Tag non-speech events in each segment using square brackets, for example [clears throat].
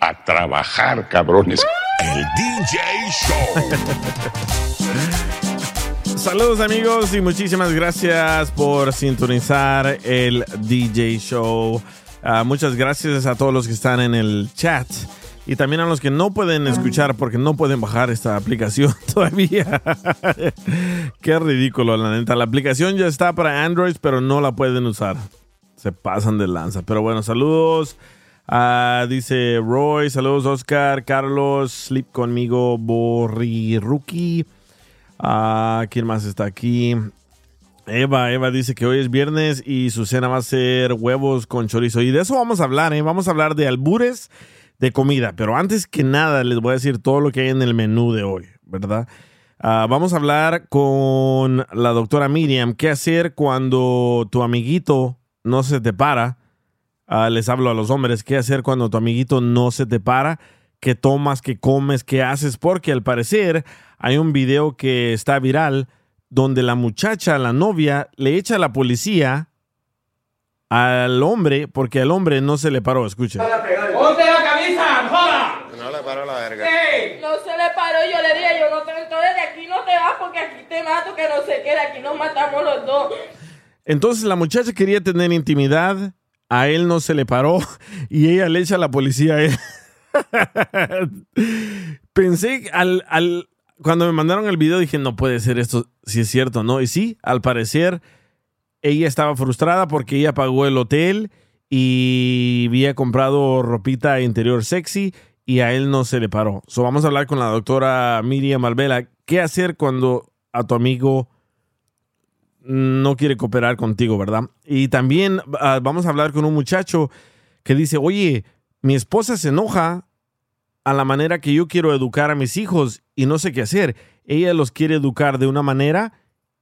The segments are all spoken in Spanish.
A trabajar, cabrones. El DJ Show. [laughs] Saludos amigos y muchísimas gracias por sintonizar el DJ Show. Uh, muchas gracias a todos los que están en el chat y también a los que no pueden escuchar porque no pueden bajar esta aplicación [laughs] todavía. Qué ridículo, la neta. La aplicación ya está para Android, pero no la pueden usar. Se pasan de lanza. Pero bueno, saludos. Uh, dice Roy, saludos Oscar, Carlos, Sleep conmigo, Borriruki. Uh, ¿Quién más está aquí? Eva, Eva dice que hoy es viernes y su cena va a ser huevos con chorizo. Y de eso vamos a hablar, ¿eh? Vamos a hablar de albures de comida. Pero antes que nada, les voy a decir todo lo que hay en el menú de hoy, ¿verdad? Uh, vamos a hablar con la doctora Miriam. ¿Qué hacer cuando tu amiguito no se te para? Uh, les hablo a los hombres. ¿Qué hacer cuando tu amiguito no se te para? ¿Qué tomas? ¿Qué comes? ¿Qué haces? Porque al parecer hay un video que está viral donde la muchacha, la novia, le echa a la policía al hombre porque al hombre no se le paró. Escuchen. ¡Ponte la camisa, joda! No le paró la verga. ¡Ey! No se le paró, yo le dije, yo no te entonces de aquí no te vas porque aquí te mato, que no se quede, aquí nos matamos los dos. Entonces la muchacha quería tener intimidad, a él no se le paró [laughs] y ella le echa a la policía a él. [laughs] Pensé al, al, cuando me mandaron el video dije, no puede ser esto, si es cierto, ¿no? Y sí, al parecer ella estaba frustrada porque ella pagó el hotel y había comprado ropita interior sexy y a él no se le paró. So vamos a hablar con la doctora Miriam Malvela. ¿Qué hacer cuando a tu amigo no quiere cooperar contigo, verdad? Y también uh, vamos a hablar con un muchacho que dice, oye, mi esposa se enoja a la manera que yo quiero educar a mis hijos y no sé qué hacer. Ella los quiere educar de una manera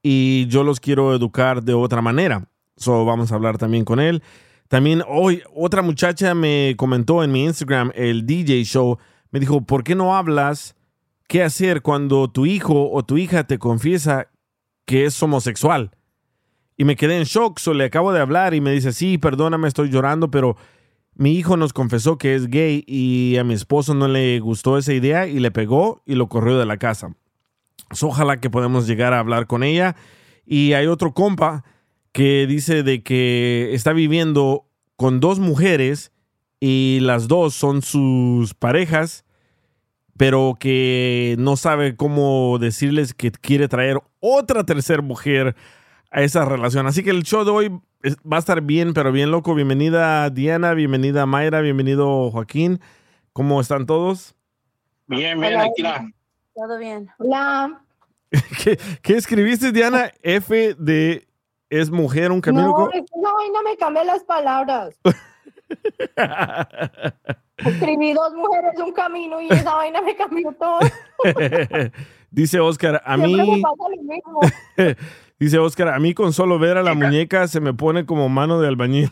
y yo los quiero educar de otra manera. So vamos a hablar también con él. También hoy otra muchacha me comentó en mi Instagram, el DJ Show, me dijo, ¿por qué no hablas qué hacer cuando tu hijo o tu hija te confiesa que es homosexual? Y me quedé en shock, so le acabo de hablar y me dice, sí, perdóname, estoy llorando, pero mi hijo nos confesó que es gay y a mi esposo no le gustó esa idea y le pegó y lo corrió de la casa. Ojalá que podamos llegar a hablar con ella. Y hay otro compa que dice de que está viviendo con dos mujeres y las dos son sus parejas, pero que no sabe cómo decirles que quiere traer otra tercera mujer a esa relación. Así que el show de hoy va a estar bien, pero bien loco. Bienvenida Diana, bienvenida Mayra, bienvenido Joaquín. ¿Cómo están todos? Bien, bien, aquí la. Todo bien. Hola. [laughs] ¿Qué, ¿Qué, escribiste, Diana? F de es mujer, un camino. No, no, no me cambié las palabras. [laughs] Escribí dos mujeres, un camino y esa vaina me cambió todo. [laughs] Dice Oscar, a Siempre mí. Me pasa lo mismo. Dice Oscar, a mí con solo ver a la muñeca se me pone como mano de albañil.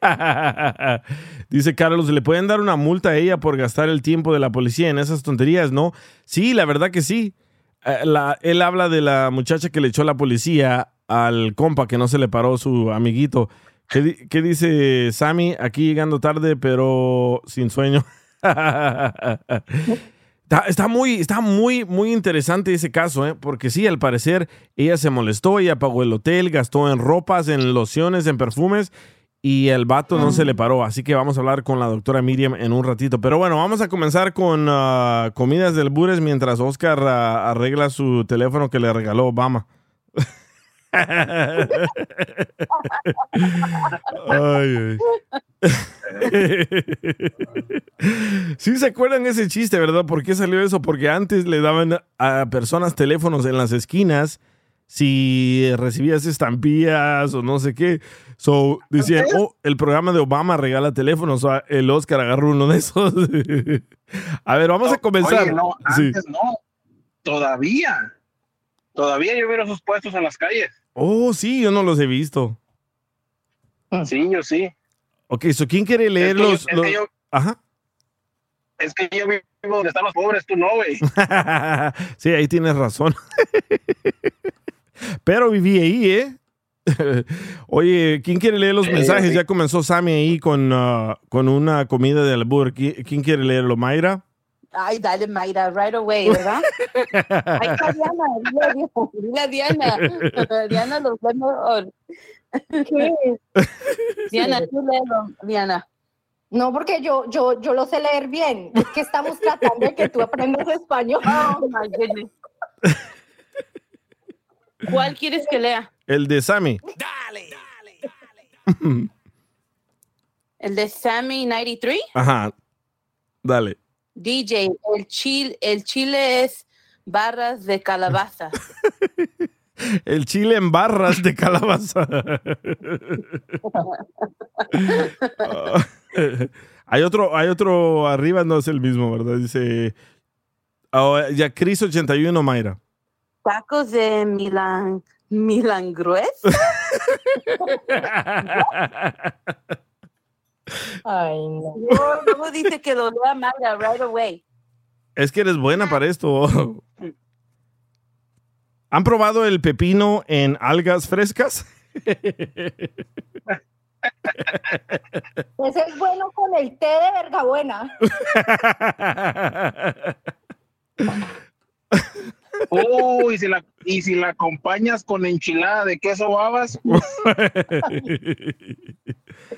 [laughs] Dice Carlos, ¿le pueden dar una multa a ella por gastar el tiempo de la policía en esas tonterías? No. Sí, la verdad que sí. Eh, la, él habla de la muchacha que le echó la policía al compa que no se le paró su amiguito. ¿Qué, qué dice Sammy? Aquí llegando tarde, pero sin sueño. [laughs] Está, muy, está muy, muy interesante ese caso, ¿eh? porque sí, al parecer ella se molestó, ella pagó el hotel, gastó en ropas, en lociones, en perfumes, y el vato no se le paró. Así que vamos a hablar con la doctora Miriam en un ratito. Pero bueno, vamos a comenzar con ah, comidas del Bures mientras Oscar ah, arregla su teléfono que le regaló Obama. [laughs] Ay. Sí se acuerdan ese chiste, ¿verdad? ¿Por qué salió eso? Porque antes le daban a personas teléfonos en las esquinas si recibías estampillas o no sé qué. So, decían, oh, el programa de Obama regala teléfonos. O el Oscar agarró uno de esos. a ver, vamos a comenzar. Oye, no, Sí. antes no. Todavía. Todavía yo veo esos puestos en las calles. Oh, sí, yo no los he visto. Sí, yo sí. Ok, so, ¿quién quiere leer que yo- los...? es que los- yo- Ajá. Es que yo vivo donde están los pobres, tú no, güey. [laughs] sí, ahí tienes razón. [laughs] Pero viví ahí, ¿eh? [laughs] Oye, ¿quién quiere leer los Sí, mensajes? sí. Ya comenzó Sammy ahí con, ah, con una comida de albur. ¿Qui- ¿Quién quiere leerlo? ¿Mayra? Ay, dale, Mayra, right away, ¿verdad? Ahí está [laughs] Diana, dile a Diana, dile a Diana. Diana los lee mejor. Diana, tú léelo, Diana. No, porque yo, yo, yo lo sé leer bien. Es que estamos tratando de que tú aprendas español. Oh, my goodness. ¿Cuál quieres que lea? El de Sammy. [laughs] ¿El de Sammy 93? Ajá. Dale. DJ, el chile, el chile es barras de calabaza. [laughs] El chile en barras de calabaza. [laughs] Hay otro, hay otro arriba, no es el mismo, ¿verdad? Dice. ah, ya Cris 81, Mayra. Tacos de Milan, Milangruez. [laughs] Ay, no. [laughs] No, luego dice que lo lea Mayra right away. Es que eres buena para esto. [laughs] ¿Han probado el pepino en algas frescas? Ese es bueno con el té de vergabuena. Oh, [laughs] y si la, y si la acompañas con enchilada de queso babas, [laughs]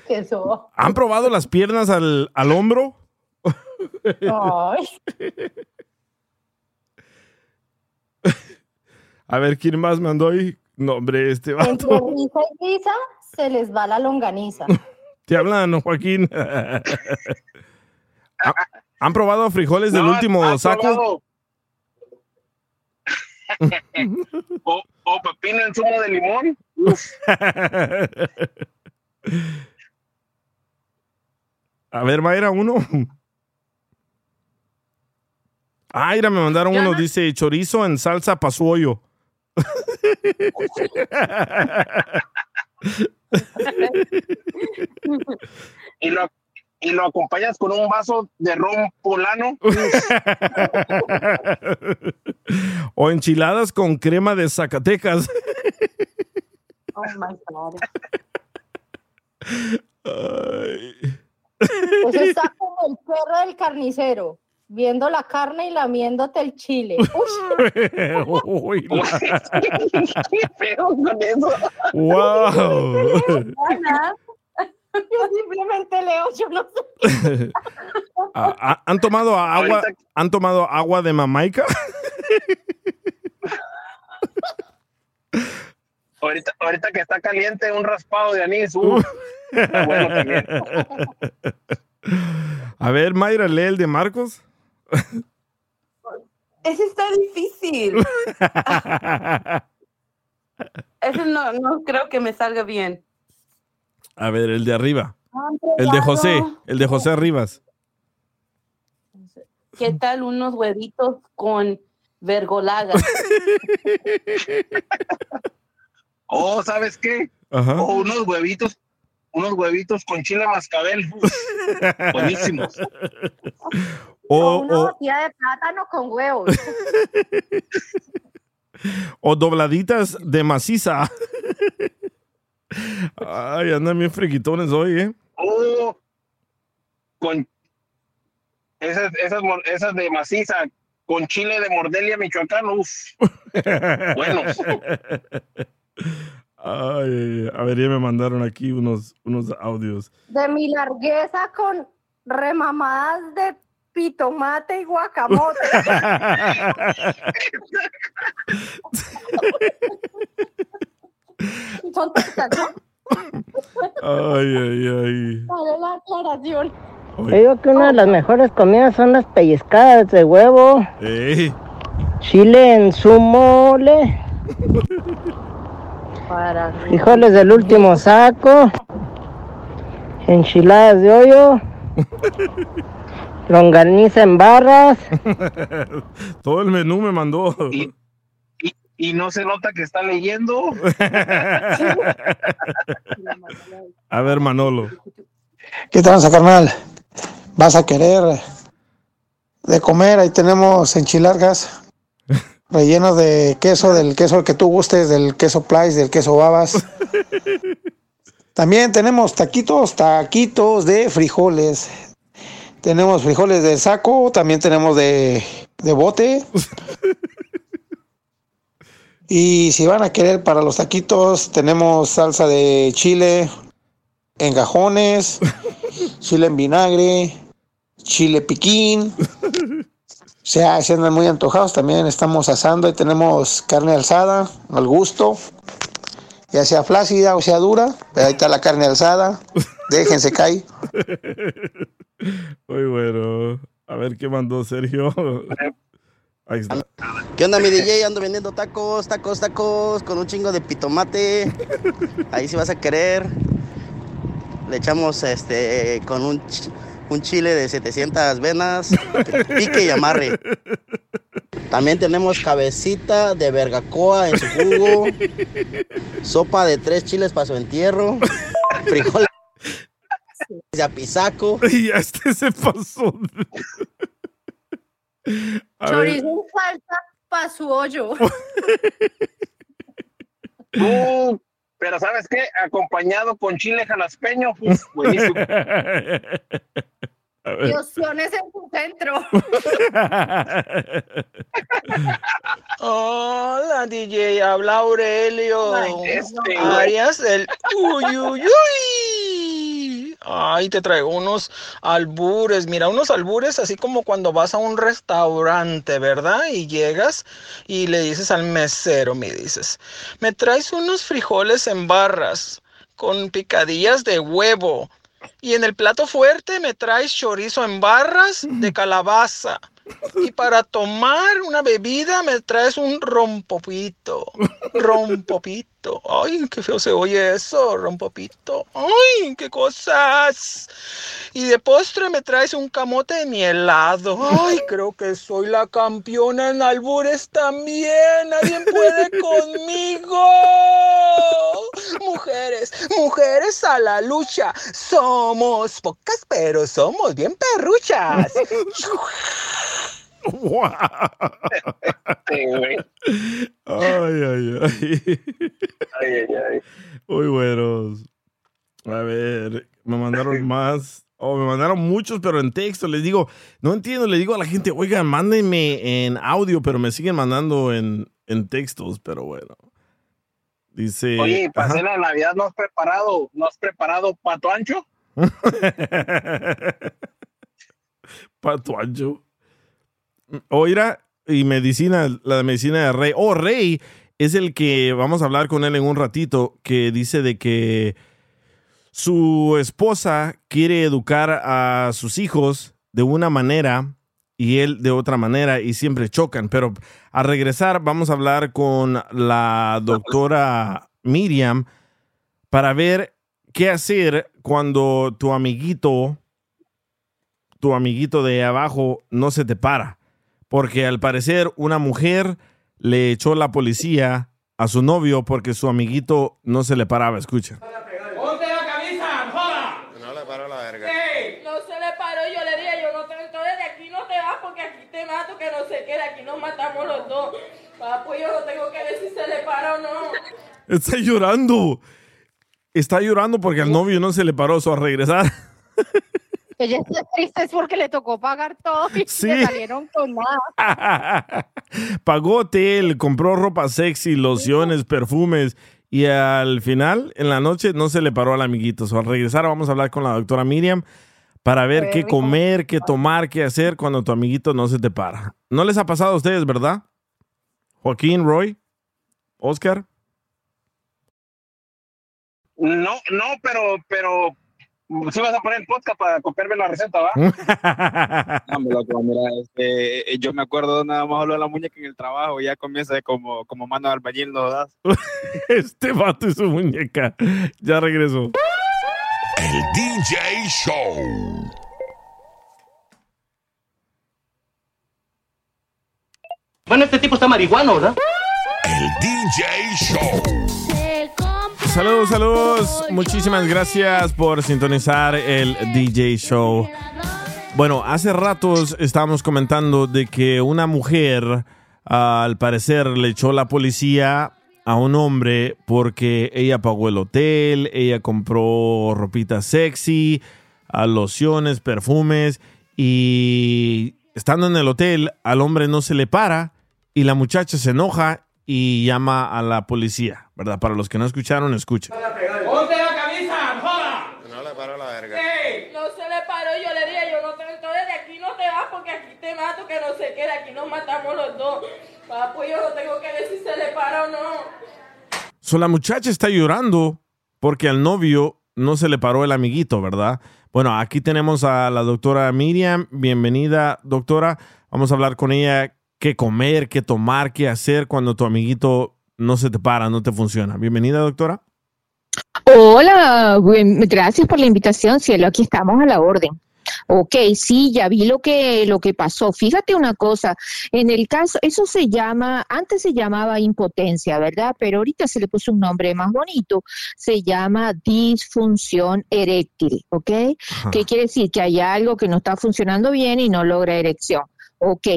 Que eso. ¿Han probado las piernas al, al hombro? Ay, [laughs] A ver, ¿quién más mandó ahí? No, hombre, este entre vato. risa y risa se les va la longaniza. [laughs] Te hablan, ¿no, Joaquín? ¿Ha- ¿Han probado frijoles del último ¿has saco? probado? [laughs] o, o pepino en zumo de limón. Uf, A ver, Mayra, uno. Ah, mira, me mandaron uno. Dice chorizo en salsa pasuoyo. [laughs] y, lo, y lo acompañas con un vaso de ron polano. [laughs] o enchiladas con crema de Zacatecas. Oh my God. Ay. Pues está como el perro del carnicero, viendo la carne y lamiéndote el chile. [laughs] Uy, la- [laughs] Qué feo con eso. wow. Yo simplemente leo, yo no sé. [laughs] Ah, ah, ¿Han tomado agua? Ahorita- ¿Han tomado agua de Mamaica? Ahorita, ahorita que está caliente, un raspado de anís. está bueno también. A ver, Mayra, lee el de Marcos. ese está difícil. [laughs] Ese no, no creo que me salga bien. A ver, el de arriba. El de José, el de José Rivas. ¿Qué tal unos huevitos con vergolaga? [laughs] Oh, ¿sabes qué? Ajá. Oh, unos huevitos, unos huevitos con chile mascabel. [laughs] buenísimos. O O, una o, batida de plátano con huevos. [laughs] o dobladitas de maciza. Ay, andan bien friquitones hoy, ¿eh? Oh, con esas, esas, esas de maciza, con chile de Mordelia, Michoacán. Uf, [laughs] buenos. Ay, a ver, ya me mandaron aquí unos, unos audios. De mi largueza con remamadas de pitomate y guacamote. [laughs] [laughs] Son tantas, ¿no? Ay, ay, ay. Vale la aclaración. Yo digo que una de las mejores comidas son las pellizcadas de huevo, Ey, chile en su mole, Para frijoles del último saco, enchiladas de hoyo, [laughs] longaniza en barras. todo el menú me mandó. Y, y, no se nota que está leyendo. [laughs] A ver, Manolo. ¿Qué tranza, carnal? ¿Vas a querer de comer? Ahí tenemos enchilargas [laughs] rellenos de queso, del queso que tú gustes, del queso Place, del queso Babas. [laughs] También tenemos taquitos, taquitos de frijoles. Tenemos frijoles de saco, también tenemos de, de bote. Y si van a querer para los taquitos, tenemos salsa de chile en gajones, [laughs] chile en vinagre, chile piquín. O sea, si andan muy antojados, también estamos asando y tenemos carne alzada al gusto, ya sea flácida o sea dura, pero ahí está la carne alzada, déjense caer. [laughs] Muy bueno. A ver qué mandó Sergio. Ahí está. ¿Qué onda, mi DJ? Ando vendiendo tacos, tacos, tacos, con un chingo de pitomate. Ahí si vas a querer. Le echamos este con un, ch- un chile de 700 venas, que pique y amarre. También tenemos cabecita de vergacoa en su jugo, sopa de tres chiles para su entierro, frijoles de apisaco. [laughs] Y ya este se pasó. A ver, Chorizo en salsa para su hoyo. [laughs] Uh, pero ¿sabes qué? Acompañado con chile jalaspeño. uf, buenísimo. [laughs] Y opciones en su centro. [laughs] Hola, DJ, habla Aurelio. Ay, este. Arias del uy, uy, uy. Ay, te traigo unos albures. Mira, unos albures así como cuando vas a un restaurante, ¿verdad? Y llegas y le dices al mesero, me dices, me traes unos frijoles en barras con picadillas de huevo. Y en el plato fuerte me traes chorizo en barras de [laughs] calabaza. Y para tomar una bebida me traes un rompopito. [laughs] Rompopito. Ay, qué feo se oye eso, rompopito. Ay, qué cosas. Y de postre me traes un camote de mi helado. Ay, [laughs] creo que soy la campeona en albures también. Nadie puede [laughs] conmigo. Mujeres, mujeres a la lucha. Somos pocas, pero somos bien perruchas. [laughs] Wow. Sí, güey. Ay, ay, ay. Ay, ay, ay. Muy buenos. A ver, me mandaron [laughs] más. Oh, me mandaron muchos, pero en texto. Les digo, no entiendo. Le digo a la gente, oigan, mándenme en audio, pero me siguen mandando en, en textos, pero bueno. Dice. Oye, ¿y para Ajá. de Navidad no has preparado, no has preparado pato ancho? [laughs] Pato ancho. Oira y medicina, la medicina de Rey. Oh, Rey es el que vamos a hablar con él en un ratito, que dice de que su esposa quiere educar a sus hijos de una manera y él de otra manera y siempre chocan. Pero a regresar vamos a hablar con la doctora Miriam para ver qué hacer cuando tu amiguito tu amiguito de abajo no se te para. Porque al parecer una mujer le echó la policía a su novio porque su amiguito no se le paraba. Escucha. ¡Ponte la camisa! ¡Joda! No le paró la verga. ¡Ey! No se le paró, yo le dije, yo no te entonces de aquí no te vas porque aquí te mato, que no sé qué, de aquí nos matamos los dos. Pues yo no tengo que ver si se le para o no. Está llorando. Está llorando porque al novio no se le paró. So, a regresar. [laughs] Ella está triste es porque le tocó pagar todo y Sí. le salieron con nada. [laughs] Pagó hotel, compró ropa sexy, lociones, perfumes y al final, en la noche, no se le paró al amiguito. So, al regresar vamos a hablar con la doctora Miriam para ver qué comer, qué tomar, qué hacer cuando tu amiguito no se te para. ¿No les ha pasado a ustedes, verdad? Joaquín, Roy, Oscar. No, no, pero, pero sí vas a poner el podcast para copiarme la receta, ¿va? [laughs] No, loco, mira, este, yo me acuerdo nada más hablo de la muñeca en el trabajo y ya comienza como, como mano de albañil, ¿no das? [laughs] este vato y su muñeca. Ya regresó. El DJ Show. Bueno, este tipo está marihuano, ¿verdad? El DJ Show. Saludos, saludos. Muchísimas gracias por sintonizar el DJ Show. Bueno, hace ratos estábamos comentando de que una mujer, al parecer, le echó la policía a un hombre porque ella pagó el hotel, ella compró ropita sexy, lociones, perfumes y estando en el hotel al hombre no se le para y la muchacha se enoja y llama a la policía, ¿verdad? Para los que no escucharon, escuchen. ¡Ponte la camisa! ¡Joda! No le paró la verga. Ey, no se le paró, yo le dije, yo no te, entonces de aquí no te vas porque aquí te mato, que no sé qué, de aquí nos matamos los dos. Pues yo no tengo que ver si se le para o no. So, la muchacha está llorando porque al novio no se le paró el amiguito, ¿verdad? Bueno, aquí tenemos a la doctora Miriam. Bienvenida, doctora. Vamos a hablar con ella qué comer, qué tomar, qué hacer cuando tu amiguito no se te para, no te funciona. Bienvenida, doctora. Hola, gracias por la invitación, cielo. Aquí estamos a la orden. Ok, sí, ya vi lo que lo que pasó. Fíjate una cosa, en el caso, eso se llama, antes se llamaba impotencia, ¿verdad? Pero ahorita se le puso un nombre más bonito, se llama disfunción eréctil, ¿ok? ¿Qué quiere decir? Que hay algo que no está funcionando bien y no logra erección. Ok,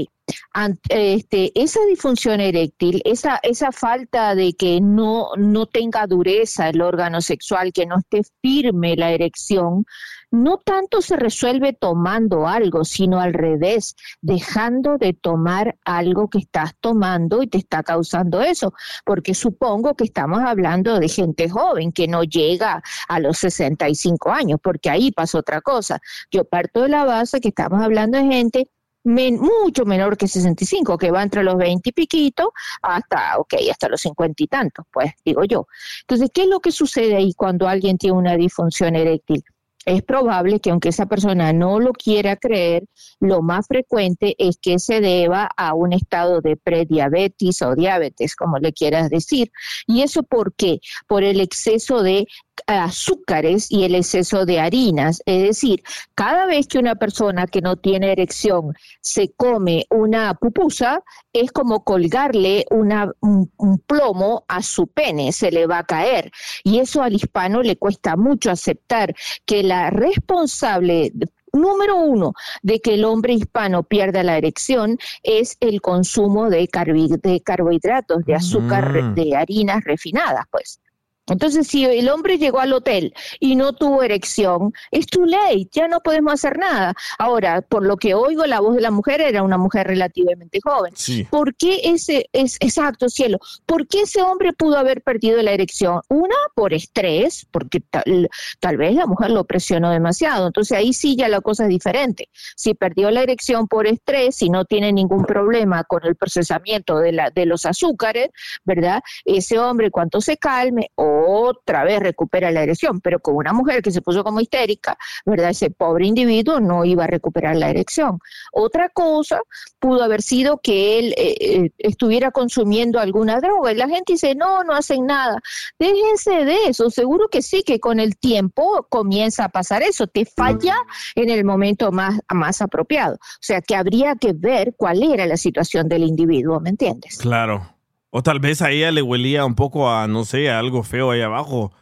Ant- este, esa disfunción eréctil, esa, esa falta de que no, no tenga dureza el órgano sexual, que no esté firme la erección, no tanto se resuelve tomando algo, sino al revés, dejando de tomar algo que estás tomando y te está causando eso, porque supongo que estamos hablando de gente joven que no llega a los 65 años, porque ahí pasa otra cosa. Yo parto de la base que estamos hablando de gente men- mucho menor que 65, que va entre los 20 y piquito hasta, ok, hasta los 50 y tantos, pues digo yo. Entonces, ¿qué es lo que sucede ahí cuando alguien tiene una disfunción eréctil? Es probable que aunque esa persona no lo quiera creer, lo más frecuente es que se deba a un estado de prediabetes o diabetes, como le quieras decir. ¿Y eso por qué? Por el exceso de azúcares y el exceso de harinas. Es decir, cada vez que una persona que no tiene erección se come una pupusa, es como colgarle una, un, un plomo a su pene, se le va a caer. Y eso al hispano le cuesta mucho aceptar que la responsable número uno de que el hombre hispano pierda la erección es el consumo de, carbohidratos, de azúcar, Mm. de harinas refinadas, pues. Entonces, si el hombre llegó al hotel y no tuvo erección, es too late, ya no podemos hacer nada. Ahora, por lo que oigo, la voz de la mujer era una mujer relativamente joven. Sí. ¿Por qué ese, es exacto, cielo? ¿Por qué ese hombre pudo haber perdido la erección? Una, por estrés, porque tal, tal vez la mujer lo presionó demasiado. Entonces ahí sí ya la cosa es diferente. Si perdió la erección por estrés, si no tiene ningún problema con el procesamiento de, la, de los azúcares, ¿verdad? Ese hombre, cuanto se calme, otra vez recupera la erección. Pero con una mujer que se puso como histérica, ¿verdad? Ese pobre individuo no iba a recuperar la erección. Otra cosa pudo haber sido que él eh, eh, estuviera consumiendo alguna droga y la gente dice, no, no hacen nada. Déjense de eso, seguro que sí, que con el tiempo comienza a pasar eso, te falla en el momento más, más apropiado. O sea, que habría que ver cuál era la situación del individuo, ¿me entiendes? Claro. O tal vez a ella le huelía un poco a, no sé, a algo feo ahí abajo.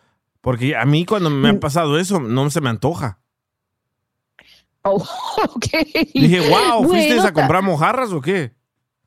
Porque a mí cuando me ha pasado eso, no se me antoja. Oh, [laughs] ok. Dije, wow, ¿fuiste Bueno, a comprar mojarras o qué?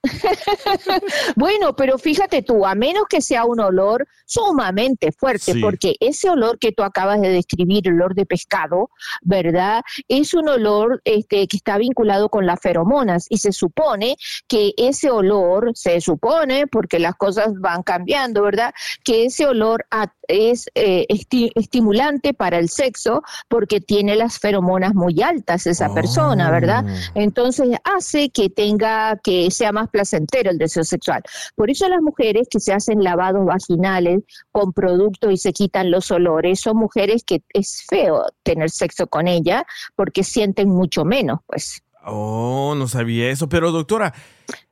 [laughs] bueno, pero fíjate tú, a menos que sea un olor sumamente fuerte, Sí. porque ese olor que tú acabas de describir, el olor de pescado, ¿verdad? Es un olor este, que está vinculado con las feromonas y se supone que ese olor, se supone, porque las cosas van cambiando, ¿verdad? Que ese olor a- es eh, esti- estimulante para el sexo porque tiene las feromonas muy altas esa persona, ¿verdad? Entonces hace que tenga, que sea más placentero el deseo sexual. Por eso las mujeres que se hacen lavados vaginales con producto y se quitan los olores, son mujeres que es feo tener sexo con ella porque sienten mucho menos, pues. Oh, no sabía eso. Pero doctora,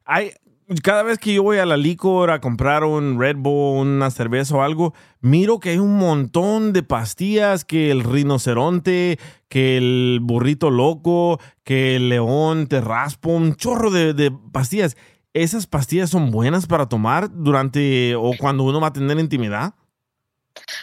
hay, cada vez que yo voy a la licor a comprar un Red Bull, una cerveza o algo, miro que hay un montón de pastillas, que el rinoceronte, que el burrito loco, que el león te raspa, un chorro de, de pastillas. ¿Esas pastillas son buenas para tomar durante o cuando uno va a tener intimidad?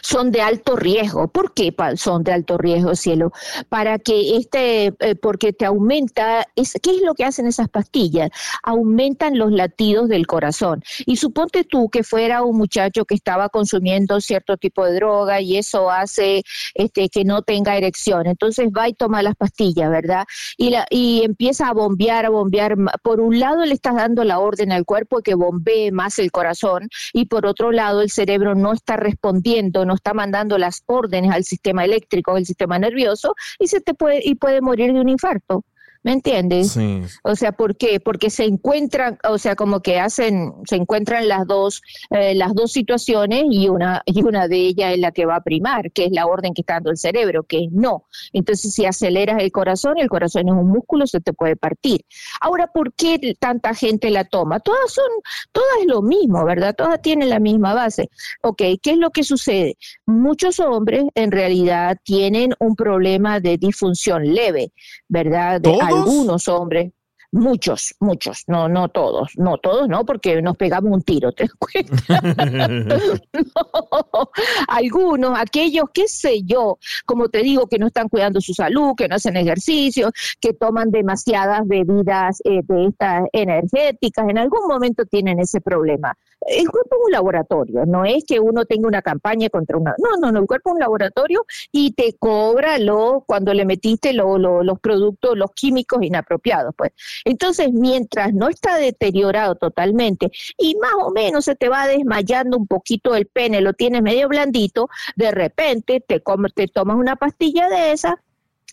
Son de alto riesgo. ¿Por qué son de alto riesgo, cielo? Para que este, eh, porque te aumenta, es, ¿qué es lo que hacen esas pastillas? Aumentan los latidos del corazón. Y suponte tú que fuera un muchacho que estaba consumiendo cierto tipo de droga y eso hace este, que no tenga erección. Entonces va y toma las pastillas, ¿verdad? Y, la, y empieza a bombear, a bombear. Por un lado le estás dando la orden al cuerpo que bombee más el corazón y por otro lado el cerebro no está respondiendo, no está mandando las órdenes al sistema eléctrico, al sistema nervioso y se te puede y puede morir de un infarto. ¿Me entiendes? Sí. O sea, ¿por qué? Porque se encuentran, o sea, como que hacen, se encuentran las dos, eh, las dos situaciones y una, y una de ellas es la que va a primar, que es la orden que está dando el cerebro, que es no. Entonces, si aceleras el corazón, el corazón es un músculo, se te puede partir. Ahora, ¿por qué tanta gente la toma? Todas son, todas es lo mismo, ¿verdad? Todas tienen la misma base. Ok, ¿qué es lo que sucede? Muchos hombres en realidad tienen un problema de disfunción leve, ¿verdad? De. Algunos hombres. Muchos, muchos, no, no todos, no todos, no, porque nos pegamos un tiro, ¿te das cuenta? [laughs] [laughs] No, algunos, aquellos, qué sé yo, como te digo, que no están cuidando su salud, que no hacen ejercicio, que toman demasiadas bebidas eh, de estas energéticas, en algún momento tienen ese problema. El cuerpo es un laboratorio, no es que uno tenga una campaña contra una. No, no, no, el cuerpo es un laboratorio y te cobra lo, cuando le metiste lo- lo- los productos, los químicos inapropiados. Pues. Entonces, mientras no está deteriorado totalmente y más o menos se te va desmayando un poquito el pene, lo tienes medio blandito, de repente te, come- te tomas una pastilla de esa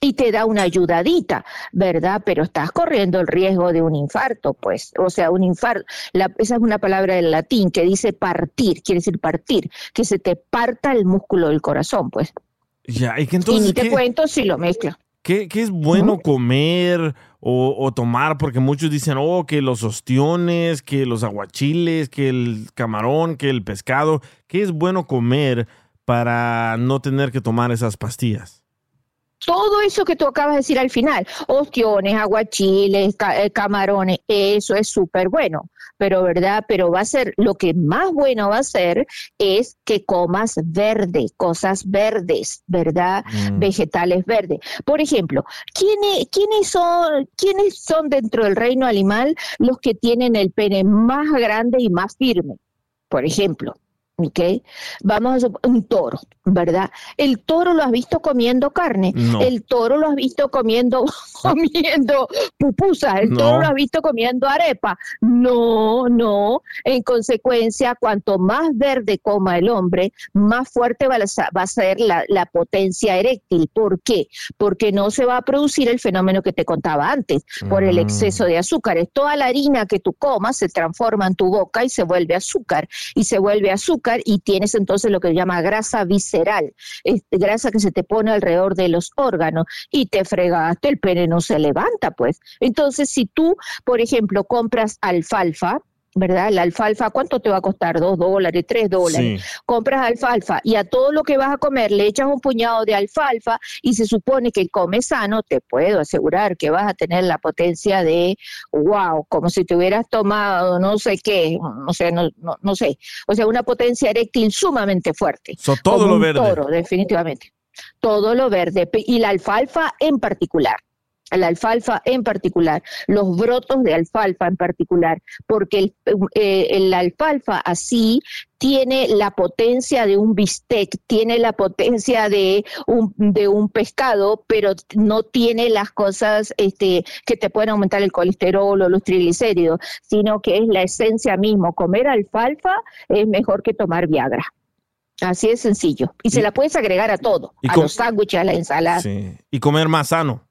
y te da una ayudadita, ¿verdad? Pero estás corriendo el riesgo de un infarto, pues, o sea, un infarto, la- esa es una palabra del latín que dice partir, quiere decir partir, que se te parta el músculo del corazón, pues. Ya, y que y entonces. ni te ¿qué- cuento si lo mezcla. ¿Qué, qué es bueno comer o, o tomar? Porque muchos dicen, oh, que los ostiones, que los aguachiles, que el camarón, que el pescado. ¿Qué es bueno comer para no tener que tomar esas pastillas? Todo eso que tú acabas de decir al final, ostiones, aguachiles, ca- eh, camarones, eso es súper bueno, pero verdad, pero va a ser, lo que más bueno va a ser es que comas verde, cosas verdes, ¿verdad? Vegetales verdes. Por ejemplo, ¿quiénes, quiénes, son, ¿quiénes son dentro del reino animal los que tienen el pene más grande y más firme? Por ejemplo. ¿Ok? Vamos a un toro, ¿verdad? El toro lo has visto comiendo carne, No. el toro lo has visto comiendo [laughs] comiendo pupusas, el No. toro lo has visto comiendo arepa. No, no. En consecuencia, cuanto más verde coma el hombre, más fuerte va a, ser la, la potencia eréctil. ¿Por qué? Porque no se va a producir el fenómeno que te contaba antes, por el Mm. exceso de azúcares. Toda la harina que tú comas se transforma en tu boca y se vuelve azúcar. Y se vuelve azúcar y tienes entonces lo que se llama grasa visceral, grasa que se te pone alrededor de los órganos y te fregaste, el pene no se levanta, pues. Entonces, si tú, por ejemplo, compras alfalfa, ¿verdad? La alfalfa, ¿cuánto te va a costar? ¿Dos dólares? ¿Tres dólares? Sí. Compras alfalfa y a todo lo que vas a comer le echas un puñado de alfalfa y se supone que comes sano, te puedo asegurar que vas a tener la potencia de, wow, como si te hubieras tomado no sé qué, no sé, no, no, no sé, o sea, una potencia eréctil sumamente fuerte. So, todo como lo un verde. toro, definitivamente. Todo lo verde y la alfalfa en particular. La alfalfa en particular, los brotos de alfalfa en particular, porque el, eh, el alfalfa así tiene la potencia de un bistec, tiene la potencia de un, de un pescado, pero no tiene las cosas este, que te pueden aumentar el colesterol o los triglicéridos, sino que es la esencia mismo. Comer alfalfa es mejor que tomar Viagra. Así es sencillo. Y, se la puedes agregar a todo, y a los sándwiches, a la ensalada. Sí. Y comer más sano.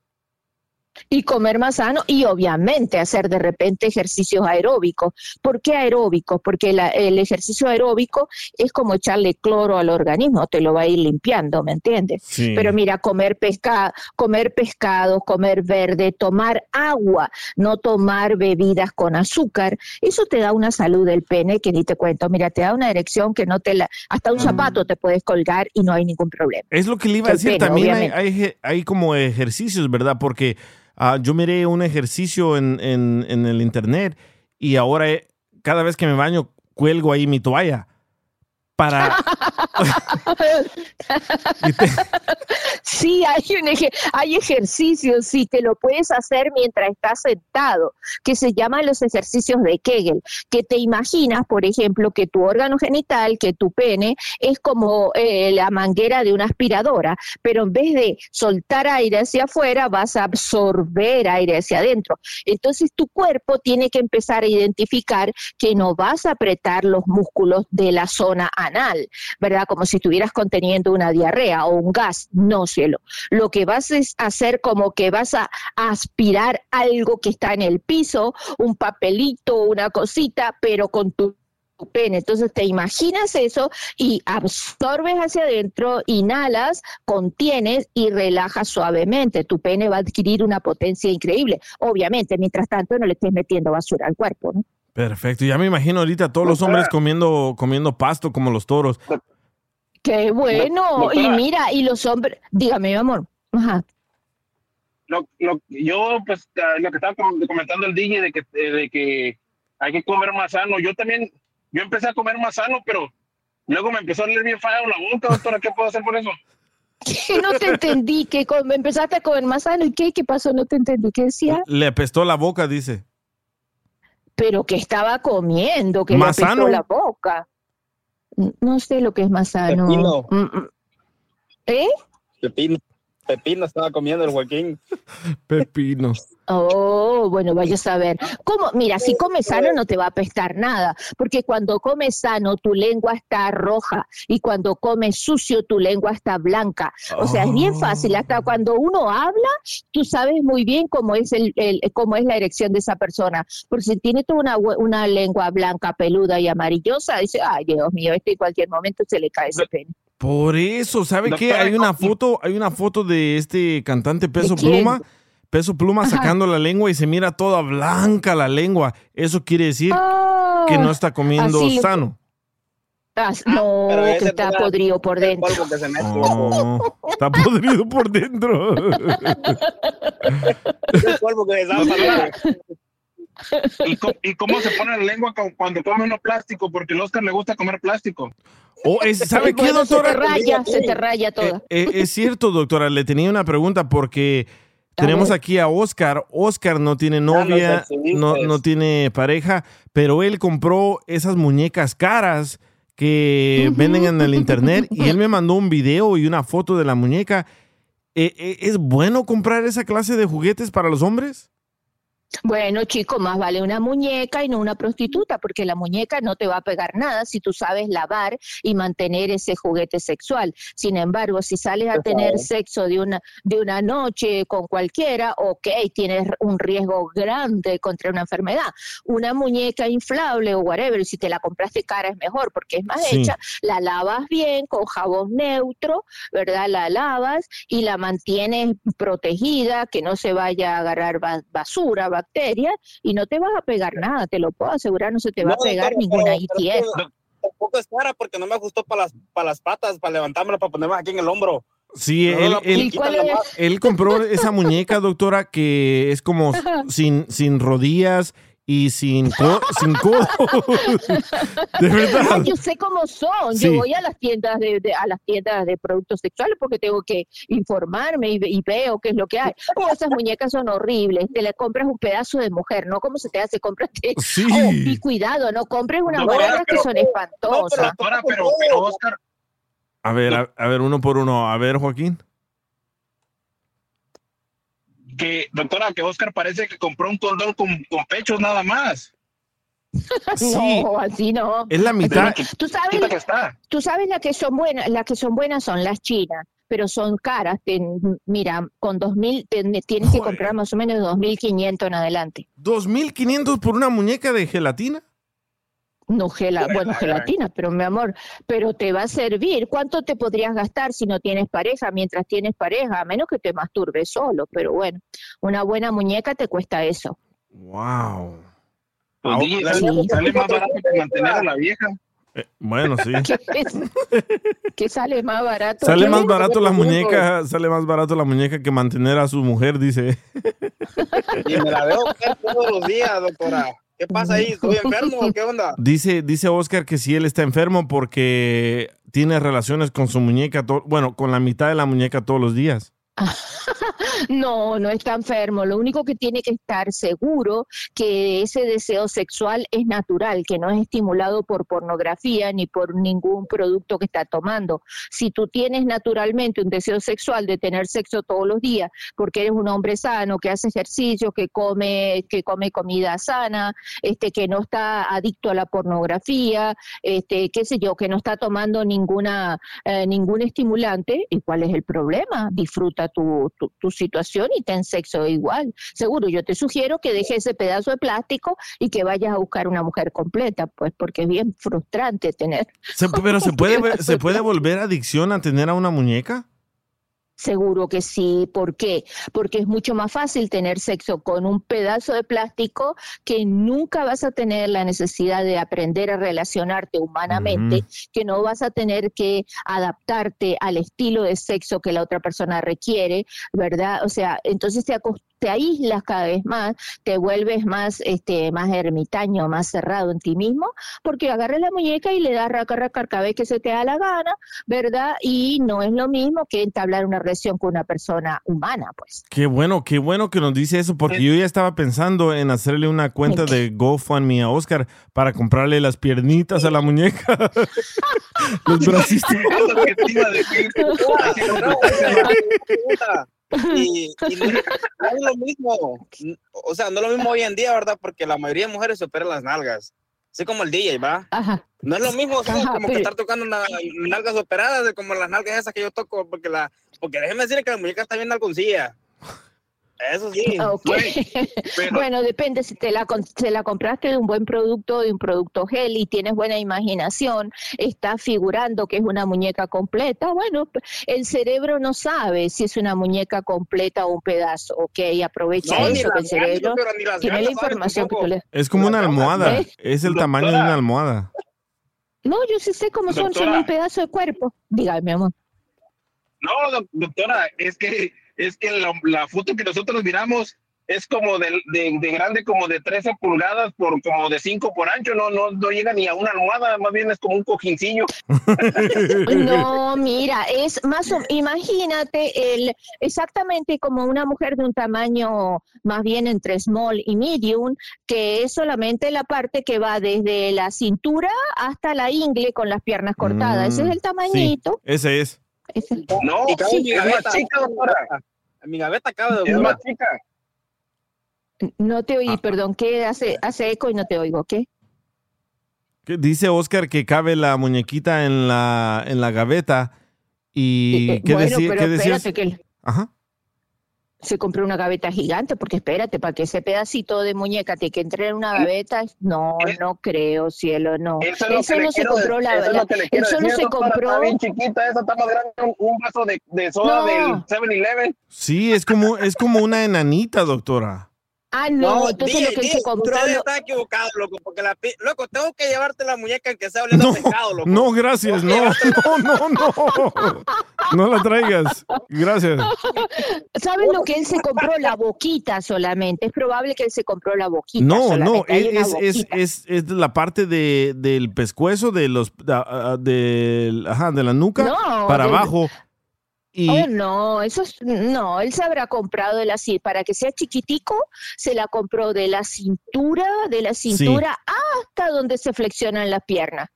Y comer más sano y obviamente hacer de repente ejercicios aeróbicos. ¿Por qué aeróbicos? Porque la- el ejercicio aeróbico es como echarle cloro al organismo, te lo va a ir limpiando, ¿me entiendes? Sí. Pero mira, comer pesca, comer pescado, comer verde, tomar agua, no tomar bebidas con azúcar, eso te da una salud del pene que ni te cuento. Mira, te da una erección que no te la, hasta un zapato te puedes colgar y no hay ningún problema. Es lo que le iba a decir. pene, También hay, hay, hay como ejercicios, ¿verdad? Porque ah, yo miré un ejercicio en, en- el internet y ahora eh, cada vez que me baño cuelgo ahí mi toalla para... [laughs] Sí, hay, un hay ejercicios, sí, que lo puedes hacer mientras estás sentado, que se llaman los ejercicios de Kegel, que te imaginas, por ejemplo, que tu órgano genital, que tu pene, es como eh, la manguera de una aspiradora, pero en vez de soltar aire hacia afuera, vas a absorber aire hacia adentro. Entonces tu cuerpo tiene que empezar a identificar que no vas a apretar los músculos de la zona anal, ¿verdad? Como si estuvieras conteniendo una diarrea o un gas. No, cielo. Lo que vas es hacer como que vas a aspirar algo que está en el piso, un papelito, una cosita, pero con tu pene. Entonces te imaginas eso y absorbes hacia adentro, inhalas, contienes y relajas suavemente. Tu pene va a adquirir una potencia increíble. Obviamente, mientras tanto no le estés metiendo basura al cuerpo, ¿no? Perfecto. Ya me imagino ahorita a todos los hombres comiendo, comiendo pasto como los toros. Qué bueno. Doctora. Y mira, y los hombres, dígame, mi amor. Ajá. Lo, lo- yo, pues, ah, lo que estaba com- comentando el DJ de que, eh, de que hay que comer más sano. Yo también, yo empecé a comer más sano, pero luego me empezó a leer bien feo la boca, doctora. ¿Qué puedo hacer por eso? Que [laughs] no te entendí, que empezaste a comer más sano. ¿Y qué? ¿Qué pasó? No te entendí. ¿Qué decía? Le apestó la boca, dice. Pero que estaba comiendo, que ¿Más le sano? la boca. No sé lo que es más sano. Pepino. Mm, mm. ¿Eh? Pepino. Pepino estaba comiendo el Joaquín. [laughs] Pepino. Oh, bueno, vaya a saber. ¿Cómo? Mira, si comes sano no te va a apestar nada, porque cuando comes sano tu lengua está roja y cuando comes sucio tu lengua está blanca. O sea, es bien fácil. Hasta cuando uno habla, tú sabes muy bien cómo es el, el- cómo es la erección de esa persona. Porque si tiene toda una lengua blanca, peluda y amarillosa, dice, ay, Dios mío, este en cualquier momento se le cae ese pene. Por eso, ¿sabe qué? Hay una foto, hay una foto de este cantante Peso? Pluma, Peso Pluma Ajá. sacando la lengua y se mira toda blanca la lengua. Eso quiere decir que no está comiendo Ah, así le- sano. Ah, no, pero que está podrido por dentro. polvo que se mete. Oh, está podrido por dentro. Es polvo que desapa. ¿Y, co- y cómo se pone la lengua cu- cuando come uno plástico? Porque al Oscar le gusta comer plástico. Oh, es- [laughs] ¿Sabe qué, doctora? Se te raya, se te raya toda. Eh, es cierto, doctora. Le tenía una pregunta porque tenemos aquí a Oscar. Oscar no tiene novia, no, no tiene pareja, pero él compró esas muñecas caras que venden en el internet y él me [laughs] mandó un video y una foto de la muñeca. Eh, eh, ¿Es bueno comprar esa clase de juguetes para los hombres? Bueno, chico, más vale una muñeca y no una prostituta, porque la muñeca no te va a pegar nada si tú sabes lavar y mantener ese juguete sexual. Sin embargo, si sales a Por tener favor. sexo de una, de una noche con cualquiera, ok, tienes un riesgo grande contra una enfermedad. Una muñeca inflable o whatever, si te la compraste cara es mejor, porque es más Sí. hecha, la lavas bien con jabón neutro, ¿verdad? La lavas y la mantienes protegida, que no se vaya a agarrar ba- basura, bacterias, y no te vas a pegar nada, te lo puedo asegurar, no se te va a pegar ninguna pero- pero ITS. que Tampoco es cara porque no me ajustó para las, para las patas, para levantármela, para ponerme aquí en el hombro. Sí, No, él, él- él compró esa muñeca, doctora, que es como sin, sin rodillas y sin, co- sin codo. [laughs] de verdad. Yo sé cómo son. Sí. Yo voy a las tiendas de, de- a las tiendas de productos sexuales porque tengo que informarme y, ve- y veo qué es lo que hay. Oh, esas muñecas son horribles. Te le compras un pedazo de mujer, ¿no? ¿Cómo se te hace? Cómprate. Sí. Oh, y cuidado, no compres unas baratas que son espantosas. Doctora, pero, pero Oscar, A ver, a, a ver, uno por uno. A ver, Joaquín. Que, doctora, que Oscar parece que compró un condón con, con pechos nada más. [laughs] No, así no. Es la mitad. Tú sabes, que está. tú sabes las que son buenas, las que son buenas son las chinas, pero son caras. Ten- mira, con 2000 ten- tienes que comprar más o menos 2500 en adelante. ¿2.500 por una muñeca de gelatina? No gela, bueno, gelatina, pero mi amor, pero te va a servir. ¿Cuánto te podrías gastar si no tienes pareja? Mientras tienes pareja, a menos que te masturbes solo, pero bueno, una buena muñeca te cuesta eso. Wow. Pues, sí. más barato que mantener a la vieja. Eh, bueno, sí. [laughs] ¿Qué sale más barato? Sale más barato la muñeca, sale más barato la muñeca que mantener a su mujer, dice. Y me la veo todos los días, doctora. ¿Qué pasa ahí? ¿Estoy enfermo o qué onda? [laughs] Dice, dice Oscar que si él está enfermo porque tiene relaciones con su muñeca, bueno, con la mitad de la muñeca todos los días. [laughs] No, no está enfermo. Lo único que tiene que estar seguro que ese deseo sexual es natural, que no es estimulado por pornografía ni por ningún producto que está tomando. Si tú tienes naturalmente un deseo sexual de tener sexo todos los días, porque eres un hombre sano, que hace ejercicio, que come, que come comida sana, este, que no está adicto a la pornografía, este, qué sé yo, que no está tomando ninguna, eh, ningún estimulante, ¿y cuál es el problema? Disfruta tu, tu, tu situación y ten sexo igual. Seguro, yo te sugiero que dejes ese pedazo de plástico y que vayas a buscar una mujer completa, pues porque es bien frustrante tener. Se- pero se [laughs] puede, se puede volver adicción a tener a una muñeca. Seguro que sí. ¿Por qué? Porque es mucho más fácil tener sexo con un pedazo de plástico que nunca vas a tener la necesidad de aprender a relacionarte humanamente, que no vas a tener que adaptarte al estilo de sexo que la otra persona requiere, ¿verdad? O sea, entonces te, te aíslas cada vez más, te vuelves más, este, más ermitaño, más cerrado en ti mismo, porque agarras la muñeca y le das raca, raca, cada vez que se te da la gana, ¿verdad? Y no es lo mismo que entablar una relación con una persona humana, pues. Qué bueno, qué bueno que nos dice eso, porque yo ya estaba pensando en hacerle una cuenta de GoFundMe a Oscar para comprarle las piernitas a la muñeca. [laughs] Los bracitos. Es lo que te iba a decir. Así no, no, pregunta. Y, y no, no es lo mismo. O sea, no es lo mismo hoy en día, ¿verdad? Porque la mayoría de mujeres se operan las nalgas. Así como el DJ, ¿va? Ajá. No es lo mismo, o sea, Ajá, como que estar tocando una- nalgas operadas, de como las nalgas esas que yo toco, porque la, porque déjeme decirle que la muñeca está bien nalgoncilla. Eso sí. [laughs] Ok. bueno, depende si te la, con- se la compraste de un buen producto, de un producto gel y tienes buena imaginación, está figurando que es una muñeca completa. Bueno, el cerebro no sabe si es una muñeca completa o un pedazo. Ok, aprovecha No, eso, que el ganas, cerebro tiene la información que tú le... Es como una almohada. ¿Eh? Es el tamaño de una almohada. No, yo sí sé cómo son, son un pedazo de cuerpo. Dígame, mi amor. No, doc- doctora, es que es que la, la foto que nosotros miramos es como de, de, de grande, como de 13 pulgadas por como de 5 por ancho, no, no, no llega ni a una almohada, más bien es como un cojincillo. [laughs] No, mira, es más o imagínate el exactamente como una mujer de un tamaño más bien entre small y medium, que es solamente la parte que va desde la cintura hasta la ingle con las piernas cortadas. Ese es el tamañito. Sí, ese es. No, Sí, mi es gaveta. más chica, doctora. En mi gaveta cabe, Es doctora. más chica. No te oí, perdón, ¿qué hace, hace eco y no te oigo? ¿Qué? Que Dice Oscar que cabe la muñequita en la, en la gaveta. ¿Y Eh, qué, bueno, decía- pero qué decías? espérate que el- Ajá. Se compró una gaveta gigante, porque espérate, para que ese pedacito de muñeca te que entre en una gaveta, no, no creo, cielo, no. Eso es le no se quiero compró la, eso es la- lo que le él quiero solo decir, se compró. Está bien chiquita, esa está más grande que un, un vaso de, de soda No. del 7-Eleven. Sí, es como, es como una enanita, doctora. Ah, no, entonces DJ, lo que él se DJ, compró. usted lo- está equivocado, loco, porque la pi- loco, tengo que llevarte la muñeca que sea oliendo No, pescado, loco. no, gracias, no, no, no, no. No la traigas. Gracias. ¿Sabes lo que él se compró? La boquita solamente. Es probable que él se compró la boquita. No, no, solamente. Una es, es, es, es la parte de, del pescuezo, de los, ah, ah, del- ajá, de la nuca No, para del- abajo. Y, Oh, no, eso es, no, él se habrá comprado de la para que sea chiquitico, se la compró de la cintura, de la cintura hasta donde se flexionan las piernas,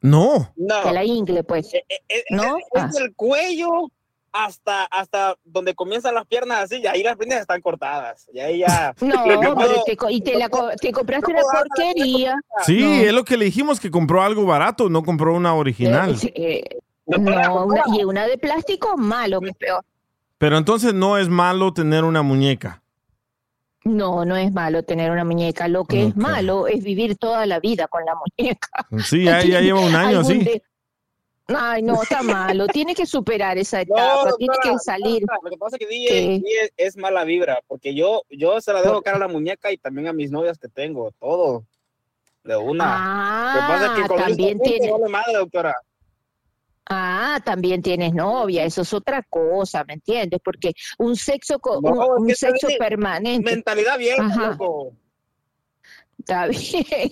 no. No. de la ingle, pues. Es, ¿No? es Ah. del cuello hasta, hasta donde comienzan las piernas así, y ahí las piernas están cortadas. Y ahí ya. [laughs] No, [laughs] pero te, y te, la, te compraste una porquería. Sí, No. es lo que le dijimos, que compró algo barato, no compró una original. Eh, eh, no, una- y una de plástico, malo, que es peor. Pero entonces no es malo tener una muñeca. No, no es malo tener una muñeca. Lo que es malo es vivir toda la vida con la muñeca. Sí, ya, ya lleva un año así. de- Ay, no, está malo. Tiene que superar esa [laughs] etapa. No, tiene que salir. Lo que pasa es que DJ, ¿Qué? DJ es mala vibra, porque yo, yo se la dejo cara a la muñeca y también a mis novias que tengo, todo. De una. Lo que pasa es que Ah, con también tiene. vale madre, doctora. Ah, también tienes novia, eso es otra cosa, ¿me entiendes? Porque un sexo co- No, un, sexo permanente. Mentalidad vieja, Ajá. loco. Está [laughs] bien,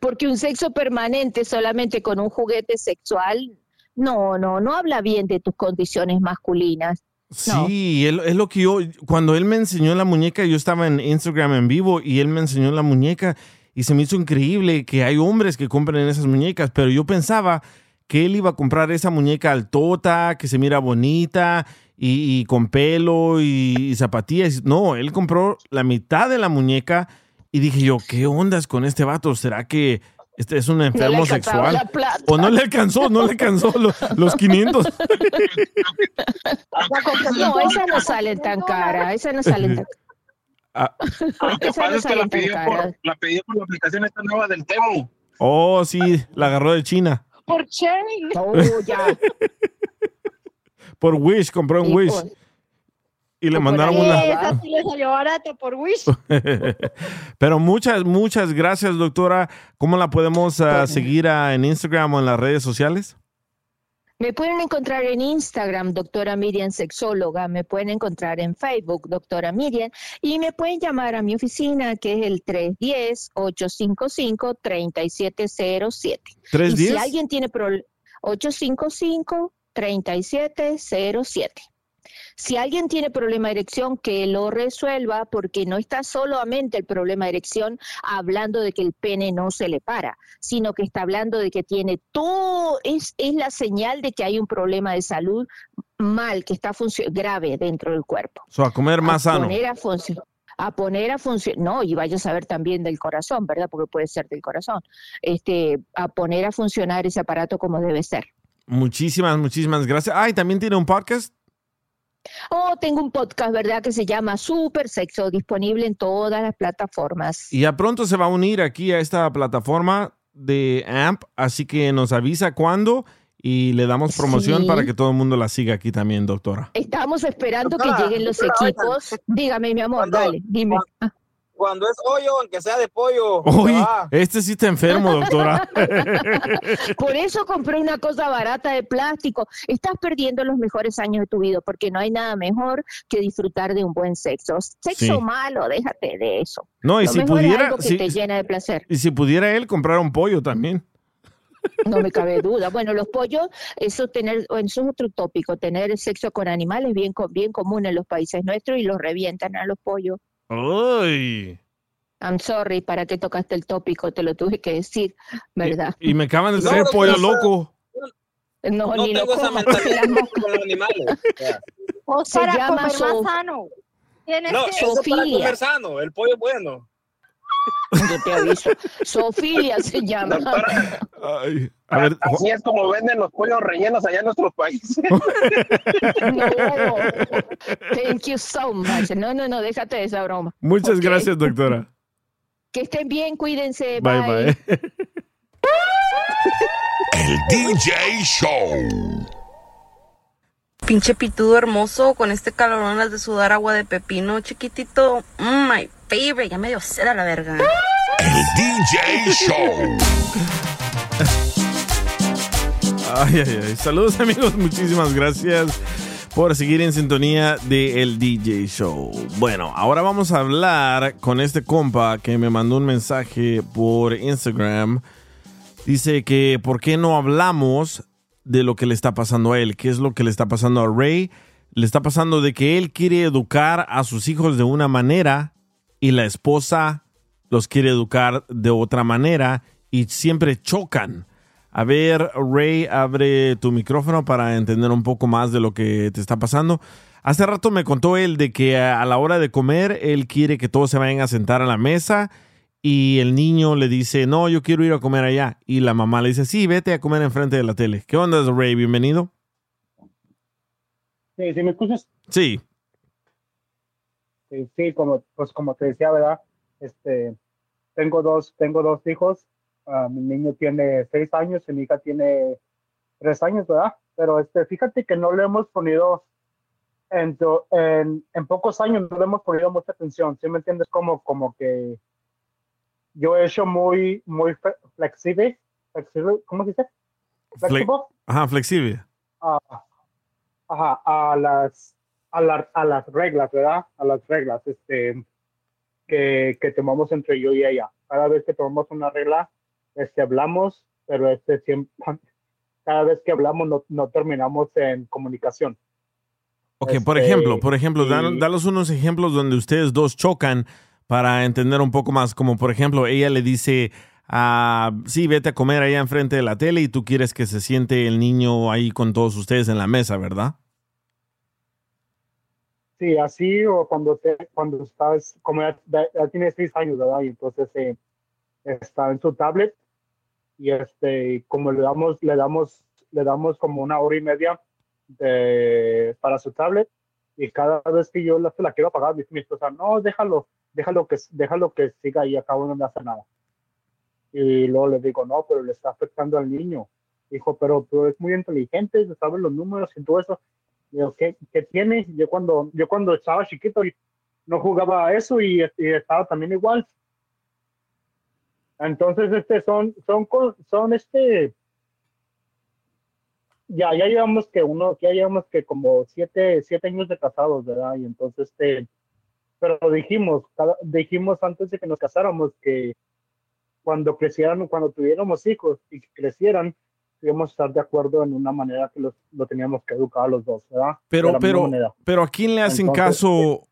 porque un sexo permanente solamente con un juguete sexual, no, no, no habla bien de tus condiciones masculinas. No. Sí, él- es lo que yo, cuando él me enseñó la muñeca, yo estaba en Instagram en vivo y él me enseñó la muñeca y se me hizo increíble que hay hombres que compren esas muñecas, pero yo pensaba que él iba a comprar esa muñeca altota, que se mira bonita y, y con pelo y, y zapatillas. No, él compró la mitad de la muñeca y dije yo, ¿qué ondas con este vato? ¿Será que este es un enfermo sexual? O no le alcanzó, no le alcanzó los, los 500. No, esas no salen tan caras, esas no salen tan [laughs] Ah, Lo que Esa pasa no es que sale la tan pidió, cara. por, la pidió por la aplicación esta nueva del Temu. Oh, sí, la agarró de China. Por Cherry. Oh, ya. Por Wish, compró en Sí, Wish. pues. Y le por mandaron ahí. una. Esa sí le salió barata por Wish. [laughs] Pero muchas, muchas gracias, doctora. ¿Cómo la podemos ah, seguir ah, en Instagram o en las redes sociales? Me pueden encontrar en Instagram, doctora Miriam Sexóloga, me pueden encontrar en Facebook, doctora Miriam, y me pueden llamar a mi oficina, que es el 310-855-3707. Y si ¿310? alguien tiene problemas, 855-3707. Si alguien tiene problema de erección, que lo resuelva, porque no está solamente el problema de erección hablando de que el pene no se le para, sino que está hablando de que tiene todo, es, es la señal de que hay un problema de salud mal, que está grave dentro del cuerpo. So, a comer más a sano. Poner a a poner a funcionar, no, y vaya a saber también del corazón, ¿verdad? Porque puede ser del corazón. Este, a poner a funcionar ese aparato como debe ser. Muchísimas, muchísimas gracias. Ah, y también tiene un podcast. Oh, tengo un podcast, ¿verdad? Que se llama Super Sexo, disponible en todas las plataformas. Y ya pronto se va a unir aquí a esta plataforma de AMP. Así que nos avisa cuándo y le damos promoción Sí. para que todo el mundo la siga aquí también, doctora. Estamos esperando Doctora, que lleguen los doctora, equipos. Dígame, mi amor, Cuando- dale, dime. Cuando es hoyo, aunque sea de pollo. Uy, este sí está enfermo, doctora. [laughs] Por eso compré una cosa barata de plástico. Estás perdiendo los mejores años de tu vida porque no hay nada mejor que disfrutar de un buen sexo. Sexo Sí. malo, déjate de eso. No, y Lo si mejor es pudiera, algo que si- te llena de placer. y si pudiera él comprar un pollo también. No me cabe duda. Bueno, los pollos, eso tener, eso es otro tópico. Tener sexo con animales es bien, bien común en los países nuestros y los revientan a los pollos. Uy. I'm sorry, ¿para qué tocaste el tópico? Te lo tuve que decir, ¿verdad? Y me acaban de No, no, pollo no, loco. No, no ni tengo esa mentalidad con los animales. O sea, O Se para llama comer más sano. Tienes No, que... eso es para comer sano, el pollo es bueno. Yo te aviso. Sofilia se llama. Ay, a ver, Así es como venden los pollos rellenos allá en nuestros países. [laughs] No. Thank you so much. No, no, no, déjate de esa broma. muchas gracias, doctora. Que estén bien, cuídense. Bye, bye. bye. El DJ Show. Pinche pitudo hermoso, con este calorón las de sudar agua de pepino, chiquitito. Mm, my favorite, ya me dio sed a la verga. El DJ Show. Ay, ay, ay. Saludos amigos, muchísimas gracias por seguir en sintonía de El DJ Show. Bueno, ahora vamos a hablar con este compa que me mandó un mensaje por Instagram. Dice que por qué no hablamos de lo que le está pasando a él, qué es lo que le está pasando a Ray. Le está pasando de que él quiere educar a sus hijos de una manera y la esposa los quiere educar de otra manera y siempre chocan. A ver, Ray, abre tu micrófono para entender un poco más de lo que te está pasando. Hace rato me contó él de que a la hora de comer, él quiere que todos se vayan a sentar a la mesa y el niño le dice, no, yo quiero ir a comer allá. Y la mamá le dice, sí, vete a comer enfrente de la tele. ¿Qué onda, Ray? Bienvenido. Sí, ¿sí me escuchas? Sí. Sí, sí, como, pues como te decía, ¿verdad? Este, tengo dos, tengo dos hijos. Ah, mi niño tiene seis años y mi hija tiene tres años, ¿verdad? Pero este, fíjate que no le hemos ponido, en, en pocos años no le hemos ponido mucha atención, ¿sí me entiendes? Como, como que yo he hecho muy, muy fle- flexible, flexible, ¿cómo se dice? Fle- Flexible. Ajá, flexible. a, ajá, a las a, la- a las reglas, ¿verdad? A las reglas este, que, que tomamos entre yo y ella. Cada vez que tomamos una regla, este, hablamos, pero este, siempre, [laughs] cada vez que hablamos no, no terminamos en comunicación. Ok, por Este, ejemplo, por ejemplo, dan- y- danos unos ejemplos donde ustedes dos chocan para entender un poco más. Como por ejemplo, ella le dice, ah, sí, vete a comer allá enfrente de la tele y tú quieres que se siente el niño ahí con todos ustedes en la mesa, ¿verdad? Sí, así o cuando te, cuando estás, como ya, ya- tiene seis años, ¿verdad? Y entonces eh, está en su tablet y este, como le damos, le damos, le damos como una hora y media para su tablet y cada vez que yo la, la quiero apagar, dice mi esposa, no, déjalo, déjalo que, déjalo que siga ahí, acabo no me hace nada. Y luego le digo, no, pero le está afectando al niño. Dijo, pero, pero es muy inteligente, sabe los números y todo eso. Digo, ¿qué, qué tiene? Yo cuando, yo cuando estaba chiquito y no jugaba a eso y, y estaba también igual. Entonces, este, son, son, son este, ya, ya llevamos que uno, ya llevamos que como siete, siete años de casados, ¿verdad? Y entonces, este, pero dijimos, cada- dijimos antes de que nos casáramos que cuando crecieran, cuando tuviéramos hijos y crecieran, íbamos a estar de acuerdo en una manera que los, lo teníamos que educar a los dos, ¿verdad? Pero, pero, pero ¿a quién le hacen Entonces, caso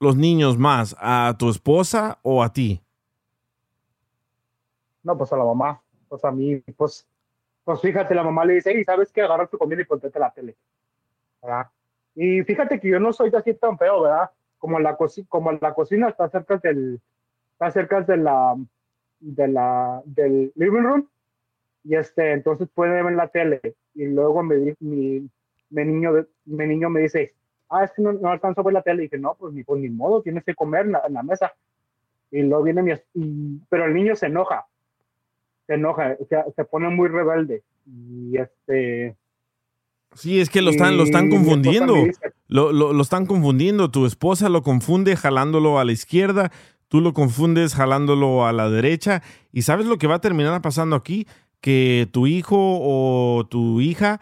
los niños más? ¿A tu esposa o a ti? No, pues a la mamá, pues a mí, pues, pues fíjate, la mamá le dice, hey, ¿sabes qué? Agarra tu comida y ponte la tele, ¿verdad? Y fíjate que yo no soy así tan feo, ¿verdad? Como la, coci- como la cocina está cerca del, está cerca de la, de la, del living room, y este, entonces puede ver la tele, y luego me, di- mi, mi niño, mi niño me dice, ah, es que no, no alcanzo a ver la tele, y dije, no, pues ni, pues ni modo, tienes que comer en la, en la mesa. Y luego viene mi, y- pero el niño se enoja, se enoja, o sea, se pone muy rebelde. Y este. Sí, es que lo están, lo están confundiendo. Lo, lo- lo están confundiendo. Tu esposa lo confunde jalándolo a la izquierda, tú lo confundes jalándolo a la derecha. ¿Y sabes lo que va a terminar pasando aquí? Que tu hijo o tu hija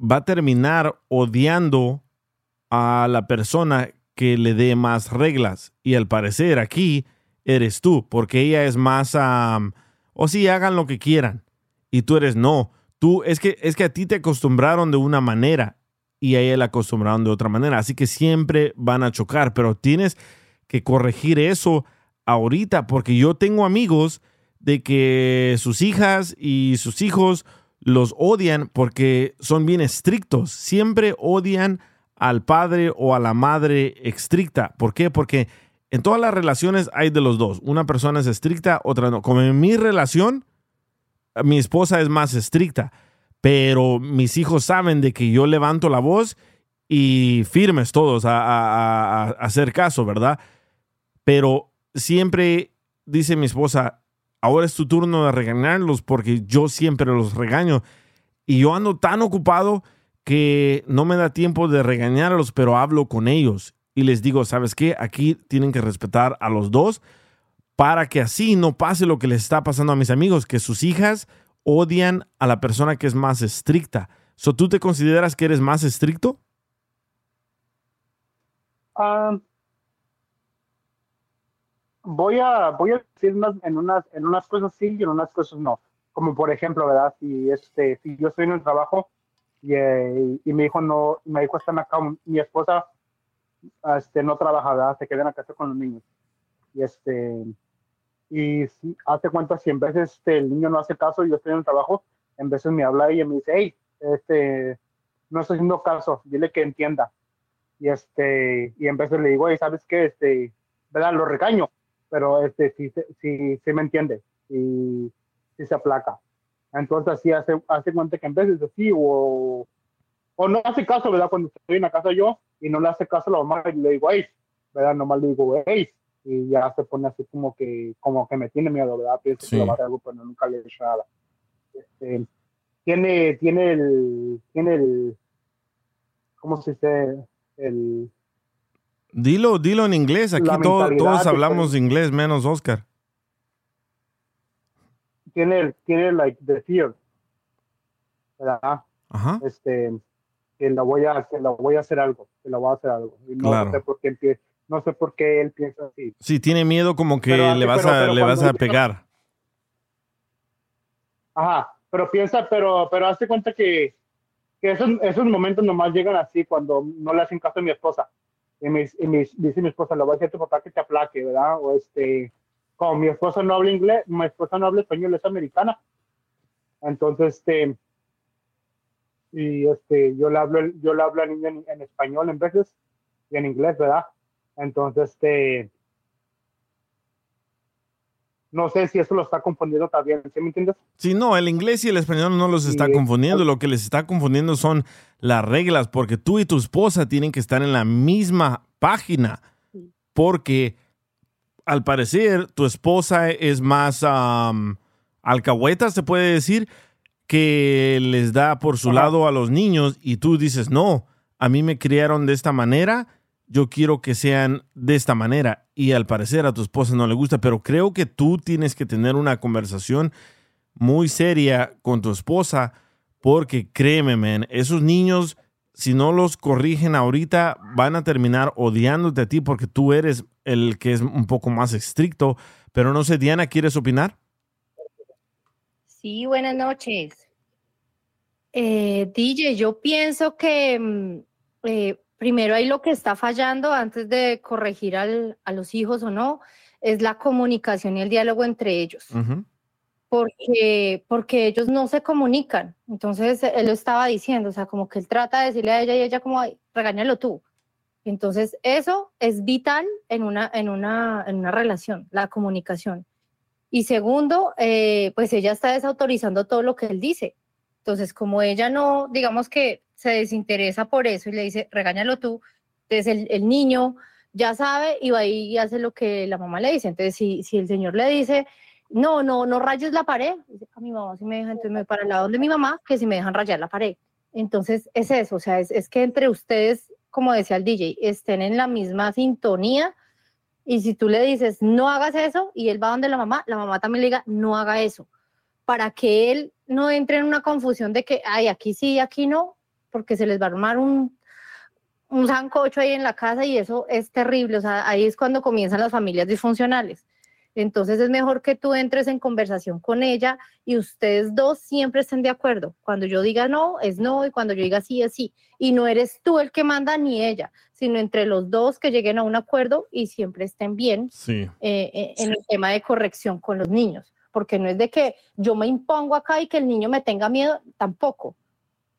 va a terminar odiando a la persona que le dé más reglas. Y al parecer aquí eres tú, porque ella es más, am, o sí, hagan lo que quieran. Y tú eres no. Tú, es que, es que a ti te acostumbraron de una manera y a ella la acostumbraron de otra manera. Así que siempre van a chocar, pero tienes que corregir eso ahorita, porque yo tengo amigos de que sus hijas y sus hijos los odian porque son bien estrictos. Siempre odian al padre o a la madre estricta. ¿Por qué? Porque en todas las relaciones hay de los dos. Una persona es estricta, otra no. Como en mi relación, mi esposa es más estricta, pero mis hijos saben de que yo levanto la voz y firmes todos a, hacer caso, ¿verdad? Pero siempre dice mi esposa, ahora es tu turno de regañarlos porque yo siempre los regaño. Y yo ando tan ocupado que no me da tiempo de regañarlos, pero hablo con ellos y les digo, ¿sabes qué? Aquí tienen que respetar a los dos para que así no pase lo que les está pasando a mis amigos, que sus hijas odian a la persona que es más estricta. So, ¿Tú te consideras que eres más estricto? Ah, voy a voy a decir en unas en unas cosas sí y en unas cosas no como por ejemplo verdad si este si yo estoy en un trabajo y, eh, y mi hijo no mi hijo está acá mi esposa este no trabaja verdad se en la casa con los niños y este y si hace cuenta si en veces este, el niño no hace caso y yo estoy en el trabajo en veces me habla y me dice hey este no estoy haciendo caso dile que entienda y este y en veces le digo hey sabes qué este verdad lo regaño pero este sí sí, sí, sí me entiende y sí se aplaca entonces así hace hace cuenta que en veces así o o no hace caso verdad cuando estoy en la casa yo y no le hace caso a la mamá y le digo hey verdad nomás le digo hey y ya se pone así como que como que me tiene miedo verdad pienso Sí. que lo va a hacer algo pero nunca le he hecho nada este, tiene tiene el tiene el cómo se dice el Dilo, dilo en inglés. Aquí todo- todos hablamos inglés, menos Oscar. tiene el tiene like the fear verdad Ajá. este que la voy a que la voy a hacer algo que la voy a hacer algo y no Claro. sé por qué empie- no sé por qué él piensa así. Sí, tiene miedo como que Pero, le vas pero- a, pero le vas a pegar. ajá pero piensa pero pero hace cuenta que que esos esos momentos nomás llegan así cuando no le hacen caso a mi esposa. Y, me, dice mi esposa le voy a decir a tu papá que te aplaque verdad o este como mi esposa no habla inglés mi esposa no habla español es americana entonces este y este yo le hablo yo le hablo al niño en, en español en veces y en inglés verdad entonces este no sé si eso lo está confundiendo también ¿sí me entiendes? Sí, no, el inglés y el español no los está Sí. confundiendo. Lo que les está confundiendo son las reglas, porque tú y tu esposa tienen que estar en la misma página. Porque al parecer tu esposa es más am, alcahueta, se puede decir, que les da por su lado a los niños y tú dices, no, a mí me criaron de esta manera, yo quiero que sean de esta manera. Y al parecer a tu esposa no le gusta, pero creo que tú tienes que tener una conversación muy seria con tu esposa, porque créeme, man, esos niños, si no los corrigen ahorita, van a terminar odiándote a ti porque tú eres el que es un poco más estricto. Pero no sé, Diana, ¿quieres opinar? Sí, buenas noches. Eh, DJ, yo pienso que mm, eh, primero ahí lo que está fallando antes de corregir al- a los hijos o no es la comunicación y el diálogo entre ellos, porque, porque ellos no se comunican. Entonces, él lo estaba diciendo, o sea, como que él trata de decirle a ella y ella como, "Ay, regáñalo tú. Entonces, eso es vital en una, en una, en una relación, la comunicación. Y segundo, eh, pues ella está desautorizando todo lo que él dice. Entonces, como ella no, digamos que se desinteresa por eso y le dice, regáñalo tú, entonces el, el niño ya sabe y va ahí y hace lo que la mamá le dice. Entonces, si, si el señor le dice, no, no, no rayes la pared, dice, a mi mamá si me deja, entonces me para el lado de mi mamá, que si me dejan rayar la pared. Entonces, es eso, o sea, es, es que entre ustedes, como decía el DJ, estén en la misma sintonía y si tú le dices, no hagas eso, y él va donde la mamá, la mamá también le diga, no haga eso, para que él no entre en una confusión de que, ay, aquí sí, aquí no, porque se les va a armar un, un sancocho ahí en la casa y eso es terrible. O sea, ahí es cuando comienzan las familias disfuncionales. Entonces es mejor que tú entres en conversación con ella y ustedes dos siempre estén de acuerdo. Cuando yo diga no, es no, y cuando yo diga sí, es sí. Y no eres tú el que manda ni ella, sino entre los dos que lleguen a un acuerdo y siempre estén bien Sí. eh, eh, en el tema de corrección con los niños, porque no es de que yo me impongo acá y que el niño me tenga miedo, tampoco.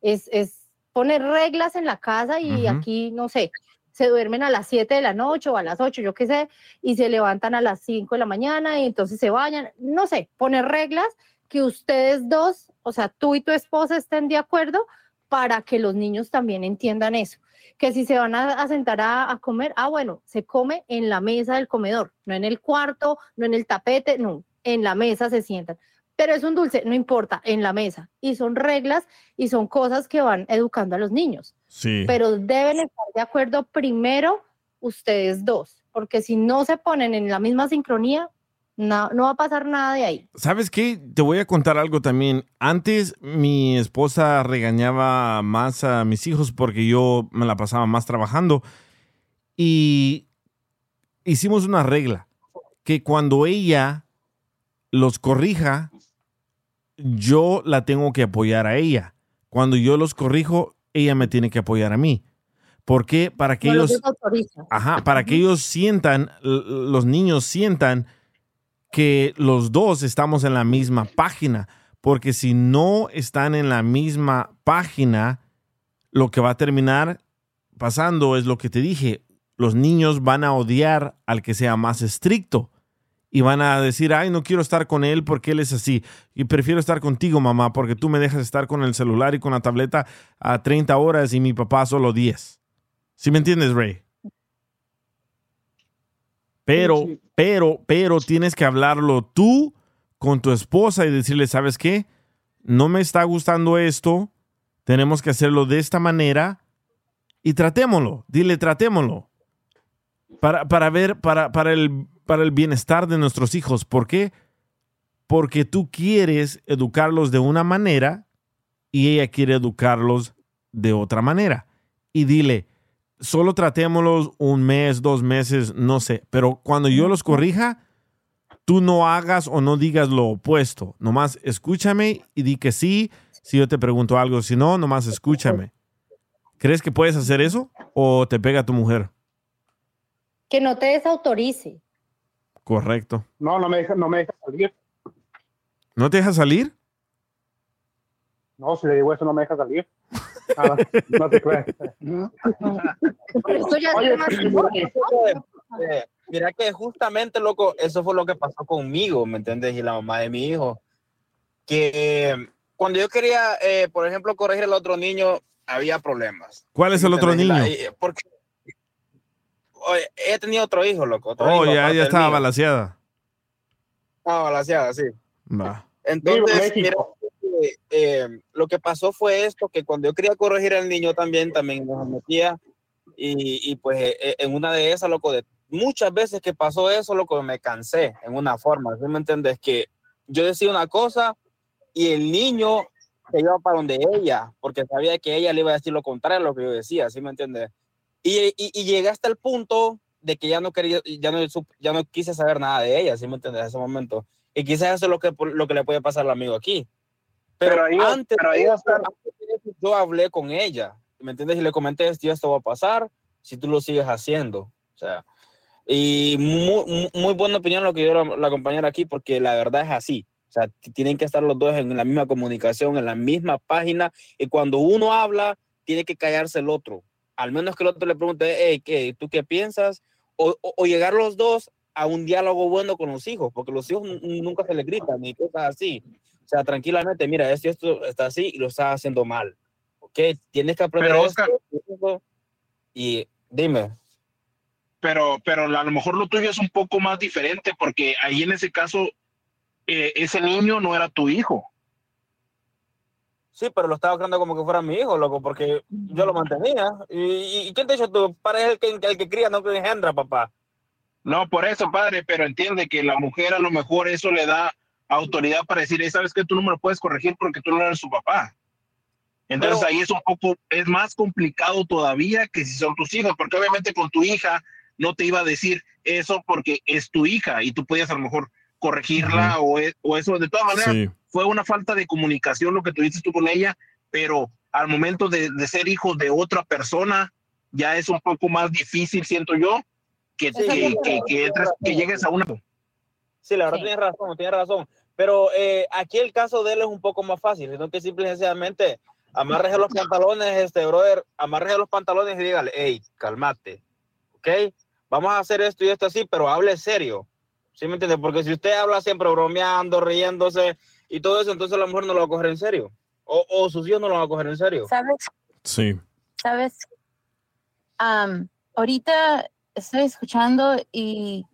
Es, es poner reglas en la casa y aquí, no sé, se duermen a las 7 de la noche o a las 8, yo qué sé, y se levantan a las 5 de la mañana y entonces se bañan, no sé, poner reglas que ustedes dos, o sea, tú y tu esposa estén de acuerdo para que los niños también entiendan eso. Que si se van a, a sentar a, a comer, ah, bueno, se come en la mesa del comedor, no en el cuarto, no en el tapete, no, en la mesa se sientan. pero es un dulce, no importa, en la mesa. Y son reglas y son cosas que van educando a los niños. Sí. Pero deben estar de acuerdo primero ustedes dos, porque si no se ponen en la misma sincronía, no, no va a pasar nada de ahí. ¿Sabes qué? Te voy a contar algo también. Antes mi esposa regañaba más a mis hijos porque yo me la pasaba más trabajando. Y hicimos una regla, que cuando ella los corrija, yo la tengo que apoyar a ella. Cuando yo los corrijo, ella me tiene que apoyar a mí. ¿Por qué? Para que No ellos... Ajá, para que ellos sientan, los niños sientan que los dos estamos en la misma página. Porque si no están en la misma página, lo que va a terminar pasando es lo que te dije. Los niños van a odiar al que sea más estricto. Y van a decir, ay, no quiero estar con él porque él es así. Y prefiero estar contigo, mamá, porque tú me dejas estar con el celular y con la tableta a 30 horas y mi papá solo 10. ¿Sí me entiendes, Ray? Pero, pero, pero tienes que hablarlo tú con tu esposa y decirle, ¿sabes qué? No me está gustando esto, tenemos que hacerlo de esta manera y tratémoslo. Dile, tratémoslo. Para, para ver, para, para, el, para el bienestar de nuestros hijos. ¿Por qué? Porque tú quieres educarlos de una manera y ella quiere educarlos de otra manera. Y dile, solo tratémoslos un mes, dos meses, no sé. Pero cuando yo los corrija, tú no hagas o no digas lo opuesto. Nomás escúchame y di que sí. Si yo te pregunto algo, si no, nomás escúchame. ¿Crees que puedes hacer eso o te pega tu mujer? Que no te desautorice. Correcto. No, no me deja, no me deja salir. ¿No te deja salir? No, si le digo eso, no me deja salir. Ah, no te creas. Eso ya Oye, mira, eh, mira que justamente, loco, eso fue lo que pasó conmigo, ¿me entiendes? Y la mamá de mi hijo. Que eh, cuando yo quería, eh, por ejemplo, corregir al otro niño, había problemas. ¿Cuál es ¿Sí el otro niño? Y- porque ella tenía otro hijo, loco. Otro Oh, hijo, ya, estaba mío. balaseada. Estaba balanceada, sí. Va. Entonces, mira, eh, eh, lo que pasó fue esto, que cuando yo quería corregir al niño también, también nos metía y, y pues eh, eh, en una de esas, loco, de muchas veces que pasó eso, loco, me cansé en una forma, ¿sí me entiendes? Que yo decía una cosa y el niño se iba para donde ella, porque sabía que ella le iba a decir lo contrario a lo que yo decía, ¿sí me entiendes? Y, y, y llegué hasta el punto de que ya no quería, ya no, ya no quise saber nada de ella, ¿sí me entiendes? En ese momento. Y quizás eso es lo que, lo que le puede pasar al amigo aquí. Pero, Pero ahí- antes, pero ahí estar- antes yo hablé con ella, ¿me entiendes? Y le comenté, esto, esto va a pasar si tú lo sigues haciendo. O sea, y muy, muy- buena opinión lo que dio la, la compañera aquí, porque la verdad es así. O sea, tienen que estar los dos en la misma comunicación, en la misma página, y cuando uno habla, tiene que callarse el otro. Al menos que el otro le pregunte, hey, ¿qué, ¿tú qué piensas? O, o- o llegar los dos a un diálogo bueno con los hijos, porque los hijos nu- nunca se les gritan ni cosas así. O sea, tranquilamente, mira, esto, esto está así y lo estás haciendo mal. ¿Ok? Tienes que aprender Pero, esto, esto, y dime. pero, pero a lo mejor lo tuyo es un poco más diferente porque ahí en ese caso eh, ese niño no era tu hijo. Sí, pero lo estaba creando como que fuera mi hijo, loco, porque yo lo mantenía. ¿Y, y- quién te ha dicho tú? Para el que, el que cría, no que engendra, papá. No, por eso, padre, pero entiende que la mujer a lo mejor eso le da autoridad para decir, "Eh, sabes que tú no me lo puedes corregir porque tú no eres su papá. Entonces Pero- ahí es un poco, es más complicado todavía que si son tus hijos, porque obviamente con tu hija no te iba a decir eso porque es tu hija y tú podías a lo mejor corregirla o, e- o eso. De todas maneras, Sí. Fue una falta de comunicación lo que tuviste tú con ella, pero al momento de, de ser hijo de otra persona, ya es un poco más difícil, siento yo, que, Sí, que, sí, que, que entres- que llegues a una... Sí, la verdad tienes razón, tienes razón. Pero eh, aquí el caso de él es un poco más fácil, sino que simple y sencillamente amarreje los pantalones, este brother, amarreje los pantalones y dígale, hey, cálmate, ¿ok? Vamos a hacer esto y esto así, pero hable serio, ¿sí me entiende? Porque si usted habla siempre bromeando, riéndose y todo eso, entonces a lo mejor no lo va a coger en serio. O, o sus hijos no lo van a coger en serio. ¿Sabes? Sí. ¿Sabes? Am, ahorita estoy escuchando y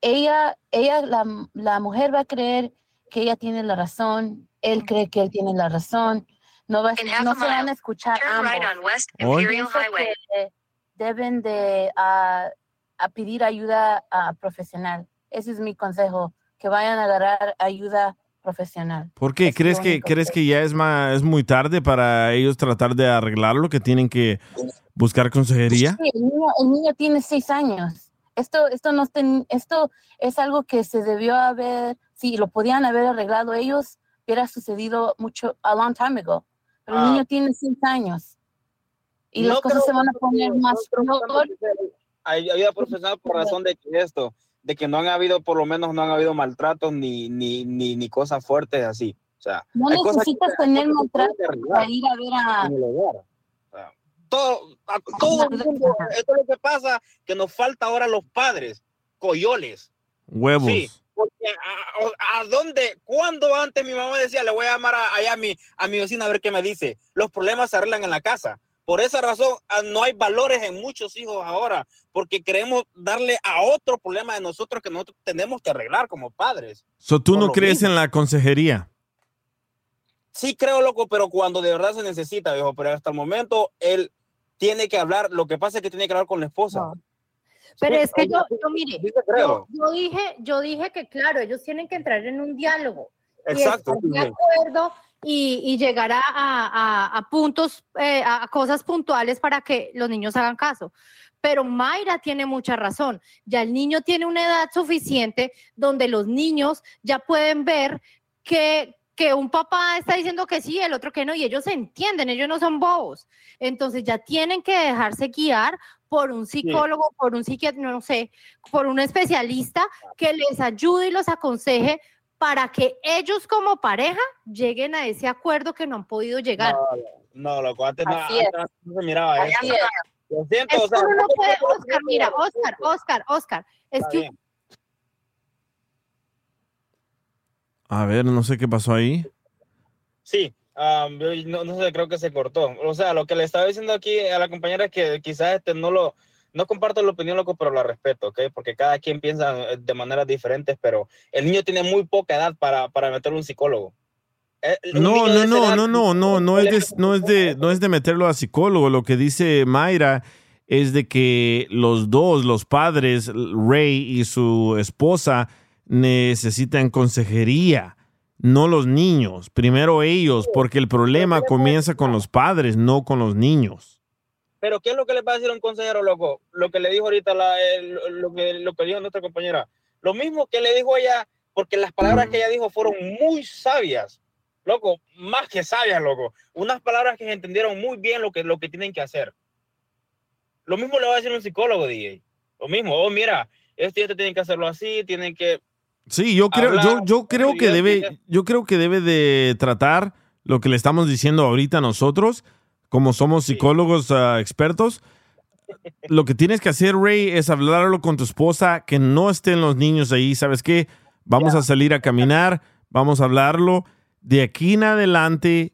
ella, ella la, la mujer va a creer que ella tiene la razón, él cree que él tiene la razón. No, va, no se van a escuchar ambos. Que deben de ah, a pedir ayuda ah, profesional. Ese es mi consejo, que vayan a agarrar ayuda profesional. ¿Por qué? ¿Crees lo que, ¿crees que ya es, ma- es muy tarde para ellos tratar de arreglarlo, que tienen que buscar consejería? Sí, el, niño, el niño tiene seis años. Esto, esto, no ten- esto es algo que se debió haber, si lo podían haber arreglado ellos, hubiera sucedido mucho, a long time ago. Pero el Ah. niño tiene seis años. Y No las cosas se van a poner más. Hay ayuda profesional por razón de que esto, de que no han habido, por lo menos no han habido maltratos ni, ni, ni, ni cosas fuertes así. O sea, No que necesitas tener que se maltrato para ir a ver a... O sea, todo, a todo el mundo, esto es lo que pasa, que nos falta ahora los padres, coyoles. Huevos. Sí, porque a, a- a dónde, cuándo antes mi mamá decía, le voy a llamar a, allá a mi, a mi vecina a ver qué me dice. Los problemas se arreglan en la casa. Por esa razón, ah, no hay valores en muchos hijos ahora, porque queremos darle a otro problema de nosotros que nosotros tenemos que arreglar como padres. So, ¿Tú no crees mismo. en la consejería? Sí creo, loco, pero cuando de verdad se necesita, viejo, pero hasta el momento él tiene que hablar, lo que pasa es que tiene que hablar con la esposa. Pero Sí, es que yo, yo mire, sí yo, yo dije, yo dije que claro, ellos tienen que entrar en un diálogo. y Exacto, estar de acuerdo y, y llegar a, a- a- a puntos, eh, a a cosas puntuales para que los niños hagan caso. Pero Mayra tiene mucha razón. Ya el niño tiene una edad suficiente donde los niños ya pueden ver que, que un papá está diciendo que sí, el otro que no, y ellos se entienden, ellos no son bobos. Entonces ya tienen que dejarse guiar por un psicólogo, por un psiquiatra, no sé, por un especialista que les ayude y los aconseje para que ellos como pareja lleguen a ese acuerdo que no han podido llegar. No, no, loco, antes, no, Así es. antes no se miraba Así eso. es. Lo siento, Es o sea, que uno no no te puede, Oscar, mira, Oscar, Oscar, Oscar, es que. A ver, no sé qué pasó ahí. Sí, no, no sé, creo que se cortó. O sea, lo que le estaba diciendo aquí a la compañera es que quizás este no lo, no comparto la opinión, loco, pero la respeto, ¿ok? Porque cada quien piensa eh, de maneras diferentes, pero el niño tiene muy poca edad para, para meterle un psicólogo. Eh, un No, no, no, no, no, no, no es de, no es de, no es de meterlo a psicólogo. Lo que dice Mayra es de que los dos, los padres, Ray y su esposa, necesitan consejería, no los niños. Primero ellos, porque el problema comienza con los padres, no con los niños. Pero ¿qué es lo que le va a decir a un consejero, loco? Lo que le dijo ahorita, la, el- lo, que, lo que dijo nuestra compañera. Lo mismo que le dijo ella, porque las palabras que ella dijo fueron muy sabias. Loco, más que sabias, loco. Unas palabras que entendieron muy bien lo que, lo que tienen que hacer. Lo mismo le va a decir un psicólogo, DJ. Lo mismo, oh, mira, esto y esto tienen que hacerlo así, tienen que... Sí, yo creo, yo, Hablar, yo creo que debe, yo creo que debe de tratar lo que le estamos diciendo ahorita nosotros, como somos psicólogos ah, expertos. Lo que tienes que hacer, Ray, es hablarlo con tu esposa, que no estén los niños ahí. ¿Sabes qué? Vamos a salir a caminar, vamos a hablarlo. De aquí en adelante,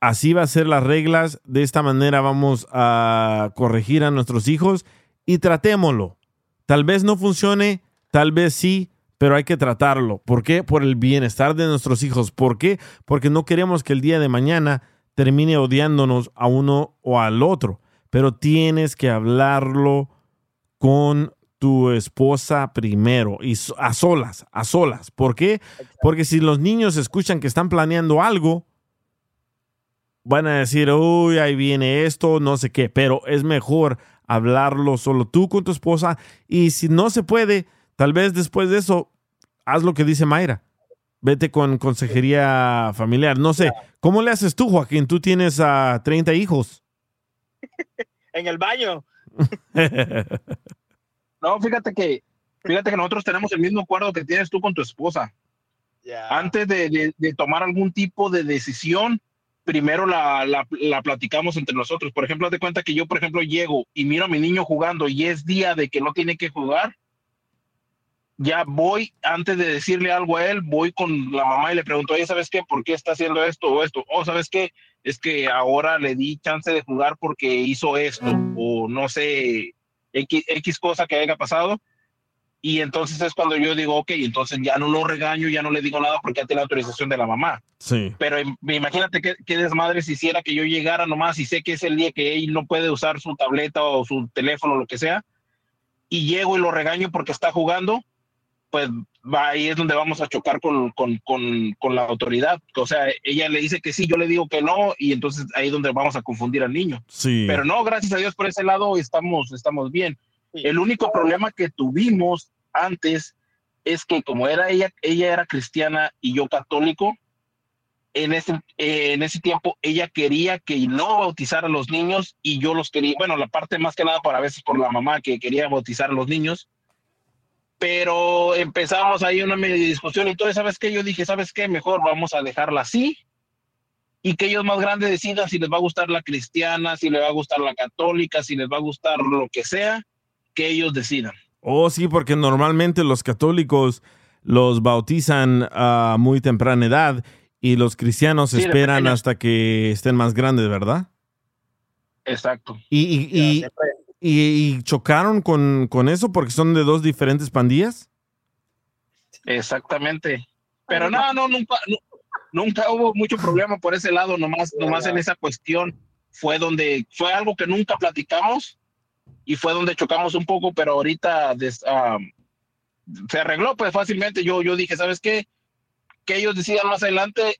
así va a ser las reglas. De esta manera vamos a corregir a nuestros hijos y tratémoslo. Tal vez no funcione, tal vez sí, pero hay que tratarlo. ¿Por qué? Por el bienestar de nuestros hijos. ¿Por qué? Porque no queremos que el día de mañana termine odiándonos a uno o al otro. Pero tienes que hablarlo con tu esposa primero y a solas, a solas. ¿Por qué? Porque si los niños escuchan que están planeando algo, van a decir, uy, ahí viene esto, no sé qué, pero es mejor hablarlo solo tú con tu esposa y si no se puede, tal vez después de eso, haz lo que dice Mayra. Vete con consejería familiar. No sé, ¿cómo le haces tú, Joaquín? Tú tienes a 30 hijos. [laughs] En el baño. [laughs] No, fíjate que, fíjate que nosotros tenemos el mismo acuerdo que tienes tú con tu esposa. Antes de, de- de tomar algún tipo de decisión, primero la, la- la platicamos entre nosotros. Por ejemplo, haz de cuenta que yo, por ejemplo, llego y miro a mi niño jugando y es día de que no tiene que jugar. Ya voy, antes de decirle algo a él, voy con la mamá y le pregunto, oye, ¿sabes qué? ¿Por qué está haciendo esto o esto? O, ¿sabes qué? Es que ahora le di chance de jugar porque hizo esto o no sé, X, X cosa que haya pasado Y entonces es cuando yo digo, ok, entonces ya no lo regaño, ya no le digo nada porque ya tiene la autorización de la mamá. Sí. Pero im- imagínate qué, qué desmadre si hiciera que yo llegara nomás y sé que es el día que él no puede usar su tableta o su teléfono, lo que sea, y llego y lo regaño porque está jugando, pues va, ahí es donde vamos a chocar con, con, con, con la autoridad. O sea, ella le dice que sí, yo le digo que no, y entonces ahí es donde vamos a confundir al niño. Sí. Pero no, gracias a Dios por ese lado estamos, estamos bien. El único problema que tuvimos antes es que como era ella, ella era cristiana y yo católico, en ese, eh, en ese tiempo ella quería que no bautizara a los niños y yo los quería, bueno, la parte más que nada para veces por la mamá que quería bautizar a los niños, pero empezamos ahí una media discusión y todo, ¿sabes qué? Yo dije, ¿sabes qué? Mejor vamos a dejarla así y que ellos más grandes decidan si les va a gustar la cristiana, si les va a gustar la católica, si les va a gustar lo que sea, que ellos decidan. Oh, sí, porque normalmente los católicos los bautizan a muy temprana edad y los cristianos Sí, esperan hasta que estén más grandes, ¿verdad? Exacto. ¿Y, y, y- y- y chocaron con, con eso porque son de dos diferentes pandillas? Exactamente. Pero no, no, nunca, nu- nunca hubo mucho problema por ese lado, nomás, nomás en esa cuestión fue donde, fue algo que nunca platicamos y fue donde chocamos un poco, pero ahorita des- ah, se arregló pues fácilmente. Yo, yo dije, ¿sabes qué? Que ellos decidan más adelante,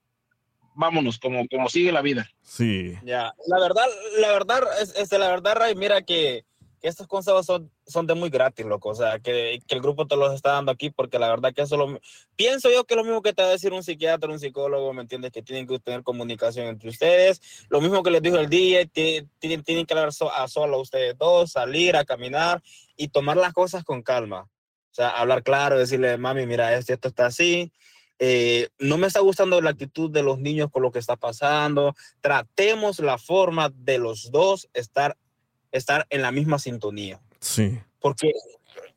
vámonos, como, como sigue la vida. Sí. Ya, la verdad, la verdad, es, es de la verdad, Ray, mira que, que estos consejos son, son de muy gratis, loco. O sea, que, que el grupo te los está dando aquí porque la verdad que eso lo pienso yo que es lo mismo que te va a decir un psiquiatra, un psicólogo, ¿me entiendes? Que tienen que tener comunicación entre ustedes. Lo mismo que les dijo el ti- tienen, tienen que hablar so- a solo ustedes dos, salir a caminar y tomar las cosas con calma. O sea, hablar claro, decirle, mami, mira, esto, esto está así. Eh, no me está gustando la actitud de los niños con lo que está pasando. Tratemos la forma de los dos estar, estar en la misma sintonía. Sí. Porque,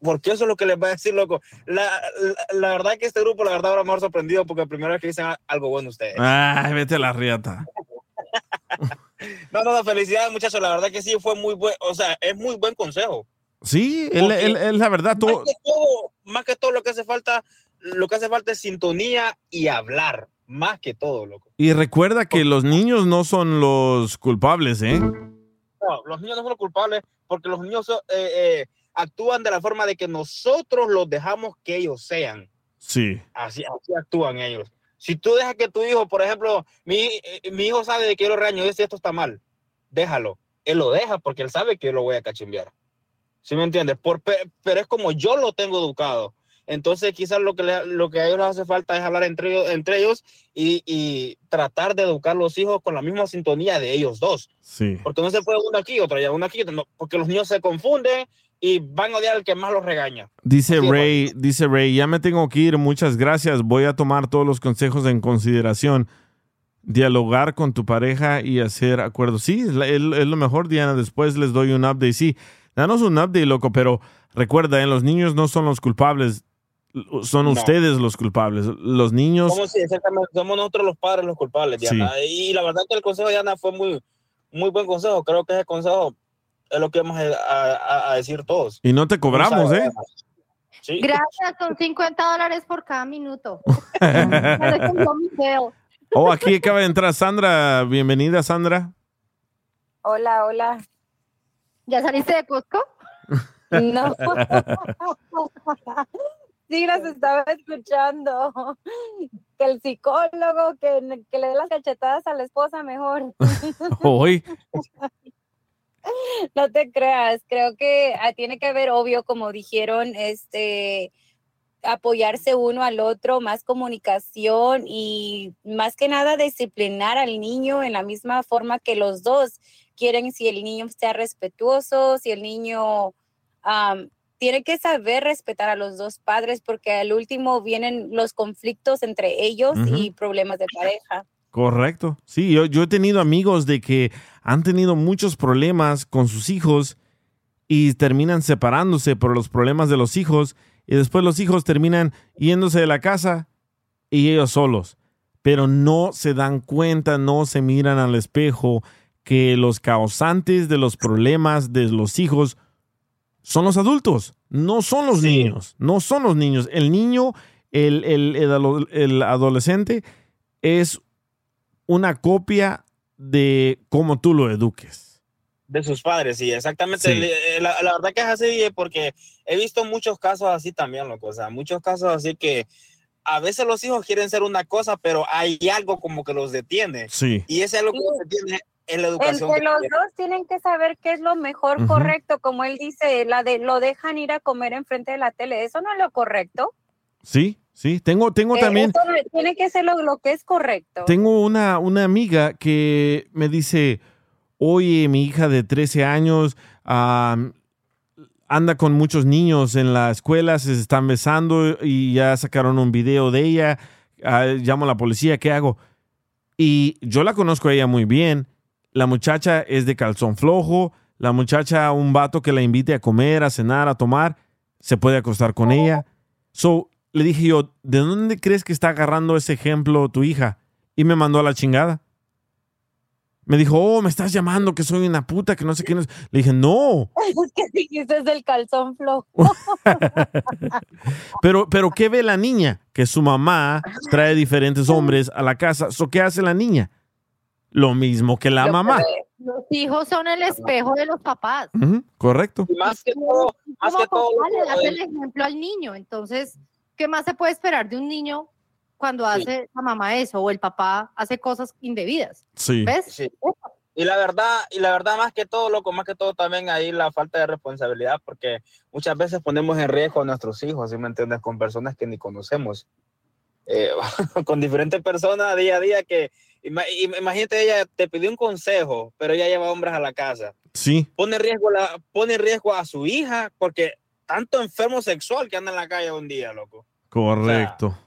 porque eso es lo que les va a decir, loco. La, la, la verdad que este grupo, la verdad, ahora me ha sorprendido porque primera vez que dicen algo bueno ustedes. Ay, vete a la riata. [laughs] No, no, no, felicidades, muchachos. La verdad que sí fue muy buen, o sea, es muy buen consejo. Sí, él, la verdad, todo, Más que todo, más que todo lo que hace falta, lo que hace falta es sintonía y hablar. Más que todo, loco. Y recuerda que los niños no son los culpables, ¿eh? No, los niños no son los culpables porque los niños son, eh, eh, actúan de la forma de que nosotros los dejamos que ellos sean. Sí. Así, así actúan ellos. Si tú dejas que tu hijo, por ejemplo, mi, eh, mi hijo sabe de que yo lo regaño, dice esto está mal, déjalo. Él lo deja porque él sabe que yo lo voy a cachimbear. ¿Sí me entiendes? Por, pe- pero es como yo lo tengo educado. Entonces quizás lo que, le- lo que a ellos les hace falta es hablar entre ellos, entre ellos y, y tratar de educar a los hijos con la misma sintonía de ellos dos. Sí. Porque no se puede uno aquí, otro allá, uno aquí, no, porque los niños se confunden y van a odiar al que más los regaña. Dice Así es, Ray, dice Ray, ya me tengo que ir, muchas gracias. Voy a tomar todos los consejos en consideración. Dialogar con tu pareja y hacer acuerdos. Sí, es, la- es- es lo mejor, Diana. Después les doy un update. Sí, danos un update, loco, pero recuerda, ¿eh? los niños no son los culpables. Son No. ustedes los culpables. Los niños. Somos, sí, exactamente, somos nosotros los padres los culpables, Diana. Y la verdad que el consejo de Diana fue muy, muy buen consejo. Creo que ese consejo es lo que vamos a, a- a decir todos. Y no te cobramos, ¿eh? Sí. Gracias, son 50 dólares por cada minuto. [laughs] Oh, aquí acaba de entrar Sandra. Bienvenida, Sandra. Hola, hola. ¿Ya saliste de Costco? No. [laughs] [laughs] Sí, las estaba escuchando. [laughs] Que el psicólogo, que, que le dé las cachetadas a la esposa mejor. [laughs] Hoy. [laughs] No te creas, creo que ah, tiene que haber, obvio, como dijeron, este, apoyarse uno al otro, más comunicación y más que nada disciplinar al niño en la misma forma que los dos quieren, si el niño sea respetuoso, si el niño tiene que saber respetar a los dos padres, porque al último vienen los conflictos entre ellos y problemas de pareja. Correcto. Sí, yo, yo he tenido amigos de que han tenido muchos problemas con sus hijos y terminan separándose por los problemas de los hijos y después los hijos terminan yéndose de la casa y ellos solos. Pero no se dan cuenta, no se miran al espejo que los causantes de los problemas de los hijos son los adultos, No son los niños, no son los niños. El niño, el, el- el ado- el adolescente es una copia de cómo tú lo eduques. De sus padres, sí, exactamente. Sí. La, la verdad que es así, eh, porque he visto muchos casos así también, loco. O sea, muchos casos así que a veces los hijos quieren ser una cosa, pero hay algo como que los detiene. Sí. Y ese algo que los detiene es la educación. Entre los tienen. dos tienen que saber qué es lo mejor correcto, como él dice, la de lo dejan ir a comer enfrente de la tele, eso no es lo correcto. Sí, sí. Tengo, tengo Eh, también. eso tiene que ser lo, lo que es correcto. Tengo una, una amiga que me dice, oye, mi hija de 13 años anda con muchos niños en la escuela, se están besando y ya sacaron un video de ella, ah, llamo a la policía, ¿qué hago? Y yo la conozco a ella muy bien, la muchacha es de calzón flojo, la muchacha, un vato que la invite a comer, a cenar, a tomar, se puede acostar con ella. So, le dije yo, ¿de dónde crees que está agarrando ese ejemplo tu hija? Y me mandó a la chingada. Me dijo, oh, me estás llamando que soy una puta, que no sé qué. no es". Le dije, no. [laughs] Es que dijiste es del calzón flojo. [laughs] Pero, pero ¿qué ve la niña? Que su mamá trae diferentes hombres a la casa. So, ¿Qué hace la niña? Lo mismo que la mamá. Los hijos son el espejo de los papás. Correcto. Y más que todo, más que todo, le das el ejemplo al niño. Entonces, ¿qué más se puede esperar de un niño cuando Sí. hace la mamá eso o el papá hace cosas indebidas? Sí. ¿Ves? Sí. Y la verdad, y la verdad más que todo, loco, más que todo también ahí la falta de responsabilidad, porque muchas veces ponemos en riesgo a nuestros hijos, ¿sí me entiendes? Con personas que ni conocemos. Eh, [laughs] con diferentes personas día a día que, imagínate, ella te pidió un consejo, pero ella lleva hombres a la casa. Sí. Pone en riesgo, la, pone en riesgo a su hija, porque tanto enfermo sexual que anda en la calle un día, loco. Correcto.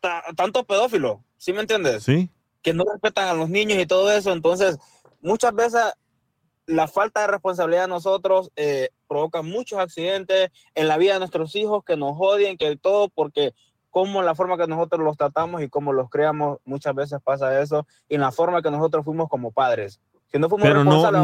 Ta- tanto pedófilo, ¿sí me entiendes? Sí. que no respetan a los niños y todo eso. Entonces, muchas veces la falta de responsabilidad de nosotros eh, provoca muchos accidentes en la vida de nuestros hijos que nos odien, que todo, porque como la forma que nosotros los tratamos y cómo los creamos, muchas veces pasa eso, y en la forma que nosotros fuimos como padres. Si no fuimos Pero no, responsables,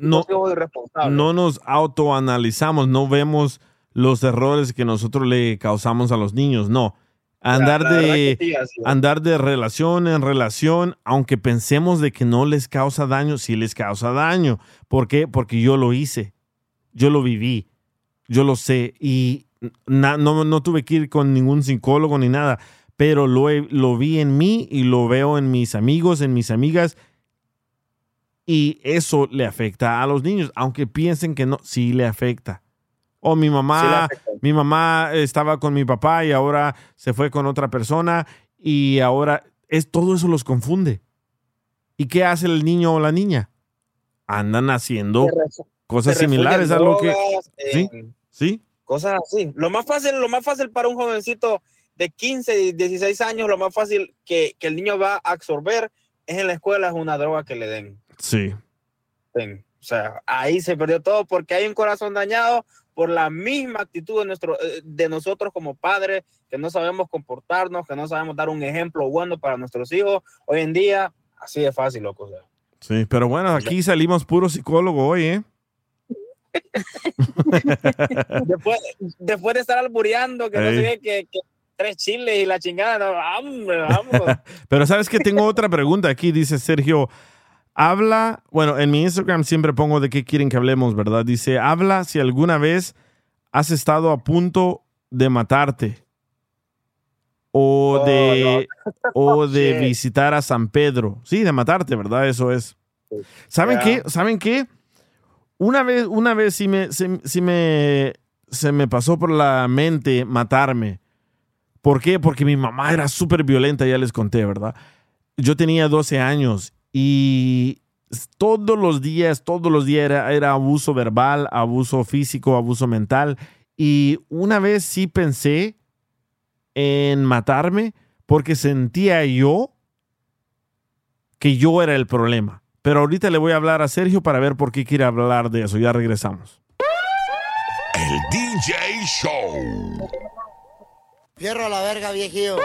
no, no, irresponsables. no nos autoanalizamos, no vemos los errores que nosotros le causamos a los niños, no. Andar la de sí, andar de relación en relación, aunque pensemos de que no les causa daño, sí les causa daño. ¿Por qué? Porque yo lo hice. Yo lo viví. Yo lo sé y na- no, no tuve que ir con ningún psicólogo ni nada, pero lo, he- lo vi en mí y lo veo en mis amigos, en mis amigas y eso le afecta a los niños, aunque piensen que no, sí le afecta. O mi mamá, mi mamá estaba con mi papá y ahora se fue con otra persona y ahora es todo eso los confunde. ¿Y qué hace el niño o la niña? Andan haciendo cosas similares a lo que sí, sí, Cosas así. Lo más fácil, lo más fácil para un jovencito de 15 y 16 años, lo más fácil que, que el niño va a absorber es en la escuela, es una droga que le den. sí. den. O sea, ahí se perdió todo porque hay un corazón dañado por la misma actitud de, nuestro, eh, de nosotros como padres, que no sabemos comportarnos, que no sabemos dar un ejemplo bueno para nuestros hijos. Hoy en día, así de fácil, loco. o sea. Sí, pero bueno, aquí salimos puro psicólogo hoy, ¿eh? Después, después de estar albureando, que no sé qué, que, tres chiles y la chingada, no, hombre, vamos. [laughs] Pero sabes que tengo otra pregunta aquí, dice Sergio. Habla, bueno, en mi Instagram siempre pongo de qué quieren que hablemos, ¿verdad? Dice, habla si alguna vez has estado a punto de matarte o de, [laughs] o de Shit. visitar a San Pedro. Sí, de matarte, ¿verdad? Eso es. ¿Saben qué? ¿Saben qué? Una vez, una vez sí me, sí- me, se me pasó por la mente matarme. ¿Por qué? Porque mi mamá era súper violenta, ya les conté, ¿verdad? Yo tenía 12 años y todos los días, todos los días era, era abuso verbal, abuso físico, abuso mental. Y una vez sí pensé en matarme porque sentía yo que yo era el problema. Pero ahorita le voy a hablar a Sergio para ver por qué quiere hablar de eso. Ya regresamos. El DJ Show. Fierro a la verga, viejillo.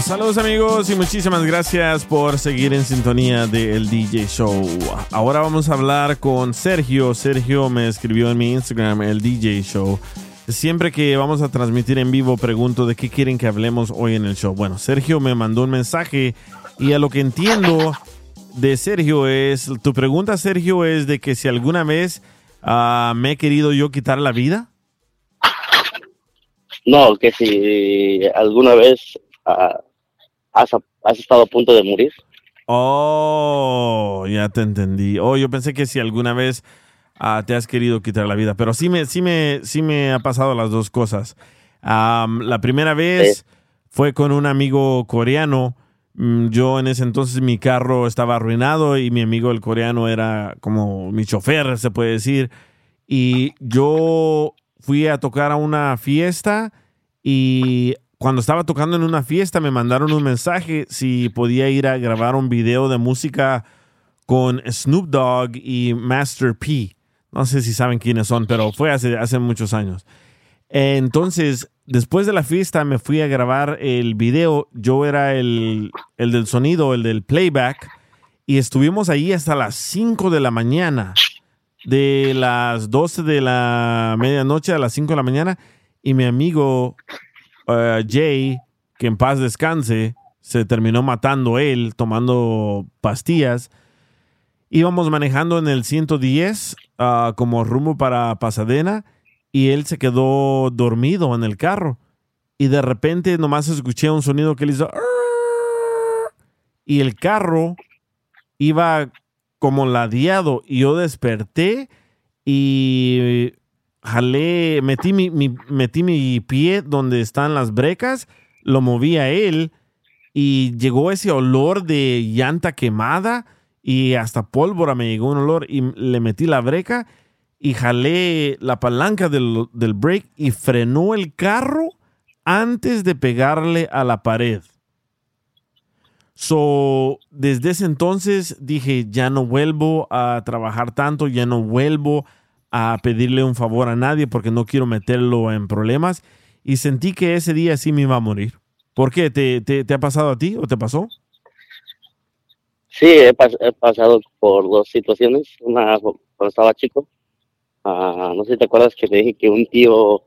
Saludos amigos y muchísimas gracias por seguir en sintonía del DJ Show. Ahora vamos a hablar con Sergio. Sergio me escribió en mi Instagram, el DJ Show. Siempre que vamos a transmitir en vivo pregunto de qué quieren que hablemos hoy en el show. Bueno, Sergio me mandó un mensaje y a lo que entiendo de Sergio es, tu pregunta Sergio es de que si alguna vez ah, me he querido yo quitar la vida. No, que si alguna vez ah, has, has estado a punto de morir. Oh, ya te entendí. Oh, yo pensé que si alguna vez ah, te has querido quitar la vida, pero sí me, sí me, sí me ha pasado las dos cosas. La primera vez fue con un amigo coreano. Mm, Yo en ese entonces mi carro estaba arruinado y mi amigo el coreano era como mi chofer, se puede decir. Y yo fui a tocar a una fiesta y cuando estaba tocando en una fiesta me mandaron un mensaje si podía ir a grabar un video de música con Snoop Dogg y Master P. No sé si saben quiénes son, pero fue hace, hace muchos años. Entonces, después de la fiesta me fui a grabar el video. Yo era el, el del sonido, el del playback. Y estuvimos ahí hasta las 5 de la mañana. De las 12 de la medianoche a las 5 de la mañana. Y mi amigo eh, Jay, que en paz descanse, se terminó matando él tomando pastillas. Íbamos manejando en el 110 ah, como rumbo para Pasadena y él se quedó dormido en el carro. Y de repente nomás escuché un sonido que le hizo... Y el carro iba como ladeado y yo desperté y jalé, metí mi, mi- metí mi pie donde están las brecas, lo moví a él y llegó ese olor de llanta quemada y hasta pólvora me llegó un olor y le metí la breca y jalé la palanca del, del brake y frenó el carro antes de pegarle a la pared. So, desde ese entonces dije, ya no vuelvo a trabajar tanto, ya no vuelvo a pedirle un favor a nadie porque no quiero meterlo en problemas. Y sentí que ese día sí me iba a morir. ¿Por qué? ¿Te, te, te ha pasado a ti o te pasó? Sí, he, he pasado por dos situaciones. Una cuando estaba chico. Ah, no sé si te acuerdas que te dije que un tío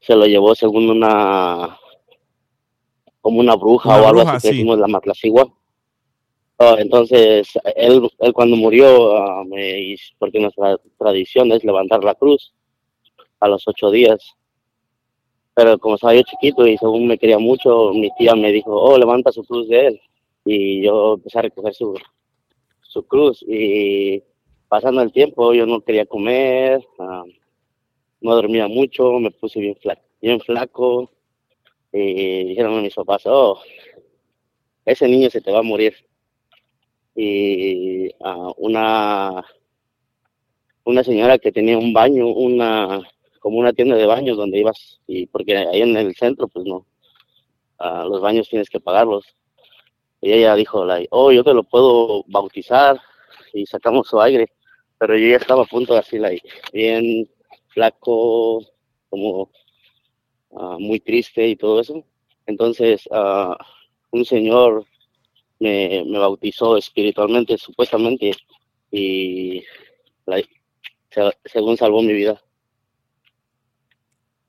se lo llevó según una como una bruja Una o algo bruja, así que sí. decimos la matlacigua. Ah, entonces él, él cuando murió, me hizo- porque nuestra tradición es levantar la cruz a los ocho días. Pero como estaba yo chiquito y según me quería mucho, mi tía me dijo, oh, levanta su cruz de él. Y yo empecé a recoger su, su cruz. Y pasando el tiempo, yo no quería comer, ah, no dormía mucho, me puse bien, fla- bien flaco. Y dijeron mis papás, oh, ese niño se te va a morir. Y ah, una, una señora que tenía un baño, una como una tienda de baños donde ibas, y porque ahí en el centro, pues no, ah, los baños tienes que pagarlos. Y ella dijo, oh, yo te lo puedo bautizar y sacamos su aire. Pero yo ya estaba a punto de así, like, bien flaco, como ah, muy triste y todo eso. Entonces, ah, un señor me, me bautizó espiritualmente, supuestamente, y se- según salvó mi vida.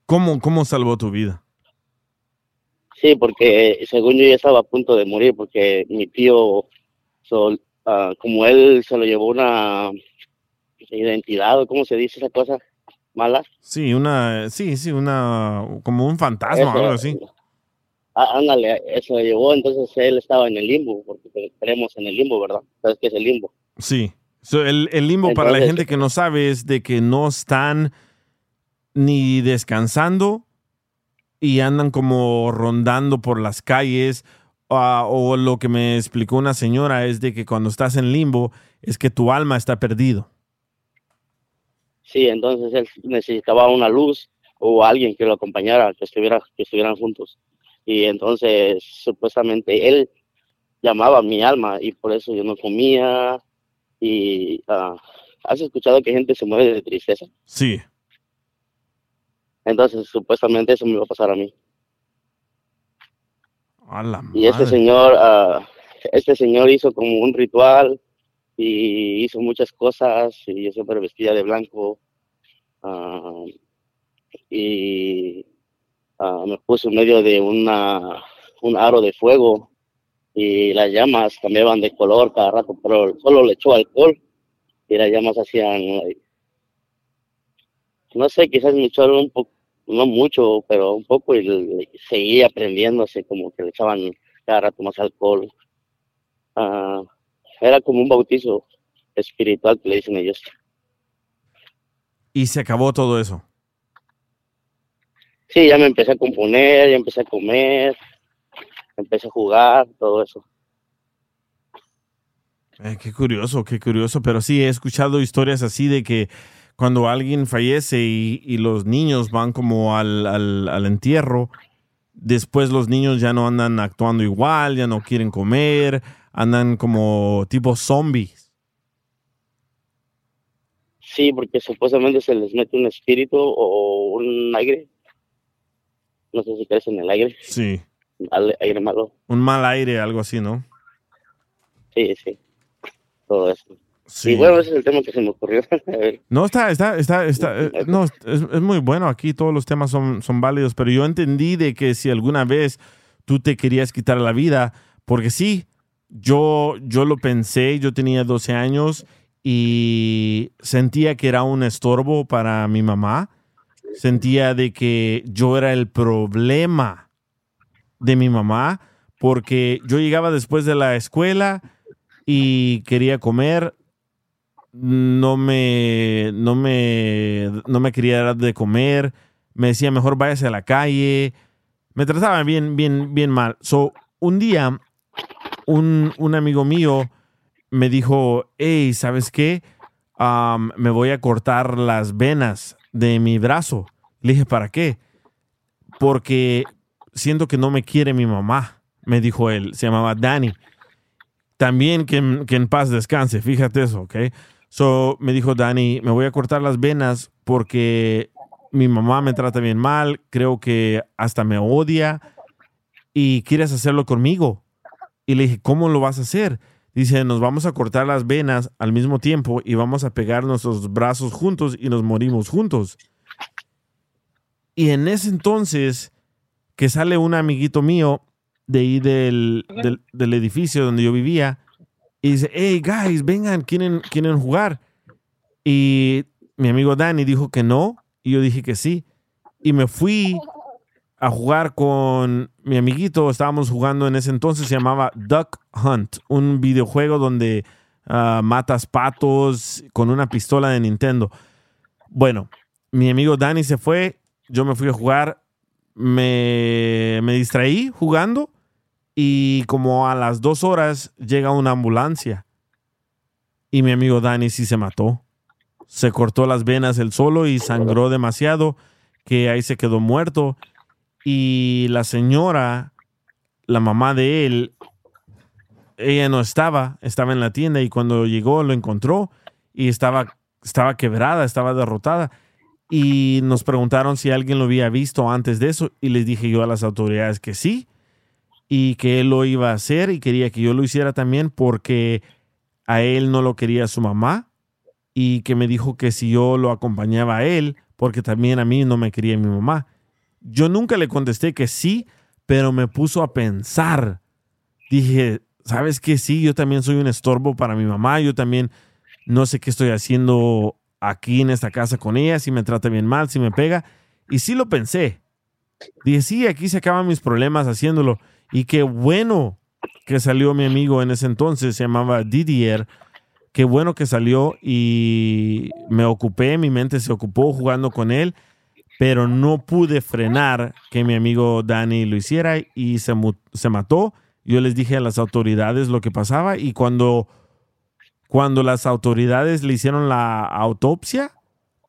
¿Cómo, cómo salvó tu vida? Sí, porque según yo ya estaba a punto de morir, porque mi tío, sol- ah, como él se lo llevó una identidad, o cómo se dice esa cosa mala, Sí, una, sí, sí, una, como un fantasma o Eso, algo así. Ah, ándale, eso lo llevó, entonces él estaba en el limbo, porque creemos en el limbo, ¿verdad? ¿Sabes qué es el limbo? Sí. So, el, el limbo para la gente que no sabe es de que no están ni descansando y andan como rondando por las calles. ah, o lo que me explicó una señora es de que cuando estás en limbo es que tu alma está perdido. Sí, entonces él necesitaba una luz o alguien que lo acompañara, que estuviera, que estuvieran juntos. Y entonces supuestamente él llamaba a mi alma y por eso yo no comía. Y ah, has escuchado que gente se muere de tristeza. Sí. Entonces supuestamente eso me iba a pasar a mí. A la Y este señor, ah, este señor hizo como un ritual y hizo muchas cosas y yo siempre vestía de blanco ah, y ah, me puso en medio de una un aro de fuego y las llamas cambiaban de color cada rato, pero solo le echó alcohol y las llamas hacían, no sé, quizás me echó un poco, no mucho, pero un poco y seguía prendiéndose, como que le echaban cada rato más alcohol. Ah, era como un bautizo espiritual que le dicen ellos. Y se acabó todo eso. Sí, ya me empecé a componer, ya empecé a comer, empecé a jugar, todo eso. Eh, qué curioso, qué curioso. Pero sí, he escuchado historias así de que cuando alguien fallece y, y los niños van como al, al- al entierro, después los niños ya no andan actuando igual, ya no quieren comer, andan como tipo zombies. Sí, porque supuestamente se les mete un espíritu o un aire. No sé si crees en el aire, Sí, al- aire malo. un mal aire, algo así, ¿no? Sí, sí. Todo eso. Sí. Y bueno, ese es el tema que se me ocurrió. [laughs] No, está, está, está, está, eh, no, es, es muy bueno aquí, todos los temas son, son válidos, pero yo entendí de que si alguna vez tú te querías quitar la vida, porque sí, yo, yo lo pensé, yo tenía 12 años y sentía que era un estorbo para mi mamá, sentía de que yo era el problema de mi mamá, porque yo llegaba después de la escuela y quería comer, no me, no me, no me quería dar de comer, me decía mejor váyase a la calle, me trataba bien, bien, bien mal. So, un día, un, un amigo mío me dijo, hey, ¿sabes qué? Me voy a cortar las venas de mi brazo. Le dije, ¿para qué? Porque siento que no me quiere mi mamá, me dijo él, se llamaba Danny también que, que en paz descanse, fíjate eso, ¿ok? So, me dijo Dani, me voy a cortar las venas porque mi mamá me trata bien mal, creo que hasta me odia y quieres hacerlo conmigo. Y le dije, ¿cómo lo vas a hacer? Dice, nos vamos a cortar las venas al mismo tiempo y vamos a pegar nuestros brazos juntos y nos morimos juntos. Y en ese entonces, que sale un amiguito mío de ahí del, del, edificio donde yo vivía y dice, hey guys, vengan, ¿quieren, quieren jugar? Y mi amigo Danny dijo que no y yo dije que sí. Y me fui a jugar con mi amiguito, estábamos jugando en ese entonces, se llamaba Duck Hunt, un videojuego donde ah, matas patos con una pistola de Nintendo. Bueno, mi amigo Danny se fue, yo me fui a jugar, me, me distraí jugando y como a las dos horas llega una ambulancia y mi amigo Danny sí se mató. Se cortó las venas él solo y sangró demasiado que ahí se quedó muerto. Y la señora, la mamá de él, ella no estaba, estaba en la tienda y cuando llegó lo encontró y estaba, estaba quebrada, estaba derrotada. Y nos preguntaron si alguien lo había visto antes de eso y les dije yo a las autoridades que sí y que él lo iba a hacer y quería que yo lo hiciera también porque a él no lo quería su mamá y que me dijo que si yo lo acompañaba a él, porque también a mí no me quería mi mamá. Yo nunca le contesté que sí, pero me puso a pensar. Dije, ¿sabes qué? Sí, yo también soy un estorbo para mi mamá, yo también no sé qué estoy haciendo aquí en esta casa con ella, si me trata bien mal, si me pega. Y sí lo pensé. Dije, sí, aquí se acaban mis problemas haciéndolo. Y qué bueno que salió mi amigo en ese entonces, se llamaba Didier. Qué bueno que salió y me ocupé, mi mente se ocupó jugando con él, pero no pude frenar que mi amigo Danny lo hiciera y se, se mató. Yo les dije a las autoridades lo que pasaba y cuando, cuando las autoridades le hicieron la autopsia,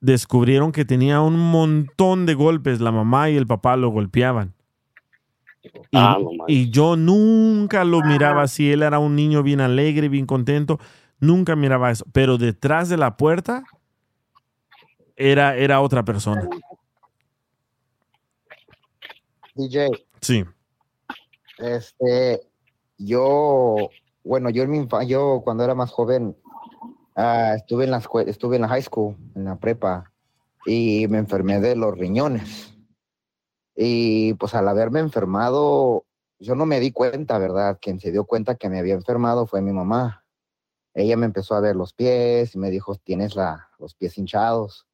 descubrieron que tenía un montón de golpes. La mamá y el papá lo golpeaban. Y, Ah, y yo nunca lo miraba así. Él era un niño bien alegre, bien contento. Nunca miraba eso. Pero detrás de la puerta era, era otra persona. DJ, Sí. Este, yo, bueno, yo en mi yo cuando era más joven, ah, estuve en la escuela, estuve en la high school, en la prepa, y me enfermé de los riñones. Y pues al haberme enfermado, yo no me di cuenta, ¿verdad? Quien se dio cuenta que me había enfermado fue mi mamá. Ella me empezó a ver los pies y me dijo, tienes la, los pies hinchados.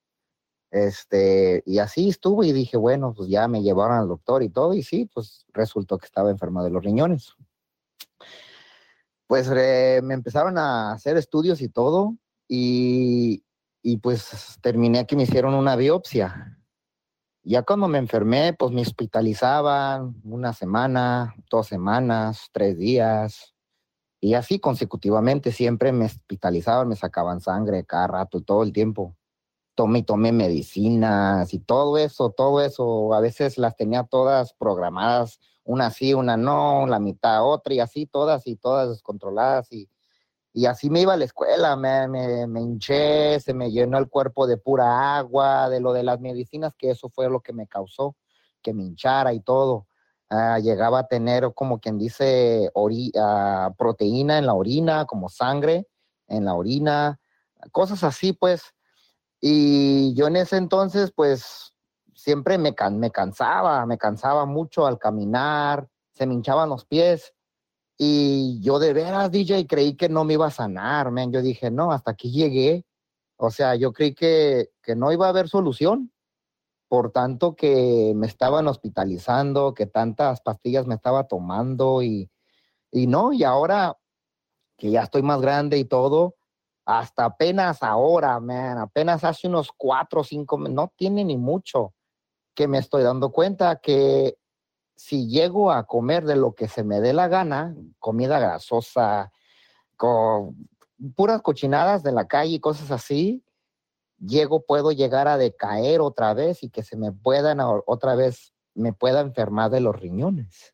Este, y así estuvo y dije, bueno, pues ya me llevaron al doctor y todo, y sí, pues resultó que estaba enfermo de los riñones. Pues me empezaron a hacer estudios y todo, y, y pues terminé que me hicieron una biopsia. Ya cuando me enfermé, pues me hospitalizaban una semana, dos semanas, tres días, y así consecutivamente siempre me hospitalizaban, me sacaban sangre cada rato, todo el tiempo tomé tomé medicinas y todo eso, todo eso, a veces las tenía todas programadas, una sí, una no, la mitad otra y así todas y todas descontroladas y, y así me iba a la escuela, me, me, me hinché, se me llenó el cuerpo de pura agua, de lo de las medicinas, que eso fue lo que me causó, que me hinchara y todo. Ah, llegaba a tener, como quien dice, ori- ah, proteína en la orina, como sangre en la orina, cosas así, pues. Y yo en ese entonces, pues, siempre me, me cansaba, me cansaba mucho al caminar, se me hinchaban los pies. Y yo de veras, DJ, creí que no me iba a sanar, man. Yo dije, no, hasta aquí llegué. O sea, yo creí que, que no iba a haber solución. Por tanto que me estaban hospitalizando, que tantas pastillas me estaba tomando y, y no, y ahora que ya estoy más grande y todo, hasta apenas ahora, man, apenas hace unos cuatro o cinco, no tiene ni mucho que me estoy dando cuenta que si llego a comer de lo que se me dé la gana, comida grasosa, puras cochinadas de la calle y cosas así, llego, puedo llegar a decaer otra vez y que se me puedan otra vez, me pueda enfermar de los riñones.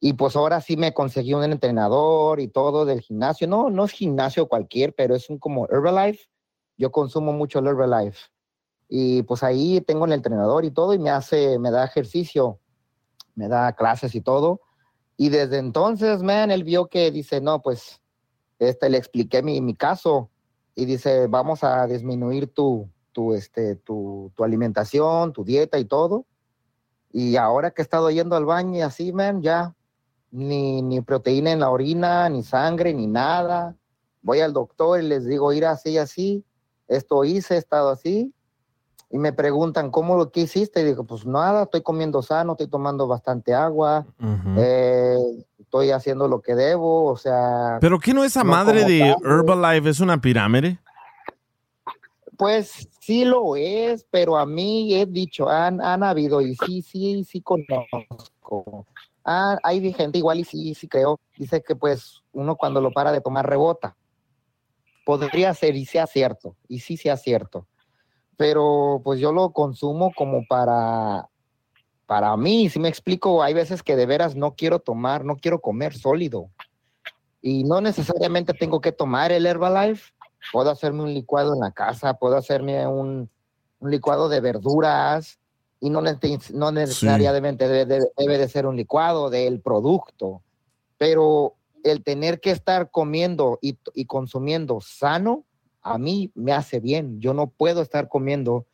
Y pues ahora sí me conseguí un entrenador y todo del gimnasio. No, no es gimnasio cualquier, pero es un como Herbalife. Yo consumo mucho el Herbalife. Y pues ahí tengo el entrenador y todo y me hace, me da ejercicio, me da clases y todo. Y desde entonces, man, él vio que dice, no, pues, este, le expliqué mi, mi caso y dice, vamos a disminuir tu, tu, este, tu, tu alimentación, tu dieta y todo. Y ahora que he estado yendo al baño y así, man, ya ni, ni proteína en la orina, ni sangre, ni nada. Voy al doctor y les digo, ir así y así. Esto hice, he estado así. Y me preguntan, ¿cómo lo que hiciste? Y digo, pues nada, estoy comiendo sano, estoy tomando bastante agua, eh, estoy haciendo lo que debo, o sea... Pero ¿qué no esa no madre de. Herbalife es una pirámide? Pues sí lo es, pero a mí he dicho, han, han habido, y sí, sí, sí conozco. Ah, hay gente igual y sí, sí creo, dice que pues uno cuando lo para de tomar rebota. Podría ser y sea cierto, y sí sea cierto. Pero pues yo lo consumo como para, para mí, si me explico, hay veces que de veras no quiero tomar, no quiero comer sólido. Y no necesariamente tengo que tomar el Herbalife. Puedo hacerme un licuado en la casa, puedo hacerme un, un licuado de verduras y no, nece- no necesariamente debe de ser un licuado del producto. Pero el tener que estar comiendo y, y consumiendo sano, a mí me hace bien. Yo no puedo estar comiendo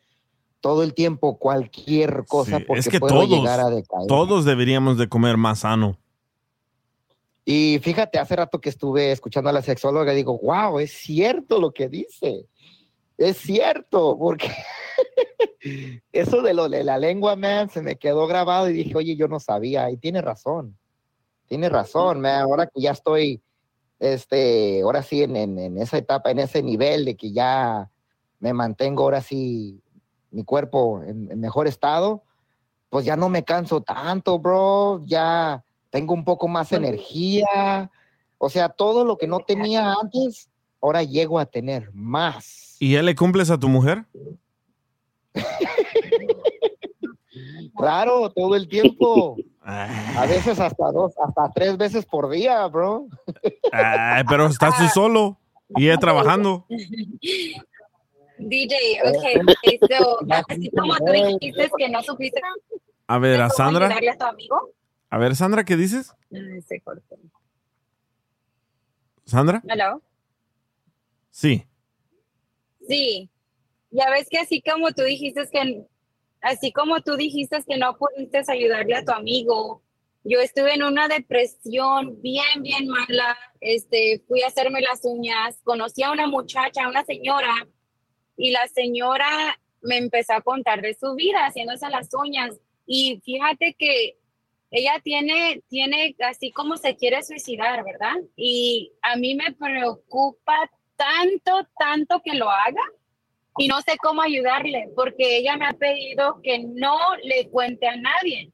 todo el tiempo cualquier cosa porque es que puedo todos, llegar a decaer. todos deberíamos de comer más sano. Y fíjate, hace rato que estuve escuchando a la sexóloga, digo, wow, es cierto lo que dice. Es cierto, porque [laughs] eso de lo de la lengua, man, se me quedó grabado y dije, oye, yo no sabía, y tiene razón. Tiene razón, man, ahora que ya estoy, este, ahora sí en, en- en esa etapa, en ese nivel de que ya me mantengo ahora sí mi cuerpo en, en mejor estado, pues ya no me canso tanto, bro, ya tengo un poco más energía, o sea, todo lo que no tenía antes, ahora llego a tener más. ¿Y ya le cumples a tu mujer? [laughs] Claro, todo el tiempo. A veces hasta dos, hasta tres veces por día, bro. Ay, pero estás tú solo y ella trabajando. [laughs] DJ, ok, so, así como tú dijiste que no supiste A ver, a cómo Sandra. a tu amigo. A ver, Sandra, ¿qué dices? Ay, se cortó. ¿Sandra? ¿Aló? Sí. Sí, ya ves que así como tú dijiste que, así como tú dijiste que no pudiste ayudarle a tu amigo, yo estuve en una depresión bien, bien mala, este, fui a hacerme las uñas, conocí a una muchacha, a una señora, y la señora me empezó a contar de su vida haciéndose las uñas, y fíjate que ella tiene, tiene así como se quiere suicidar, ¿verdad? Y a mí me preocupa tanto, tanto que lo haga y no sé cómo ayudarle porque ella me ha pedido que no le cuente a nadie.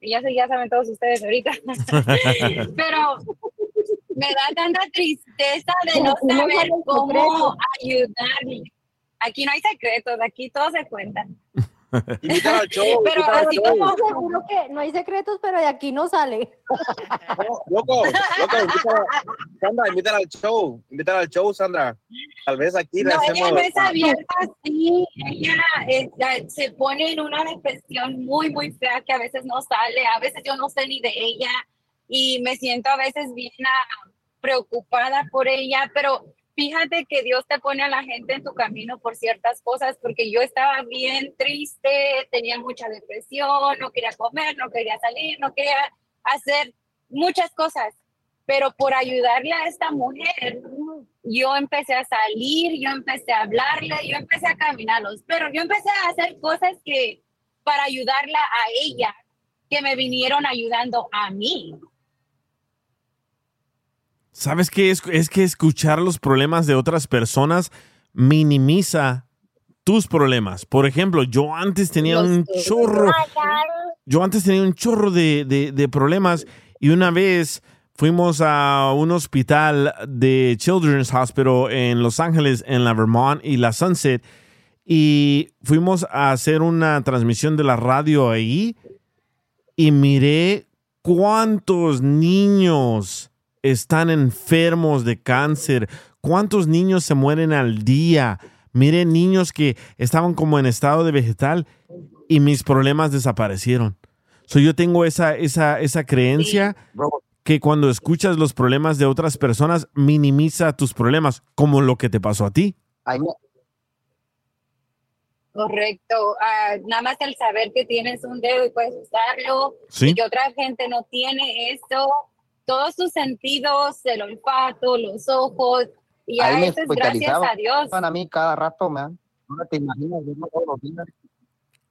Y ya, ya saben todos ustedes ahorita. [laughs] Pero me da tanta tristeza de no saber cómo ayudarle. Aquí no hay secretos, aquí todos se cuentan. Show. Pero así como Seguro que no hay secretos, pero de aquí no sale. Loco, loco, invítala, Sandra, invítala al show. Invítala al show, Sandra. Tal vez aquí le No, hacemos. ella no es abierta así, ella eh, se pone en una depresión muy, muy fea que a veces no sale, a veces yo no sé ni de ella y me siento a veces bien ah, preocupada por ella, pero fíjate que Dios te pone a la gente en tu camino por ciertas cosas, porque yo estaba bien triste, tenía mucha depresión, no quería comer, no quería salir, no quería hacer muchas cosas, pero por ayudarle a esta mujer, yo empecé a salir, yo empecé a hablarle, yo empecé a caminarlos, pero yo empecé a hacer cosas que para ayudarla a ella, que me vinieron ayudando a mí. ¿Sabes qué? Es, es que escuchar los problemas de otras personas minimiza tus problemas. Por ejemplo, yo antes tenía un chorro, yo antes tenía un chorro de, de- de problemas y una vez fuimos a un hospital de Children's Hospital en Los Ángeles, en la Vermont y la Sunset, y fuimos a hacer una transmisión de la radio ahí y miré cuántos niños están enfermos de cáncer, cuántos niños se mueren al día. Miré niños que estaban como en estado de vegetal y mis problemas desaparecieron. So, yo tengo esa, esa, esa creencia que cuando escuchas los problemas de otras personas, minimiza tus problemas, como lo que te pasó a ti. Correcto. Ah, nada más el saber que tienes un dedo y puedes usarlo Sí. y que otra gente no tiene eso. Todos tus sentidos, el olfato, los ojos, y Ahí a eso es gracias a Dios. a mí cada rato, man. No te imaginas, yo no todos los días.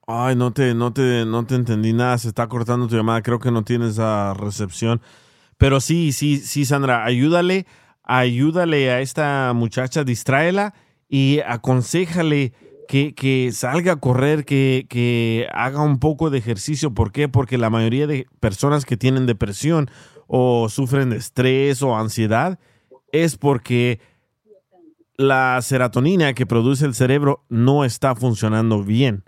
Ay, no te, no te, no te entendí nada, se está cortando tu llamada, creo que no tienes a recepción. Pero sí, sí, sí, Sandra, ayúdale, ayúdale a esta muchacha, distráela y aconsejale que, que salga a correr, que, que haga un poco de ejercicio. ¿Por qué? Porque la mayoría de personas que tienen depresión o sufren de estrés o ansiedad es porque la serotonina que produce el cerebro no está funcionando bien.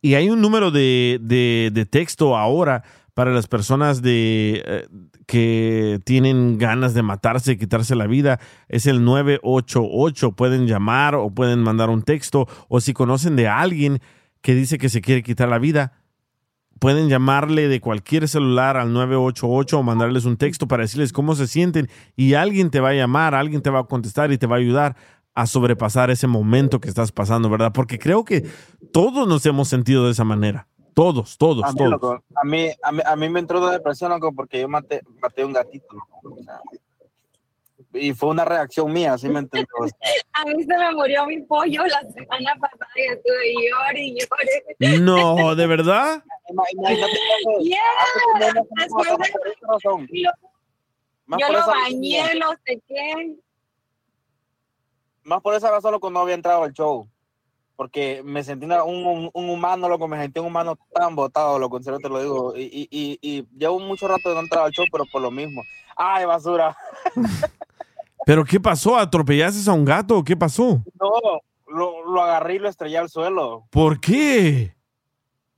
Y hay un número de, de- texto ahora para las personas de, eh, que tienen ganas de matarse, quitarse la vida. Es el 988. Pueden llamar o pueden mandar un texto. O si conocen de alguien que dice que se quiere quitar la vida, pueden llamarle de cualquier celular al 988 o mandarles un texto para decirles cómo se sienten y alguien te va a llamar, alguien te va a contestar y te va a ayudar a sobrepasar ese momento que estás pasando, ¿verdad? Porque creo que todos nos hemos sentido de esa manera. Todos, todos, A mí, todos. loco, a mí, a mí, a mí me entró de depresión, loco, porque yo maté, maté un gatito, loco, o sea, y fue una reacción mía, ¿sí me entiendes? O sea, [laughs] A mí se me murió mi pollo la semana pasada y estuve llore y llore. No, ¿de verdad? imagínate, [laughs] Yeah, yo lo bañé, lo sequé. más por esa razón, loco, no había entrado al show. Porque me sentí un, un, un humano, loco, me sentí un humano tan botado, loco, en serio te lo digo. Y, y, y, y llevo mucho rato de no entrar al show, pero por lo mismo. ¡Ay, basura! [laughs] ¿Pero qué pasó? ¿Atropellaste a un gato o qué pasó? No, lo, lo agarré y lo estrellé al suelo. ¿Por qué?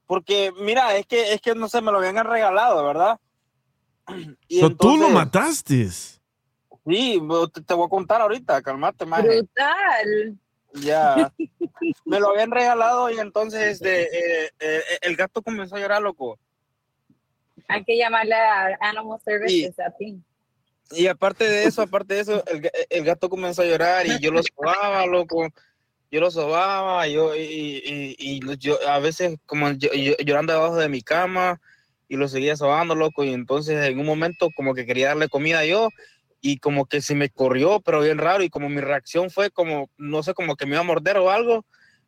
Porque, mira, es que, es que no sé, me lo habían regalado, ¿verdad? [clears throat] Y So, tú lo mataste. Sí, te, te voy a contar ahorita, calmate, más. Brutal. Ya. [laughs] Me lo habían regalado y entonces este, eh, eh, el gato comenzó a llorar, loco. Hay que llamarle a Animal Services a ti. Y aparte de eso, aparte de eso, el, el gato comenzó a llorar y yo lo sobaba, loco. Yo lo sobaba, yo, y, y, y yo a veces como yo- yo- llorando debajo de mi cama y lo seguía sobando, loco. Y entonces en un momento como que quería darle comida yo y como que se me corrió, pero bien raro. Y como mi reacción fue como, no sé, como que me iba a morder o algo.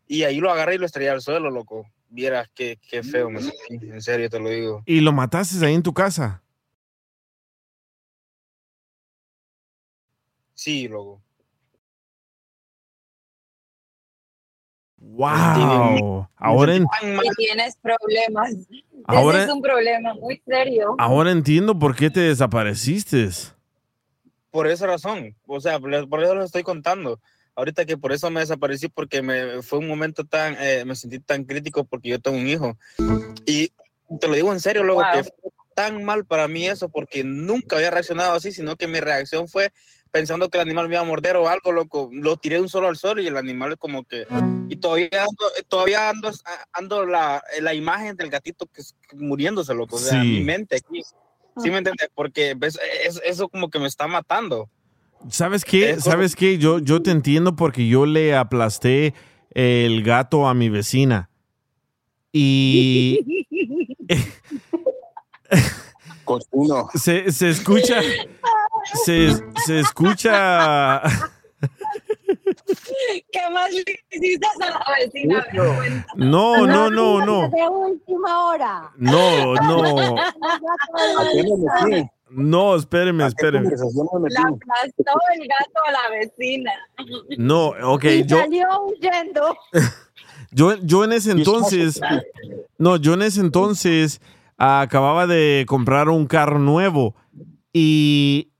Y ahí lo agarré y lo estrellé al suelo, loco. Vieras qué, qué feo me sentí, en serio te lo digo. Y lo mataste ahí en tu casa. Sí, loco. Wow. Ahora, en- Y tienes problemas. Ahora- Ese es un problema muy serio. ahora entiendo por qué te desapareciste. por esa razón, o sea, por por eso lo estoy contando. Ahorita que por eso me desaparecí, porque me fue un momento tan, eh, me sentí tan crítico porque yo tengo un hijo. Y te lo digo en serio, luego Wow. que fue tan mal para mí eso, porque nunca había reaccionado así, sino que mi reacción fue pensando que el animal me iba a morder o algo, loco. Lo tiré de un solo al suelo y el animal como que... Y todavía ando, todavía ando, ando la, la imagen del gatito que es muriéndose, loco. O sea, Sí. mi mente aquí. ¿Sí me entiendes? Porque ves, es- eso como que me está matando. ¿Sabes qué? Eso- ¿Sabes qué? Yo, yo te entiendo porque yo le aplasté el gato a mi vecina. Y [laughs] [laughs] Cochino. se, se escucha. Se, se escucha. ¿Qué más le hiciste a la vecina? No, no, no, no. De última hora. No, no. No, espéreme, espéreme. Le aplastó el gato a la vecina. No, ok, y yo, salió huyendo. [laughs] yo, yo en ese entonces, no, yo en ese entonces acababa de comprar un carro nuevo y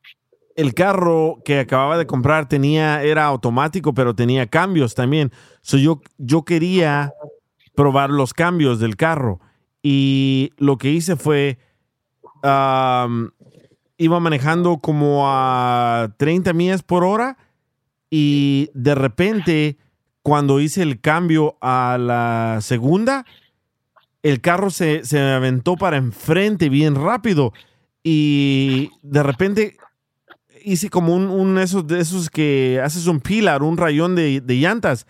el carro que acababa de comprar tenía, era automático, pero tenía cambios también. So yo, yo quería probar los cambios del carro y lo que hice fue, iba manejando como a 30 millas por hora y de repente cuando hice el cambio a la segunda, el carro se, se me aventó para enfrente bien rápido y de repente hice como un, un esos de esos que haces un pilar, un rayón de, de llantas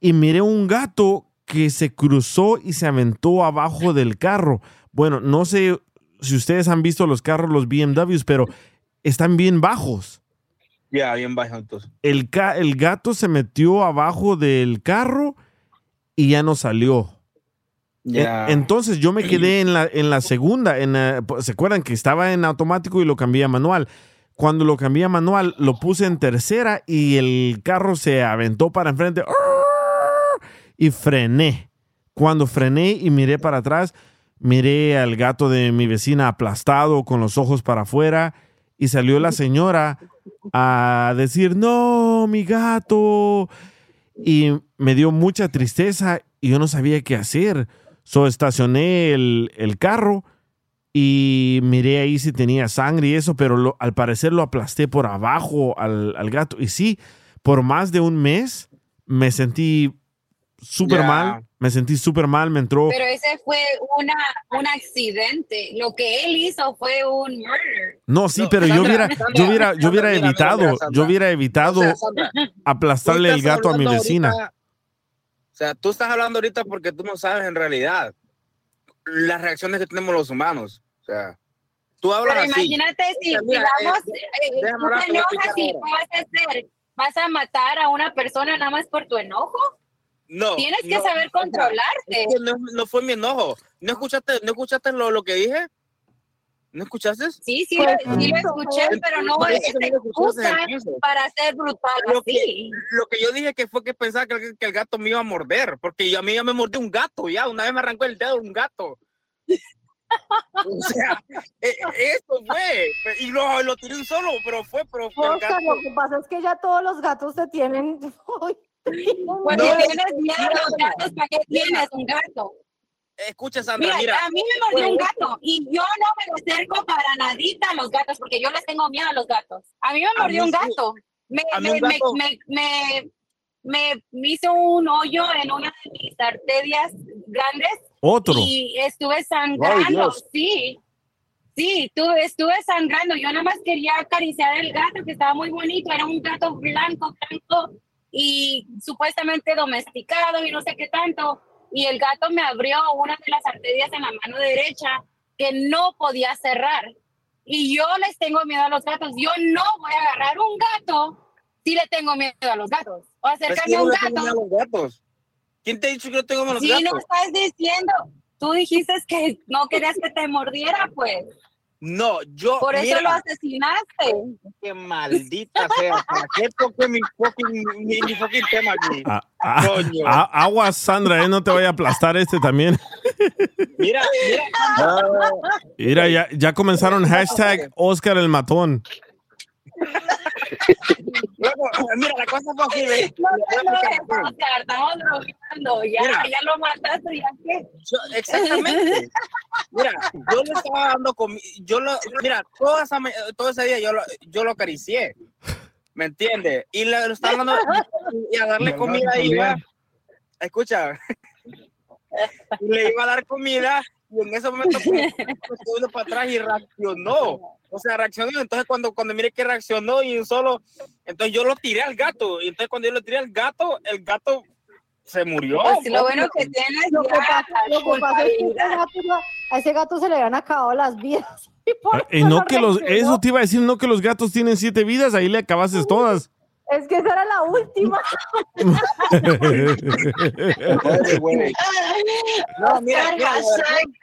y miré un gato que se cruzó y se aventó abajo del carro. Bueno, no sé si ustedes han visto los carros, los BMWs, pero están bien bajos. Ya, bien bajo entonces. El, ca- el gato se metió abajo del carro y ya no salió. Entonces yo me quedé en la, en la [clears throat] segunda. En la- ¿Se acuerdan que estaba en automático y lo cambié a manual? Cuando lo cambié a manual, lo puse en tercera y el carro se aventó para enfrente y frené. Cuando frené y miré para atrás, miré al gato de mi vecina aplastado con los ojos para afuera y salió la señora a decir, no, mi gato. Y me dio mucha tristeza y yo no sabía qué hacer. So estacioné el, el carro y miré ahí si tenía sangre y eso, pero lo- al parecer lo aplasté por abajo al, al gato. Y sí, por más de un mes me sentí súper Ya. mal, me sentí súper mal, me entró... Pero ese fue una, un accidente. Lo que él hizo fue un murder. No, sí, pero yo Sandra, hubiera, Sandra, yo hubiera, yo Sandra, hubiera mira, evitado, mira, Sandra. yo hubiera evitado O sea, Sandra, aplastarle el gato a mi vecina. ahorita- sea, tú estás hablando ahorita porque tú no sabes en realidad las reacciones que tenemos los humanos. O sea, tú hablas Pero así. imagínate si, O sea, mira, digamos, eh, eh, déjame tú te enojas y explicar ¿qué vas a hacer? ¿Vas a matar a una persona nada más por tu enojo? No. Tienes que no, saber controlarte. es que no, no fue mi enojo. ¿No escuchaste, no escuchaste lo, lo que dije? ¿No escuchaste? Sí, sí, lo, sí lo escuché, pero no Parece es que no lo escuchaste, excusa para ser brutal Lo que, así. lo que yo dije que fue que pensaba que, el- que el gato me iba a morder, porque yo- a mí ya me mordió un gato, ya, una vez me arrancó el dedo un gato. O [laughs] sea, eh, eso fue, y lo, lo tiré un solo, pero fue, pero fue el Oscar, gato. lo que pasa es que ya todos los gatos te tienen. [laughs] Porque No, tienes miedo a los gatos, ¿para qué tienes un gato? Escucha, Sandra, Mira, mira. a mí me mordió un gato y yo no me acerco para nadita a los gatos porque yo les tengo miedo a los gatos. A mí me mordió mí un gato. Me, me, un gato- me, me, me- me hizo un hoyo en una de mis arterias grandes Otro. y estuve sangrando, sí. Sí, tuve, estuve sangrando. Yo nada más quería acariciar el gato, que estaba muy bonito. Era un gato blanco, blanco y supuestamente domesticado y no sé qué tanto. Y el gato me abrió una de las arterias en la mano derecha que no podía cerrar. Y yo les tengo miedo a los gatos. Yo no voy a agarrar un gato si le tengo miedo a los gatos. O acercarme a un gato. a los gatos. ¿Quién te ha dicho que yo tengo miedo a los Sí, gatos? no estás diciendo. Tú dijiste que no querías que te mordiera, pues. No, yo. Por eso mira, lo asesinaste. Qué maldita sea. ¿Para qué toqué mi fucking, mi, mi fucking tema aquí? Ah, ah, Coño. ah, aguas, Sandra, eh, no te vaya a aplastar este también. Mira, mira. Mira, ya, ya comenzaron hashtag Oscar el matón. Luego, mira, la cosa fue así, ¿ves? No enojes, explicar. Oscar, estamos bromeando. Ya, Mira. ya lo mataste, ya que. Yo- exactamente. Mira, yo le estaba dando comida. Yo lo, mira, toda esa me- todo ese día yo lo, yo lo acaricié. ¿Me entiendes? Y le, lo estaba dando y a darle comida iba. Escucha. Y le iba a dar comida y en ese momento pues, viendo para atrás y reaccionó. O sea, reaccionó. Entonces, cuando, cuando mire que reaccionó y un solo, entonces yo lo tiré al gato. Y entonces, cuando yo lo tiré al gato, el gato se murió. Pues lo bueno que Lo ya pasa, lo que pasa es que ese culpabilidad. gato ya- a ese gato se le habían acabado las vidas. [laughs] Y por Y eso no que los, eso te iba a decir, no que los gatos tienen siete vidas, ahí le acabaste todas. Es que esa era la última. No, mira, mira, la verdad-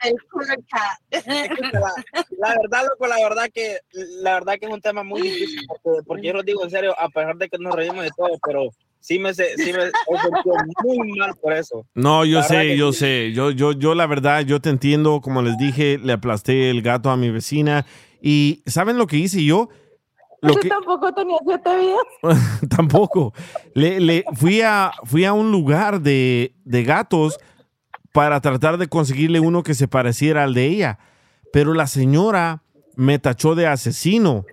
la, verdad, loco, la verdad que la verdad que es un tema muy difícil porque, porque yo lo digo en serio, a pesar de que nos reímos de todo, pero sí me sí me he sentido muy mal por eso. No, yo sé, yo sí. sé. Yo, yo, yo la verdad, yo te entiendo. Como les dije, le aplasté el gato a mi vecina. Y ¿saben lo que hice yo? Lo Yo que, tampoco tenía siete vidas. [laughs] tampoco. Le, le- fui, a, fui a un lugar de, de gatos para tratar de conseguirle uno que se pareciera al de ella. Pero la señora me tachó de asesino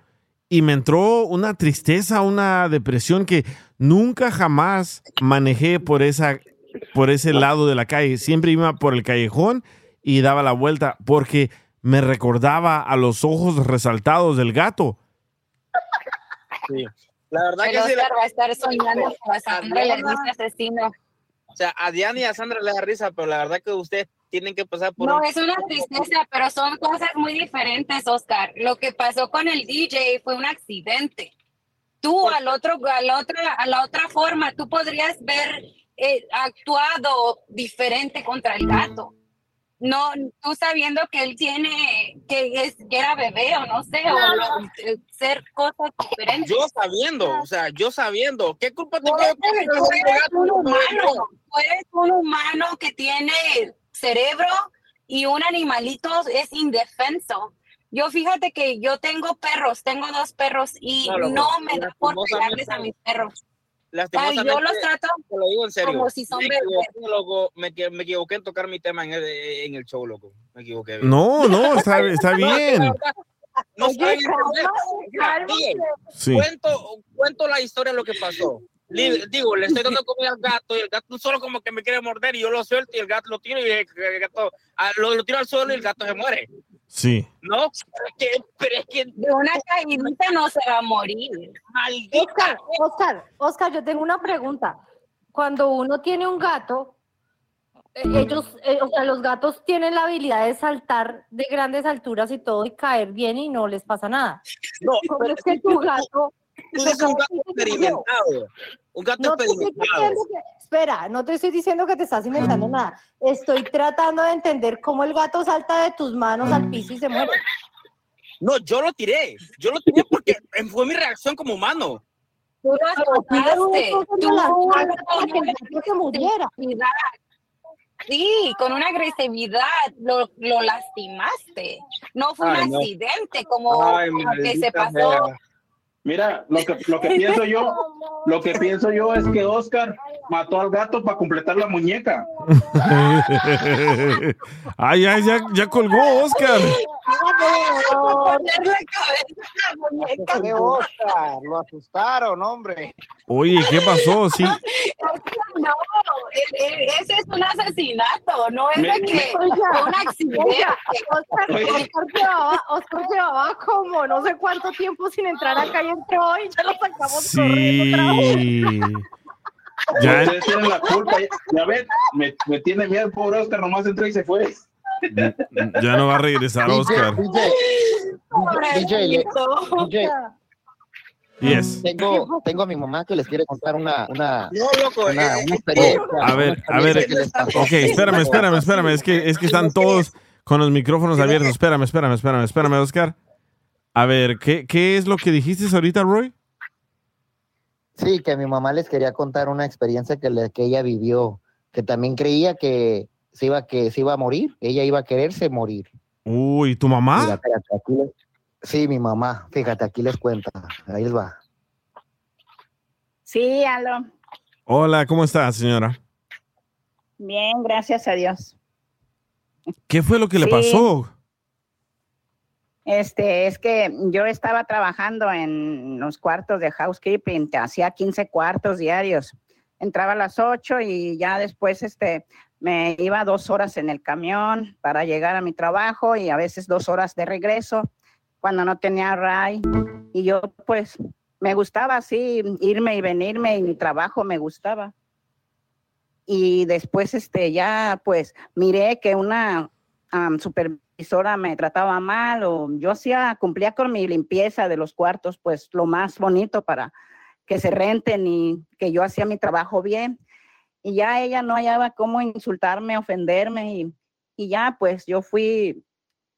y me entró una tristeza, una depresión que nunca jamás manejé por, esa, por ese lado de la calle. Siempre iba por el callejón y daba la vuelta porque me recordaba a los ojos resaltados del gato. Sí. La verdad que sí. Oscar la- va a estar soñando que va a Sandra le dice asesino. O sea, a Diana y a Sandra le da risa, pero la verdad que ustedes tienen que pasar por No, un- es una tristeza, pero son cosas muy diferentes, Oscar. Lo que pasó con el DJ fue un accidente. Tú al otro, a la otra, a la otra forma, tú podrías ver eh, actuado diferente contra el gato. No, tú sabiendo que él tiene, que, es, que era bebé o no sé, o lo- ser cosas diferentes. Yo sabiendo, o sea, yo sabiendo, ¿qué culpa Tú tengo yo tú eres un humano, tú eres un humano que tiene cerebro y un animalito es indefenso. Yo fíjate que yo tengo perros, tengo dos perros y No, no, loco, me da por pegarles a mis perros. Lastimosamente, yo los trato te lo digo en serio. como si son me equivoqué, loco, me, me equivoqué en tocar mi tema en el, en el show, loco. Me equivoqué. bien. No, no, [laughs] está, está No, bien. No Oye, calma, Sí. cuento, cuento la historia de lo que pasó. Li- Digo, le estoy dando comida al gato y el gato solo como que me quiere morder y yo lo suelto y el gato lo tiro y el, el gato ah, lo, lo tiro al suelo y el gato se muere. Sí. ¿No? Pero es que, pero es que De una caídita no se va a morir. maldita. Oscar, Oscar, Oscar, yo tengo una pregunta. Cuando uno tiene un gato, eh, ellos, eh, o sea, los gatos tienen la habilidad de saltar de grandes alturas y todo y caer bien y no les pasa nada. No, ¿Cómo pero es que tu gato? Tú dices un gato experimentado. Un gato No te estoy experimentado. diciendo que, espera, no te estoy diciendo que te estás inventando nada. Estoy tratando de entender cómo el gato salta de tus manos al piso y se muere. No, yo lo tiré. Yo lo tiré porque fue mi reacción como humano. Tú lo azotaste. Tú muriera. agresividad. Sí, con una agresividad lo, lo lastimaste. No fue un no. accidente como Ay, como que se pasó. sea. Mira, lo que, lo que pienso yo, lo que pienso yo es que Oscar mató al gato para completar la muñeca. [laughs] Ay, ya, ya, ya colgó Oscar. Ponerle cabeza a la muñeca. ¿Qué Oscar? Lo asustaron, hombre. Oye, ¿qué pasó? Sí. No, ese es un asesinato, no es de que un accidente. oiga, Oscar. Oscar llevaba, Oscar llevaba como no sé cuánto tiempo sin entrar acá y entró y ya lo sacamos corriendo otra vez. Sí. [laughs] Ya, Ustedes tienen la culpa. Ya, ven, me, me tiene miedo, pobre Oscar, nomás entró y se fue. ya no va a regresar Oscar. DJ, le- DJ, Yes. tengo, tengo a mi mamá que les quiere contar una, una, No, loco, una, eh, una experiencia. A ver, a ver. les pasó. Ok, espérame, espérame, espérame. Es que, es que están todos con los micrófonos abiertos. Espérame, espérame, espérame, espérame, Oscar. A ver, ¿qué, qué es lo que dijiste ahorita, Roy? Sí, que mi mamá les quería contar una experiencia que, le- que ella vivió, que también creía que se iba, que se iba a morir, ella iba a quererse morir. Uy, ¿tu mamá? Aquí les- sí, mi mamá, fíjate, aquí les cuenta, ahí les va. Sí, aló. Hola, ¿cómo está, señora? Bien, gracias a Dios. ¿Qué fue lo que le Sí. pasó? Este, es que yo estaba trabajando en los cuartos de housekeeping, te hacía 15 cuartos diarios. Entraba a las 8 y ya después este, me iba dos horas en el camión para llegar a mi trabajo y a veces dos horas de regreso cuando no tenía RAI. Y yo pues me gustaba así irme y venirme y mi trabajo me gustaba. Y después este, ya pues miré que una am, supervisora me trataba mal o yo hacía, cumplía con mi limpieza de los cuartos, pues lo más bonito para que se renten y que yo hacía mi trabajo bien. Y ya ella no hallaba cómo insultarme, ofenderme y, y ya pues yo fui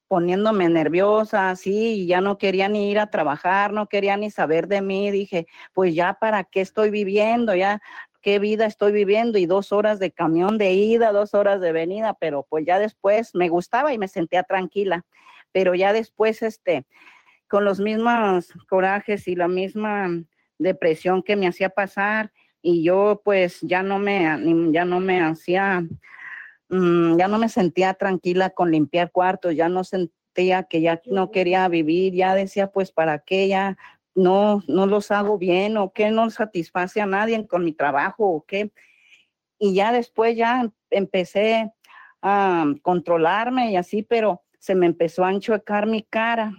poniéndome nerviosa, así, y ya no quería ni ir a trabajar, no quería ni saber de mí. Dije, pues ya para qué estoy viviendo, ya qué vida estoy viviendo y dos horas de camión de ida, dos horas de venida, pero pues ya después me gustaba y me sentía tranquila, pero ya después, este, con los mismos corajes y la misma depresión que me hacía pasar y yo pues ya no me, ya no me hacía, mm, ya no me sentía tranquila con limpiar cuartos, ya no sentía que ya no quería vivir, ya decía pues para qué ya no, no los hago bien o que no satisface a nadie con mi trabajo o qué. Y ya después ya empecé a controlarme y así, pero se me empezó a enchuecar mi cara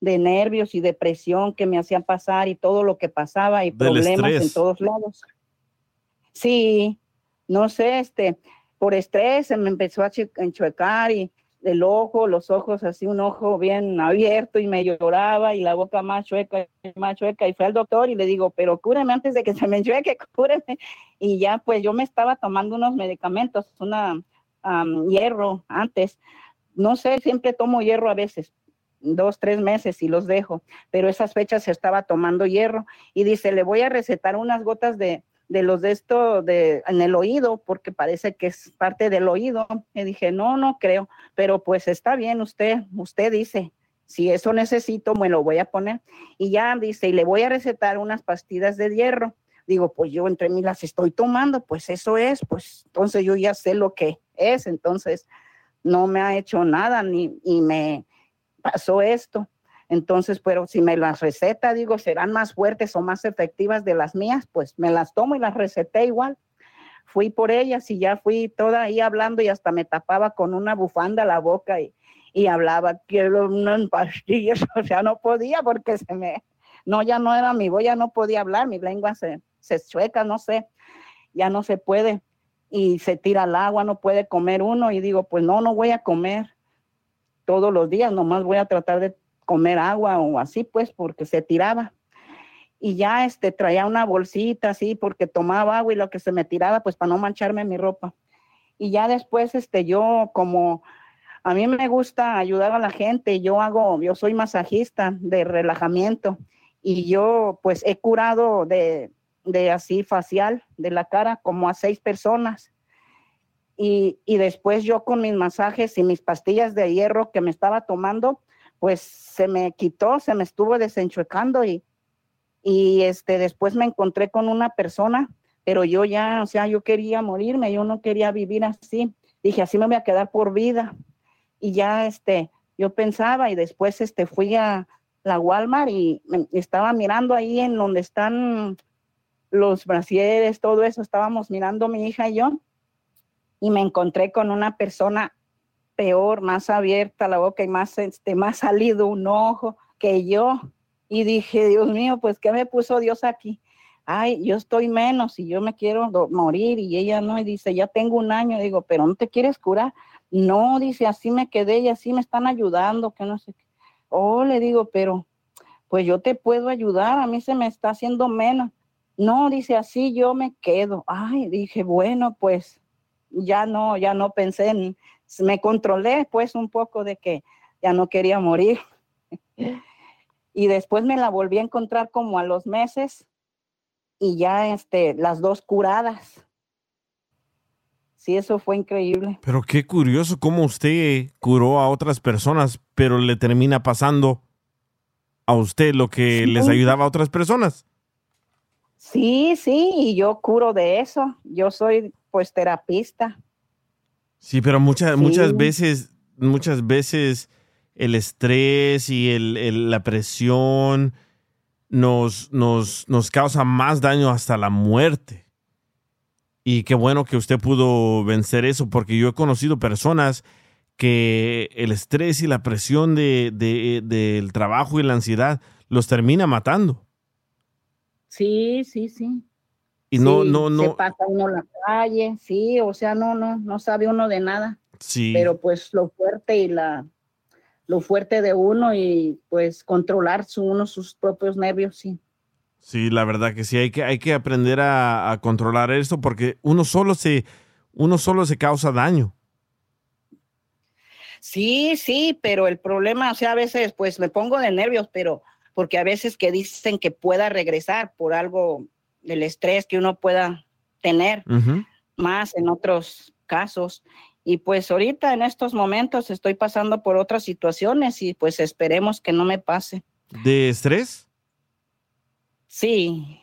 de nervios y depresión que me hacían pasar y todo lo que pasaba y Del problemas en todos lados. Sí, no sé, este, por estrés se me empezó a enchuecar y el ojo, los ojos así, un ojo bien abierto y me lloraba y la boca más chueca, más chueca. Y fui al doctor y le digo, pero cúreme antes de que se me enchueque, [laughs] cúreme. Y ya pues yo me estaba tomando unos medicamentos, una hierro antes. No sé, siempre tomo hierro a veces, dos, tres meses y los dejo, pero esas fechas estaba tomando hierro y dice, le voy a recetar unas gotas de, de los de esto de, en el oído, porque parece que es parte del oído. Y dije, no, no creo, pero pues está bien, usted, usted dice, si eso necesito, me lo voy a poner. Y ya dice, y le voy a recetar unas pastillas de hierro. Digo, pues yo entre mí las estoy tomando, pues eso es, pues entonces yo ya sé lo que es, entonces no me ha hecho nada ni y me pasó esto. Entonces, pero si me las receta, digo, serán más fuertes o más efectivas de las mías, pues me las tomo y las receté igual. Fui por ellas y ya fui toda ahí hablando y hasta me tapaba con una bufanda la boca y, y hablaba, quiero unas pastillas, [laughs] o sea, no podía porque se me, no, ya no era mi voz, ya no podía hablar, mi lengua se, se chueca, no sé, ya no se puede y se tira al agua, no puede comer uno y digo, pues no, no voy a comer todos los días, nomás voy a tratar de comer agua o así, pues, porque se tiraba. Y ya este traía una bolsita así porque tomaba agua y lo que se me tiraba, pues para no mancharme mi ropa. Y ya después, este, yo como a mí me gusta ayudar a la gente, yo hago, yo soy masajista de relajamiento y yo pues he curado de, de así facial de la cara como a seis personas. Y, y después yo con mis masajes y mis pastillas de hierro que me estaba tomando, pues se me quitó, se me estuvo desenchuecando y, y este, después me encontré con una persona, pero yo ya, o sea, yo quería morirme, yo no quería vivir así. Dije, así me voy a quedar por vida. Y ya, este, yo pensaba y después, este, fui a la Walmart y estaba mirando ahí en donde están los brasieres, todo eso, estábamos mirando mi hija y yo, y me encontré con una persona peor, más abierta la boca y más, este, más salido un ojo que yo. Y dije, Dios mío, pues, ¿qué me puso Dios aquí? Ay, yo estoy menos y yo me quiero morir. Y ella no, y dice, ya tengo un año. Digo, pero no te quieres curar. No, dice, así me quedé y así me están ayudando, que no sé. Oh, le digo, pero pues yo te puedo ayudar, a mí se me está haciendo menos. No, dice, así yo me quedo. Ay, dije, bueno, pues ya no, ya no pensé en, me controlé pues un poco de que ya no quería morir. [laughs] Y después me la volví a encontrar como a los meses y ya este, las dos curadas. Sí, eso fue increíble. Pero qué curioso cómo usted curó a otras personas, pero le termina pasando a usted lo que les ayudaba a otras personas. Sí, sí, y yo curo de eso. Yo soy pues terapista. Sí, pero muchas, Sí. muchas veces, muchas veces el estrés y el- el- la presión nos, nos, nos causa más daño hasta la muerte. Y qué bueno que usted pudo vencer eso, porque yo he conocido personas que el estrés y la presión de, de- del trabajo y la ansiedad los termina matando. Sí, sí, sí. Y no, Sí, no, Se no. pasa uno la calle, sí, o sea, no, no, no sabe uno de nada. Sí. Pero pues lo fuerte y la, lo fuerte de uno y pues controlar su, uno sus propios nervios, sí. Sí, la verdad que sí, hay que, hay que aprender a, a controlar esto porque uno solo se, uno solo se causa daño. Sí, sí, pero el problema, o sea, a veces pues me pongo de nervios, pero porque a veces que dicen que pueda regresar por algo del estrés que uno pueda tener, más en otros casos. Y pues ahorita en estos momentos estoy pasando por otras situaciones y pues esperemos que no me pase. ¿De estrés? Sí,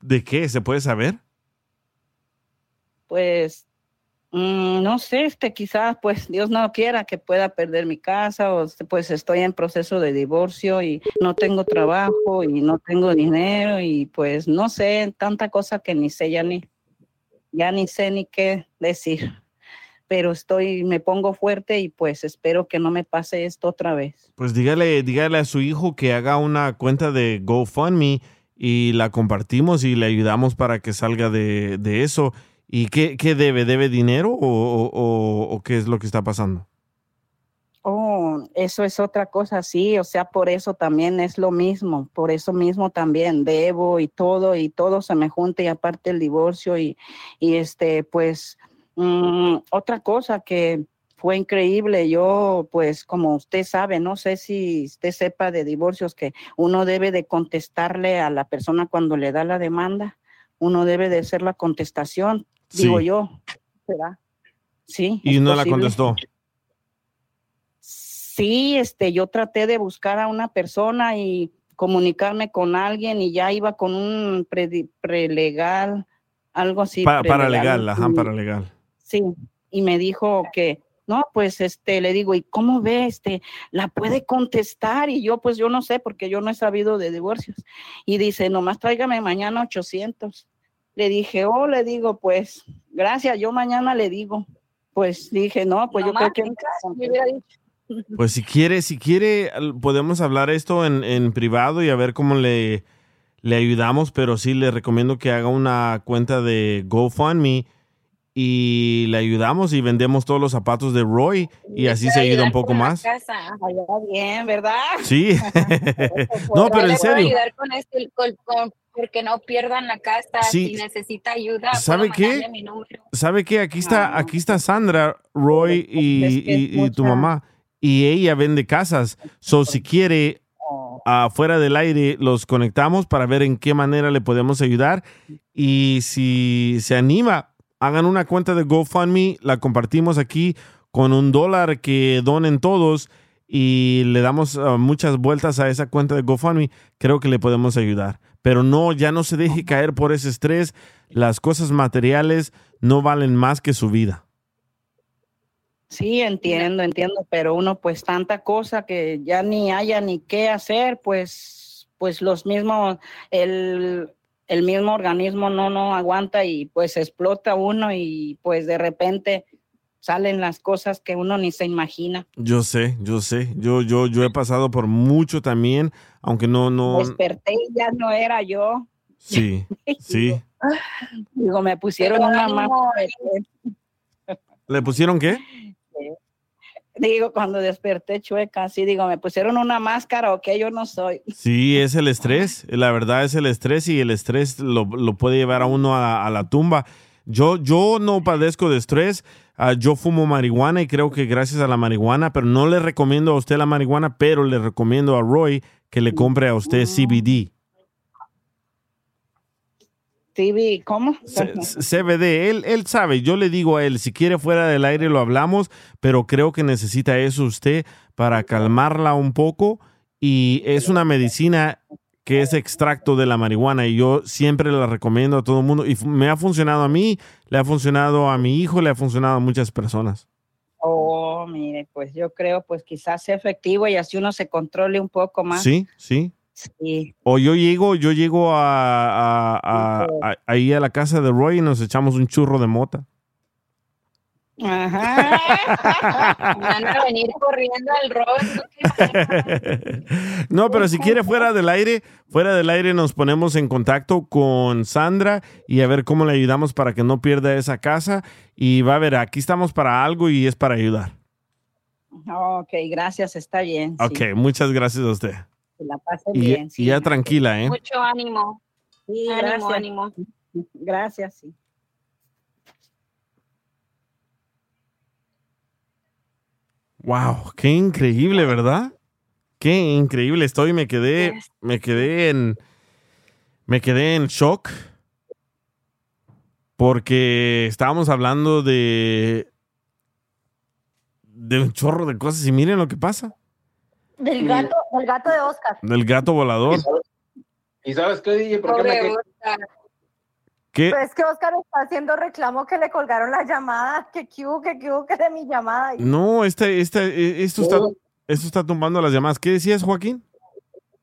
¿De qué? ¿Se puede saber? pues mm, no sé, este quizás pues Dios no quiera que pueda perder mi casa o este, pues estoy en proceso de divorcio y no tengo trabajo y no tengo dinero y pues no sé, tanta cosa que ni sé ya ni ya ni sé ni qué decir. Pero estoy me pongo fuerte y pues espero que no me pase esto otra vez. Pues dígale, dígale a su hijo que haga una cuenta de GoFundMe y la compartimos y le ayudamos para que salga de, de eso. ¿Y qué, qué debe? ¿Debe dinero o, o- o- qué es lo que está pasando? Oh, eso es otra cosa, sí, o sea, por eso también es lo mismo, por eso mismo también debo y todo, y todo se me junta y aparte el divorcio y, y este, pues, mm, otra cosa que fue increíble, yo, pues, como usted sabe, no sé si usted sepa de divorcios que uno debe de contestarle a la persona cuando le da la demanda, uno debe de hacer la contestación, digo Sí. yo, ¿verdad? Sí. Y no la contestó. Sí, este, yo traté de buscar a una persona y comunicarme con alguien y ya iba con un predi- prelegal, algo así. Pa- paralegal, ajá, paralegal. Sí, y me dijo que, no, pues, este, le digo, ¿y cómo ve, este, la puede contestar? Y yo, pues, yo no sé, porque yo no he sabido de divorcios. Y dice, nomás tráigame mañana 800. Le dije, oh, le digo, pues, gracias, yo mañana le digo. Pues dije, no, pues yo creo que... [laughs] Pues si quiere, si quiere, podemos hablar esto en, en privado y a ver cómo le, le ayudamos, pero sí le recomiendo que haga una cuenta de GoFundMe y le ayudamos y vendemos todos los zapatos de Roy y así se ayuda un poco más. Allá bien, ¿verdad? Sí. [laughs] [laughs] no, pero en serio. ayudar con esto, con- con- porque no pierdan la casa. Sí. Si necesita ayuda, ¿Sabe qué? ¿Sabe qué? Aquí está, aquí está Sandra, Roy y, es que es y- y tu mamá. Y ella vende casas. So, si quiere, afuera del aire, los conectamos para ver en qué manera le podemos ayudar. Y si se anima, hagan una cuenta de GoFundMe, la compartimos aquí con un dólar que donen todos y le damos ah, muchas vueltas a esa cuenta de GoFundMe. Creo que le podemos ayudar. Pero no, ya no se deje caer por ese estrés. Las cosas materiales no valen más que su vida. Sí, entiendo, entiendo, pero uno pues tanta cosa que ya ni haya ni qué hacer, pues, pues los mismos, el, el mismo organismo no, no aguanta y pues explota uno y pues de repente salen las cosas que uno ni se imagina. Yo sé, yo sé. Yo, yo, yo he pasado por mucho también, aunque no, no. Desperté y ya no era yo. Sí, [laughs] sí. Digo, me pusieron Pero una máscara. ¿Le pusieron qué? Digo, cuando desperté chueca, sí, digo, me pusieron una máscara o que yo no soy. Sí, es el estrés. La verdad es el estrés y el estrés lo, lo puede llevar a uno a, a la tumba. Yo, yo no padezco de estrés. Ah, yo fumo marihuana y creo que gracias a la marihuana, pero no le recomiendo a usted la marihuana, pero le recomiendo a Roy que le compre a usted CBD. TV, ¿cómo? CBD, él, él sabe, yo le digo a él, si quiere fuera del aire lo hablamos, pero creo que necesita eso usted para calmarla un poco y es una medicina que es extracto de la marihuana y yo siempre la recomiendo a todo el mundo y me ha funcionado a mí, le ha funcionado a mi hijo, le ha funcionado a muchas personas. Oh, mire, pues yo creo, pues quizás sea efectivo y así uno se controle un poco más. Sí, sí. Sí. O yo llego, yo llego a, a- a- ahí a la casa de Roy y nos echamos un churro de mota. Ajá. [laughs] Van a venir corriendo al. [laughs] No, pero si quiere fuera del aire, fuera del aire nos ponemos en contacto con Sandra y a ver cómo le ayudamos para que no pierda esa casa. Y va a ver, aquí estamos para algo y es para ayudar. Ok, gracias, está bien. sí. Ok, muchas gracias a usted. Que la pase Y, bien. y ya tranquila, ¿eh? Mucho ánimo. Sí, ánimo, gracias. ánimo. [laughs] Gracias, sí. Wow, qué increíble, ¿verdad? Qué increíble estoy, me quedé, me quedé en, me quedé en shock porque estábamos hablando de, de un chorro de cosas y miren lo que pasa, Del gato, del gato de Oscar. del gato volador. ¿Y sabes qué, DJ? ¿Por qué me. ¿Qué? Pues que Oscar está haciendo reclamo que le colgaron la llamada, que que hubo, que hubo, que de mi llamada. No, este, este, esto está, esto está tumbando las llamadas. ¿Qué decías, Joaquín?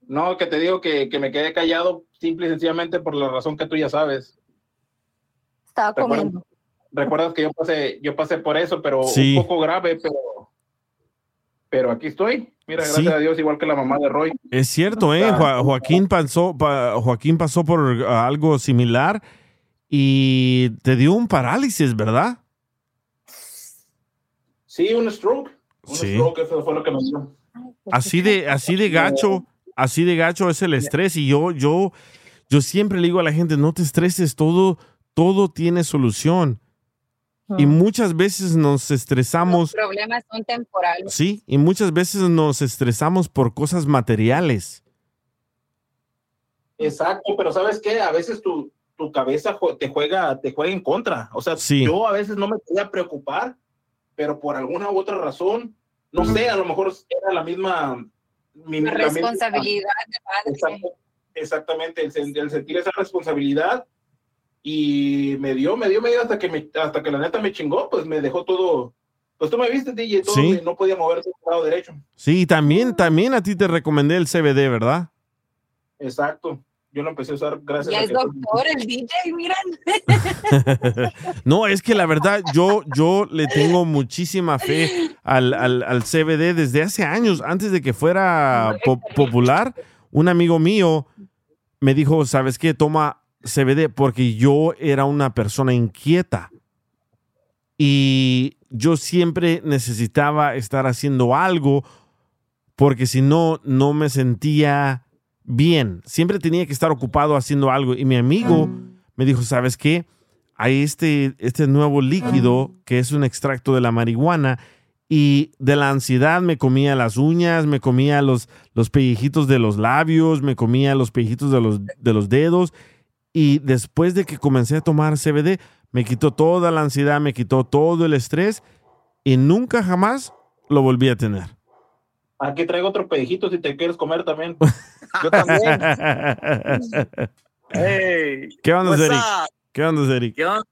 No, que te digo que, que me quedé callado simple y sencillamente por la razón que tú ya sabes. Estaba ¿Recuerdas, comiendo. recuerdas que yo pasé, yo pasé por eso, pero Sí. un poco grave, pero, pero aquí estoy. Mira, Sí. gracias a Dios, igual que la mamá de Roy. Es cierto, ¿eh? Jo- Joaquín pasó, pa- Joaquín pasó por algo similar y te dio un parálisis, ¿verdad? Sí, un stroke. Un Sí. stroke, eso fue lo que me dio. Así de, así de gacho, así de gacho es el estrés. Y yo, yo, yo siempre le digo a la gente, no te estreses, todo, todo tiene solución. Y muchas veces nos estresamos, Los problemas son temporales. sí, y muchas veces nos estresamos por cosas materiales. Exacto, pero ¿sabes qué? A veces tu, tu cabeza te juega, te juega en contra. O sea, Sí. yo a veces no me podía preocupar, pero por alguna u otra razón, no sé, a lo mejor era la misma... mi- La la misma- responsabilidad de padre. Exactamente, el, el sentir esa responsabilidad y me dio, me dio, me dio hasta que me, hasta que la neta me chingó, pues me dejó todo, pues tú me viste, DJ, todo, Sí. y no podía moverse al lado derecho. Sí, y también, también a ti te recomendé el CBD, ¿verdad? Exacto, yo lo empecé a usar gracias Ya a es que- doctor el DJ, miran. [laughs] no, es que la verdad, yo, yo le tengo muchísima fe al, al, al CBD desde hace años, antes de que fuera po- popular. Un amigo mío me dijo, ¿sabes qué? Toma CBD porque yo era una persona inquieta. Y yo siempre necesitaba estar haciendo algo porque si no, no me sentía bien. Siempre tenía que estar ocupado haciendo algo. Y mi amigo me dijo, ¿sabes qué? Hay este, este nuevo líquido que es un extracto de la marihuana y de la ansiedad me comía las uñas, me comía los, los pellejitos de los labios, me comía los pellejitos de los, de los dedos. Y después de que comencé a tomar CBD, me quitó toda la ansiedad, me quitó todo el estrés y nunca jamás lo volví a tener. Aquí traigo otro pedejito si te quieres comer también. Yo también. [laughs] Hey, ¿Qué onda, Eric? up? ¿Qué onda, Eric? ¿Qué onda?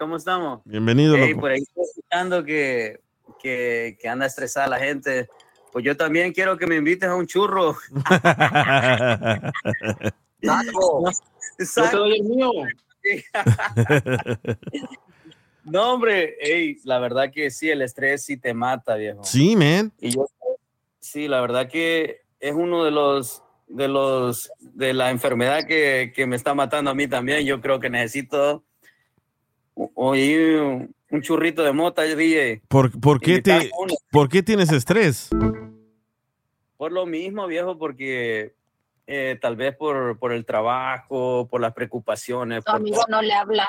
¿Cómo estamos? Bienvenido, Hey, loco. por ahí estoy escuchando que, que, que anda estresada la gente. Pues yo también quiero que me invites a un churro. [laughs] Taco. Yo te doy el mío. [laughs] No, hombre, ey, la verdad que sí, el estrés sí te mata, viejo. Sí, man. Y yo, sí, la verdad que es uno de los, de los, de la enfermedad que, que me está matando a mí también. Yo creo que necesito o- oír un, un churrito de mota, DJ. ¿Por, por, qué te. ¿Por qué tienes estrés? Por lo mismo, viejo, porque eh, tal vez por, por el trabajo, por las preocupaciones. Tu por amigo no le habla.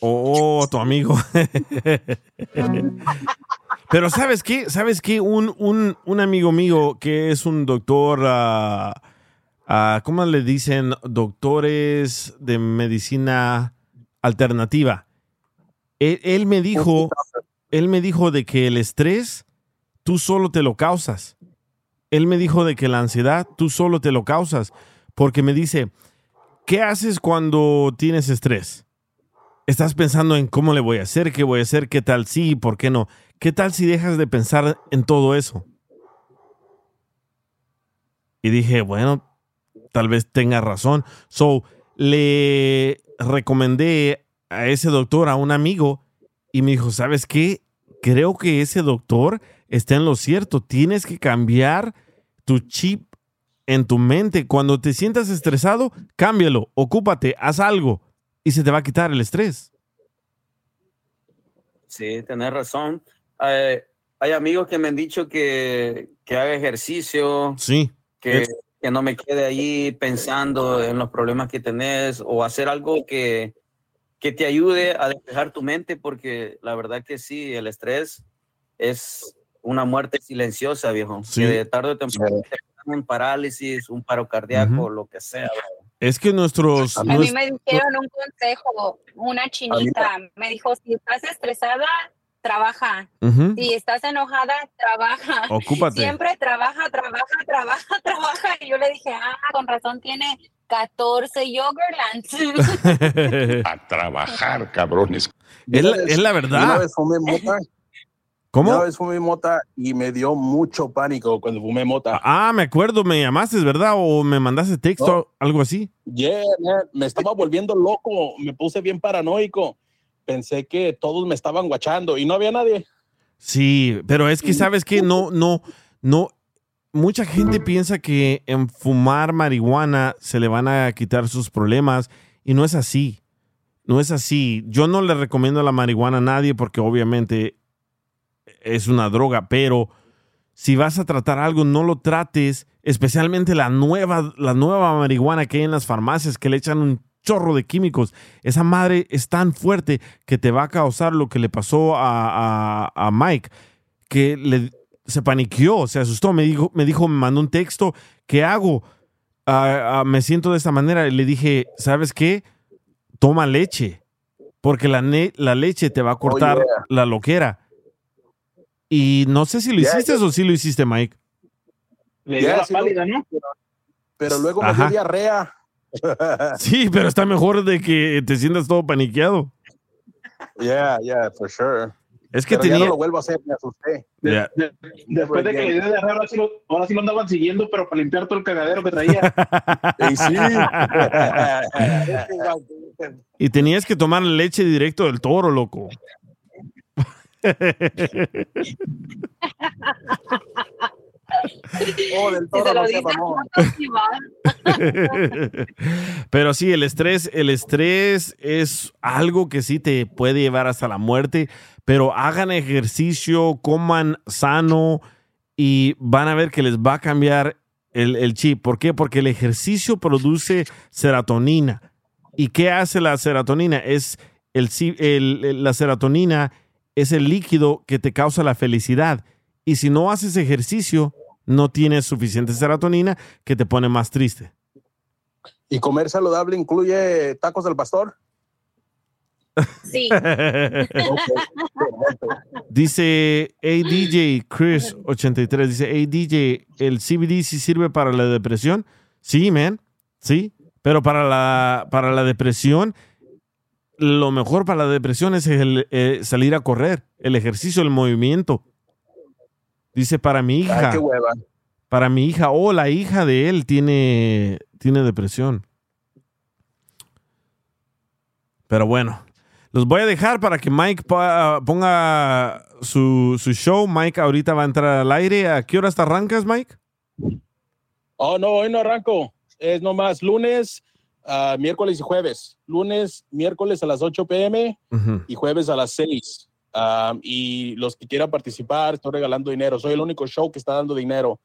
Oh, tu amigo. [laughs] Pero ¿sabes qué? ¿Sabes qué? Un, un, un amigo mío que es un doctor, ah, ¿cómo le dicen? Doctores de medicina alternativa. Él, él me dijo, él me dijo de que el estrés tú solo te lo causas. Él me dijo de que la ansiedad tú solo te lo causas. Porque me dice, ¿qué haces cuando tienes estrés? Estás pensando en cómo le voy a hacer, qué voy a hacer, qué tal sí, por qué no. ¿Qué tal si dejas de pensar en todo eso? Y dije, bueno, tal vez tenga razón. So, le recomendé a ese doctor, a un amigo, y me dijo, ¿sabes qué? Creo que ese doctor está en lo cierto. Tienes que cambiar tu chip en tu mente. Cuando te sientas estresado, cámbialo, ocúpate, haz algo y se te va a quitar el estrés. Sí, tenés razón. Eh, hay amigos que me han dicho que, que haga ejercicio, Sí. que, que no me quede ahí pensando en los problemas que tenés o hacer algo que, que te ayude a despejar tu mente, porque la verdad que sí, el estrés es una muerte silenciosa, viejo. Sí. Que de tarde o temprano te dan un parálisis, un paro cardíaco, lo que sea. bro. Es que nuestros... A mí me dijeron un consejo, una chinita, me dijo, si estás estresada, trabaja. Ujú. Si estás enojada, trabaja. Ocúpate. Siempre trabaja, trabaja, trabaja, trabaja. Y yo le dije, ah, con razón tiene 14 Yogurtlands. [laughs] A trabajar, cabrones. Es la, es la Una verdad. vez fumé mota. ¿Cómo? Una vez fumé mota y me dio mucho pánico cuando fumé mota. Ah, me acuerdo, me llamaste, ¿verdad? O me mandaste texto, algo así. Yeah, man, me estaba volviendo loco, me puse bien paranoico. Pensé que todos me estaban guachando y no había nadie. Sí, pero es que sabes que no, no, no. Mucha gente piensa que en fumar marihuana se le van a quitar sus problemas y no es así. No es así. Yo no le recomiendo la marihuana a nadie porque obviamente es una droga, pero si vas a tratar algo, no lo trates, especialmente la nueva, la nueva marihuana que hay en las farmacias que le echan un chorro de químicos. Esa madre es tan fuerte que te va a causar lo que le pasó a, a- a Mike, que le, se paniqueó, se asustó, me dijo, me dijo, me mandó un texto, ¿qué hago? Ah, ah, me siento de esta manera. Y le dije, ¿sabes qué? Toma leche, porque la, ne- la leche te va a cortar yeah. la loquera. Y no sé si lo Yeah, hiciste o si lo hiciste, Mike. Le dio la sí pálida, ¿no? Pero luego me dio diarrea. [laughs] Sí, pero está mejor de que te sientas todo paniqueado. Yeah, yeah, for sure. Es que Pero ya tenía... no lo vuelvo a hacer, me asusté. De- después de que le dio de ahora sí, lo, ahora sí lo andaban siguiendo, pero para limpiar todo el cagadero que traía. [laughs] Y sí. Y tenías que tomar leche directo del toro, loco. Oh, del toro no. [laughs] Pero sí, el estrés, el estrés es algo que sí te puede llevar hasta la muerte, pero hagan ejercicio, coman sano y van a ver que les va a cambiar el, el chip. ¿Por qué? Porque el ejercicio produce serotonina. ¿Y qué hace la serotonina? Es el, el- la serotonina es el líquido que te causa la felicidad. Y si no haces ejercicio, no tienes suficiente serotonina que te pone más triste. ¿Y comer saludable incluye tacos del pastor? Sí. Dice ADJ Chris 83, dice ADJ, ¿el CBD sí sirve para la depresión? Sí, man, sí, pero para la, para la depresión, lo mejor para la depresión es el, eh, salir a correr, el ejercicio, el movimiento. Dice para mi hija. Ay, qué hueva. para mi hija o la hija de él tiene, tiene depresión. Pero bueno, los voy a dejar para que Mike pa- ponga su, su show. Mike ahorita va a entrar al aire. ¿A qué horas te arrancas, Mike? Oh, no, hoy no arranco. Es nomás lunes, ah, miércoles y jueves. Lunes, miércoles a las 8 pm y jueves a las 6. Ah, y los que quieran participar, estoy regalando dinero. Soy el único show que está dando dinero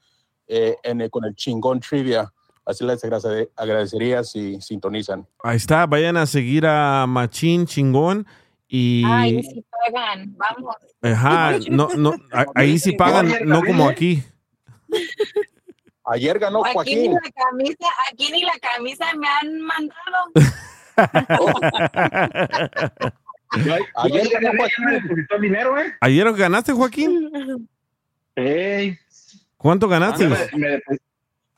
eh, en el- con el chingón trivia. Así les agrade- agradecería si sintonizan. Ahí está, vayan a seguir a Machín Chingón y... Ay, sí pagan, vamos. Ajá, no, no, a- ahí sí [laughs] pagan, no como aquí. Ayer ganó Aquí ni Joaquín. la camisa, aquí ni la camisa me han mandado. [laughs] Ayer ganó depositó dinero, ¿eh? ¿Ayer ganaste, Joaquín? [laughs] Ey. ¿Cuánto ganaste? Me, me, me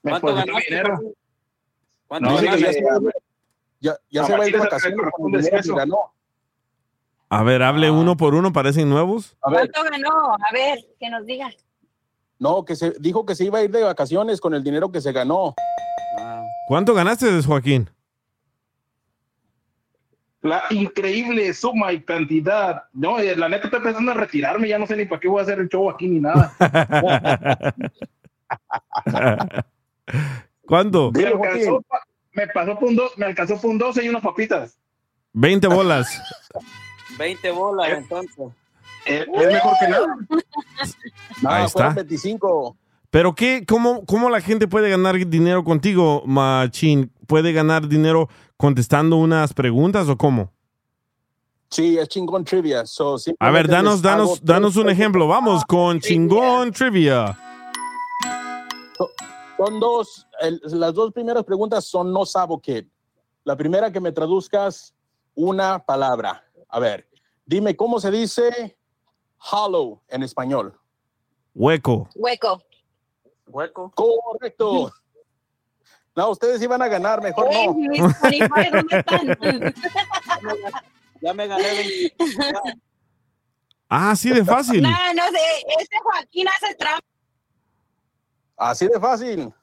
¿Cuánto ganaste? ¿Cuánto ya ganaste? se va- ya, ya se va a ir de vacaciones con el dinero que ganó. A ver, hable uno por uno, parecen nuevos. A ver, ¿Cuánto ganó? A ver, que nos diga. no, que se dijo que se iba a ir de vacaciones con el dinero que se ganó. ¿Cuánto ganaste, Joaquín? La increíble suma y cantidad. No, eh, la neta estoy pensando en retirarme, ya no sé ni para qué voy a hacer el show aquí ni nada. [laughs] ¿Cuánto? me, alcanzó, me pasó por un do- me alcanzó por un 12 y unas papitas. 20 bolas. 20 bolas, entonces. Es, es mejor que nada. [laughs] Ahí está. 25. Pero qué, cómo, ¿cómo la gente puede ganar dinero contigo, Machín? ¿Puede ganar dinero contestando unas preguntas o cómo? Sí, es chingón trivia. So, A ver, danos, danos, danos un ejemplo. Vamos con chingón trivia. Son dos, el- las dos primeras preguntas son no sabo qué. La primera que me traduzcas una palabra. A ver, dime cómo se dice hollow en español. Hueco. Hueco. Hueco. Correcto. No, ustedes iban a ganar, mejor no. [laughs] Ya me gané 20. Ah, sí de fácil. No, no sé, este Joaquín hace trampa. Así de fácil.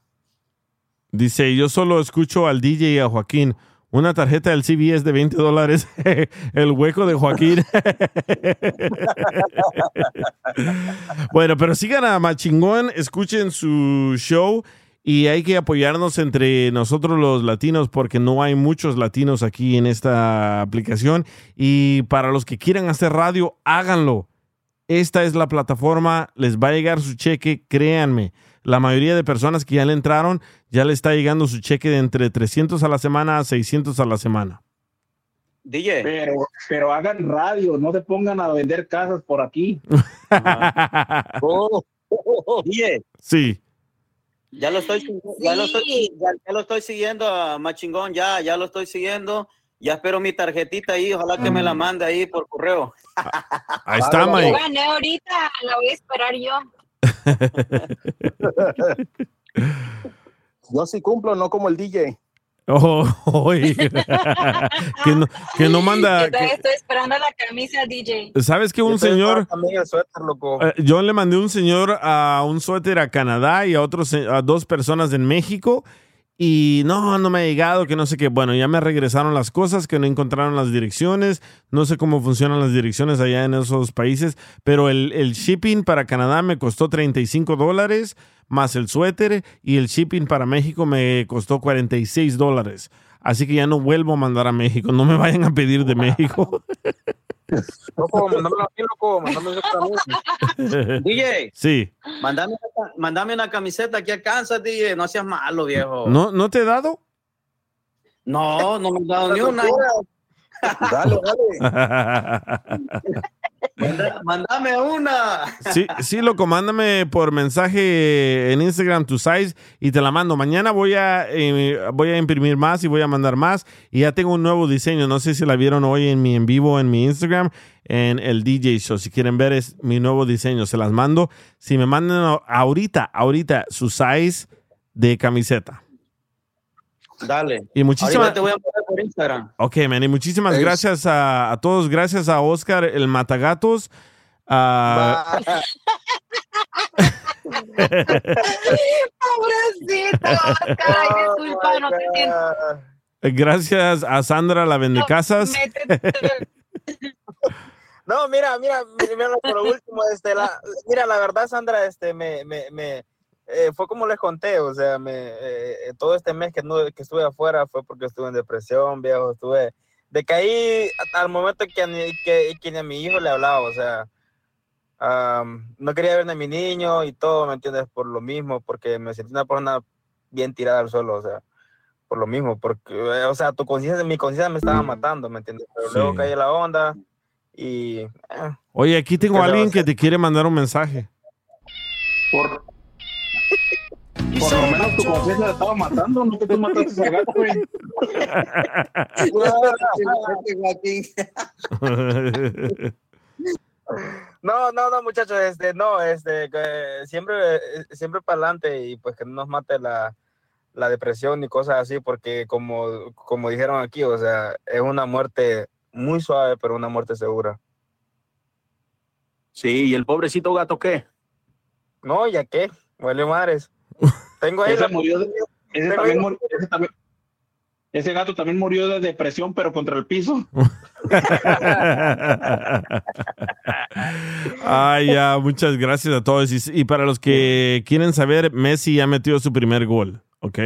Dice, yo solo escucho al DJ y a Joaquín. Una tarjeta del CBS de 20 dólares. [laughs] El hueco de Joaquín. [laughs] bueno, pero sigan a Machingón, escuchen su show y hay que apoyarnos entre nosotros los latinos porque no hay muchos latinos aquí en esta aplicación. Y para los que quieran hacer radio, háganlo. Esta es la plataforma, les va a llegar su cheque, créanme. La mayoría de personas que ya le entraron, ya le está llegando su cheque de entre 300 a la semana a 600 a la semana. DJ. Pero, pero hagan radio, no se pongan a vender casas por aquí. [laughs] Oh, [laughs] DJ. Sí. Ya lo estoy, ya lo estoy, ya, ya lo estoy siguiendo a Machingón, ya, ya lo estoy siguiendo. Ya espero mi tarjetita ahí, ojalá que me la mande ahí por correo. Ahí está, Yo Mike. gané ahorita, la voy a esperar yo. Yo sí cumplo, no como el DJ. Oh, oye. [laughs] que, no, que no manda. Yo que- estoy esperando la camisa DJ. ¿Sabes que un señor... Suéter, loco. Eh, yo le mandé un señor a un suéter a Canadá y a otros a dos personas en México y no, no me ha llegado, que no sé qué. Bueno, ya me regresaron las cosas, que no encontraron las direcciones. No sé cómo funcionan las direcciones allá en esos países, pero el, el shipping para Canadá me costó 35 dólares más el suéter y el shipping para México me costó 46 dólares. Así que ya no vuelvo a mandar a México. No me vayan a pedir de México. [laughs] Loco, mándamelo a mí, loco, mándamelo a mí. DJ, Sí. mándame, una- mándame una camiseta aquí a Kansas, DJ, no seas malo, viejo. ¿No, ¿No te he dado? No, no me han dado ni una. Dale, dale. [laughs] Mándame una. Sí, sí, loco, mándame por mensaje en Instagram tu size y te la mando. Mañana voy a, eh, voy a imprimir más y voy a mandar más. Y ya tengo un nuevo diseño. No sé si la vieron hoy en mi en vivo en mi Instagram, en el DJ Show. Si quieren ver es mi nuevo diseño, se las mando. Si me mandan ahorita, ahorita su size de camiseta. Dale. Y muchísimas- te voy a poner por Instagram. Ok, man, y muchísimas gracias a, a todos. Gracias a Oscar, el Matagatos. a- Pobrecito, Oscar, ay, disculpa, no te siento. Gracias a Sandra, la vendecasas. No, [laughs] mira, mira, mira, por último, este, la, mira, la verdad, Sandra, este, me, me, me eh, fue como les conté, o sea, me, eh, todo este mes que, no, que estuve afuera fue porque estuve en depresión, viejo, estuve, decaí al momento que, ni- que, que ni a mi hijo le hablaba, o sea, am, no quería ver a mi niño y todo, ¿me entiendes? Por lo mismo, porque me sentí una persona bien tirada al suelo, o sea, por lo mismo, porque, eh, o sea, tu conciencia, mi conciencia me estaba matando, ¿me entiendes? Pero luego Sí. caí en la onda y... eh, Oye, aquí tengo ¿Qué a alguien que te quiere mandar un mensaje. Por, por lo menos tu conciencia la estaba matando, no que tú mataste al gato, güey. [laughs] No, no, no, muchachos, este, no, este, que siempre, siempre para adelante y pues que no nos mate la, la depresión ni cosas así, porque como, como dijeron aquí, o sea, es una muerte muy suave, pero una muerte segura. Sí, ¿y el pobrecito gato qué? No, ya qué, huele madres. Tengo ahí Ese la- murió de- ese tengo también ahí- murió- ese también- ese gato también murió de depresión, pero contra el piso. Ay, ya, muchas gracias a todos. Y, y para los que quieren saber, Messi ya metió su primer gol, ¿ok?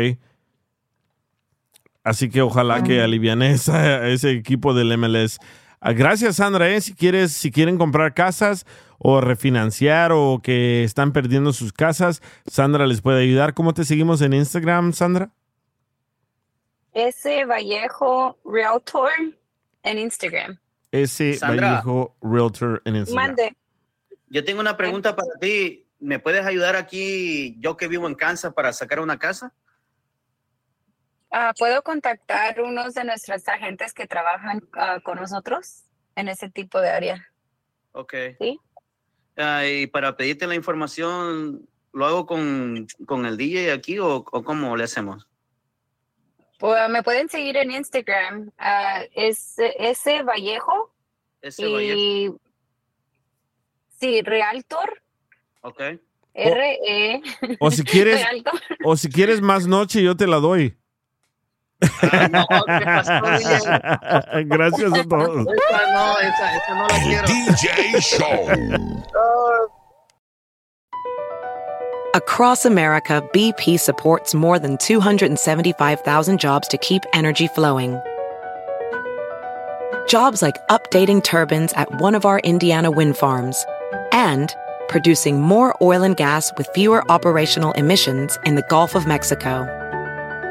Así que ojalá que aliviane esa- ese equipo del MLS. Ah, Gracias, Sandra. ¿eh? Si, quieres, si quieren comprar casas o refinanciar o que están perdiendo sus casas, Sandra les puede ayudar. ¿Cómo te seguimos en Instagram, Sandra? Ese Vallejo Realtor en Instagram. Ese Sandra. Vallejo Realtor en Instagram. Mande. Yo tengo una pregunta para ti. ¿Me puedes ayudar aquí, yo que vivo en Kansas, para sacar una casa? Ah, ¿Puedo contactar unos de nuestros agentes que trabajan ah, con nosotros en ese tipo de área? Ok. Sí. Ah, y para pedirte la información, ¿lo hago con, con el DJ aquí o, o cómo le hacemos? Pues, me pueden seguir en Instagram. ah, es ese Vallejo. Ese y Vallejo. sí, Realtor. Ok. R E. O si quieres, o si quieres más noche, yo te la doy. Ah, [laughs] Gracias a todos. Esa no, esa, esa no la quiero. DJ Show. Across America, BP supports more than 275,000 jobs to keep energy flowing. Jobs like updating turbines at one of our Indiana wind farms and producing more oil and gas with fewer operational emissions in the Gulf of Mexico.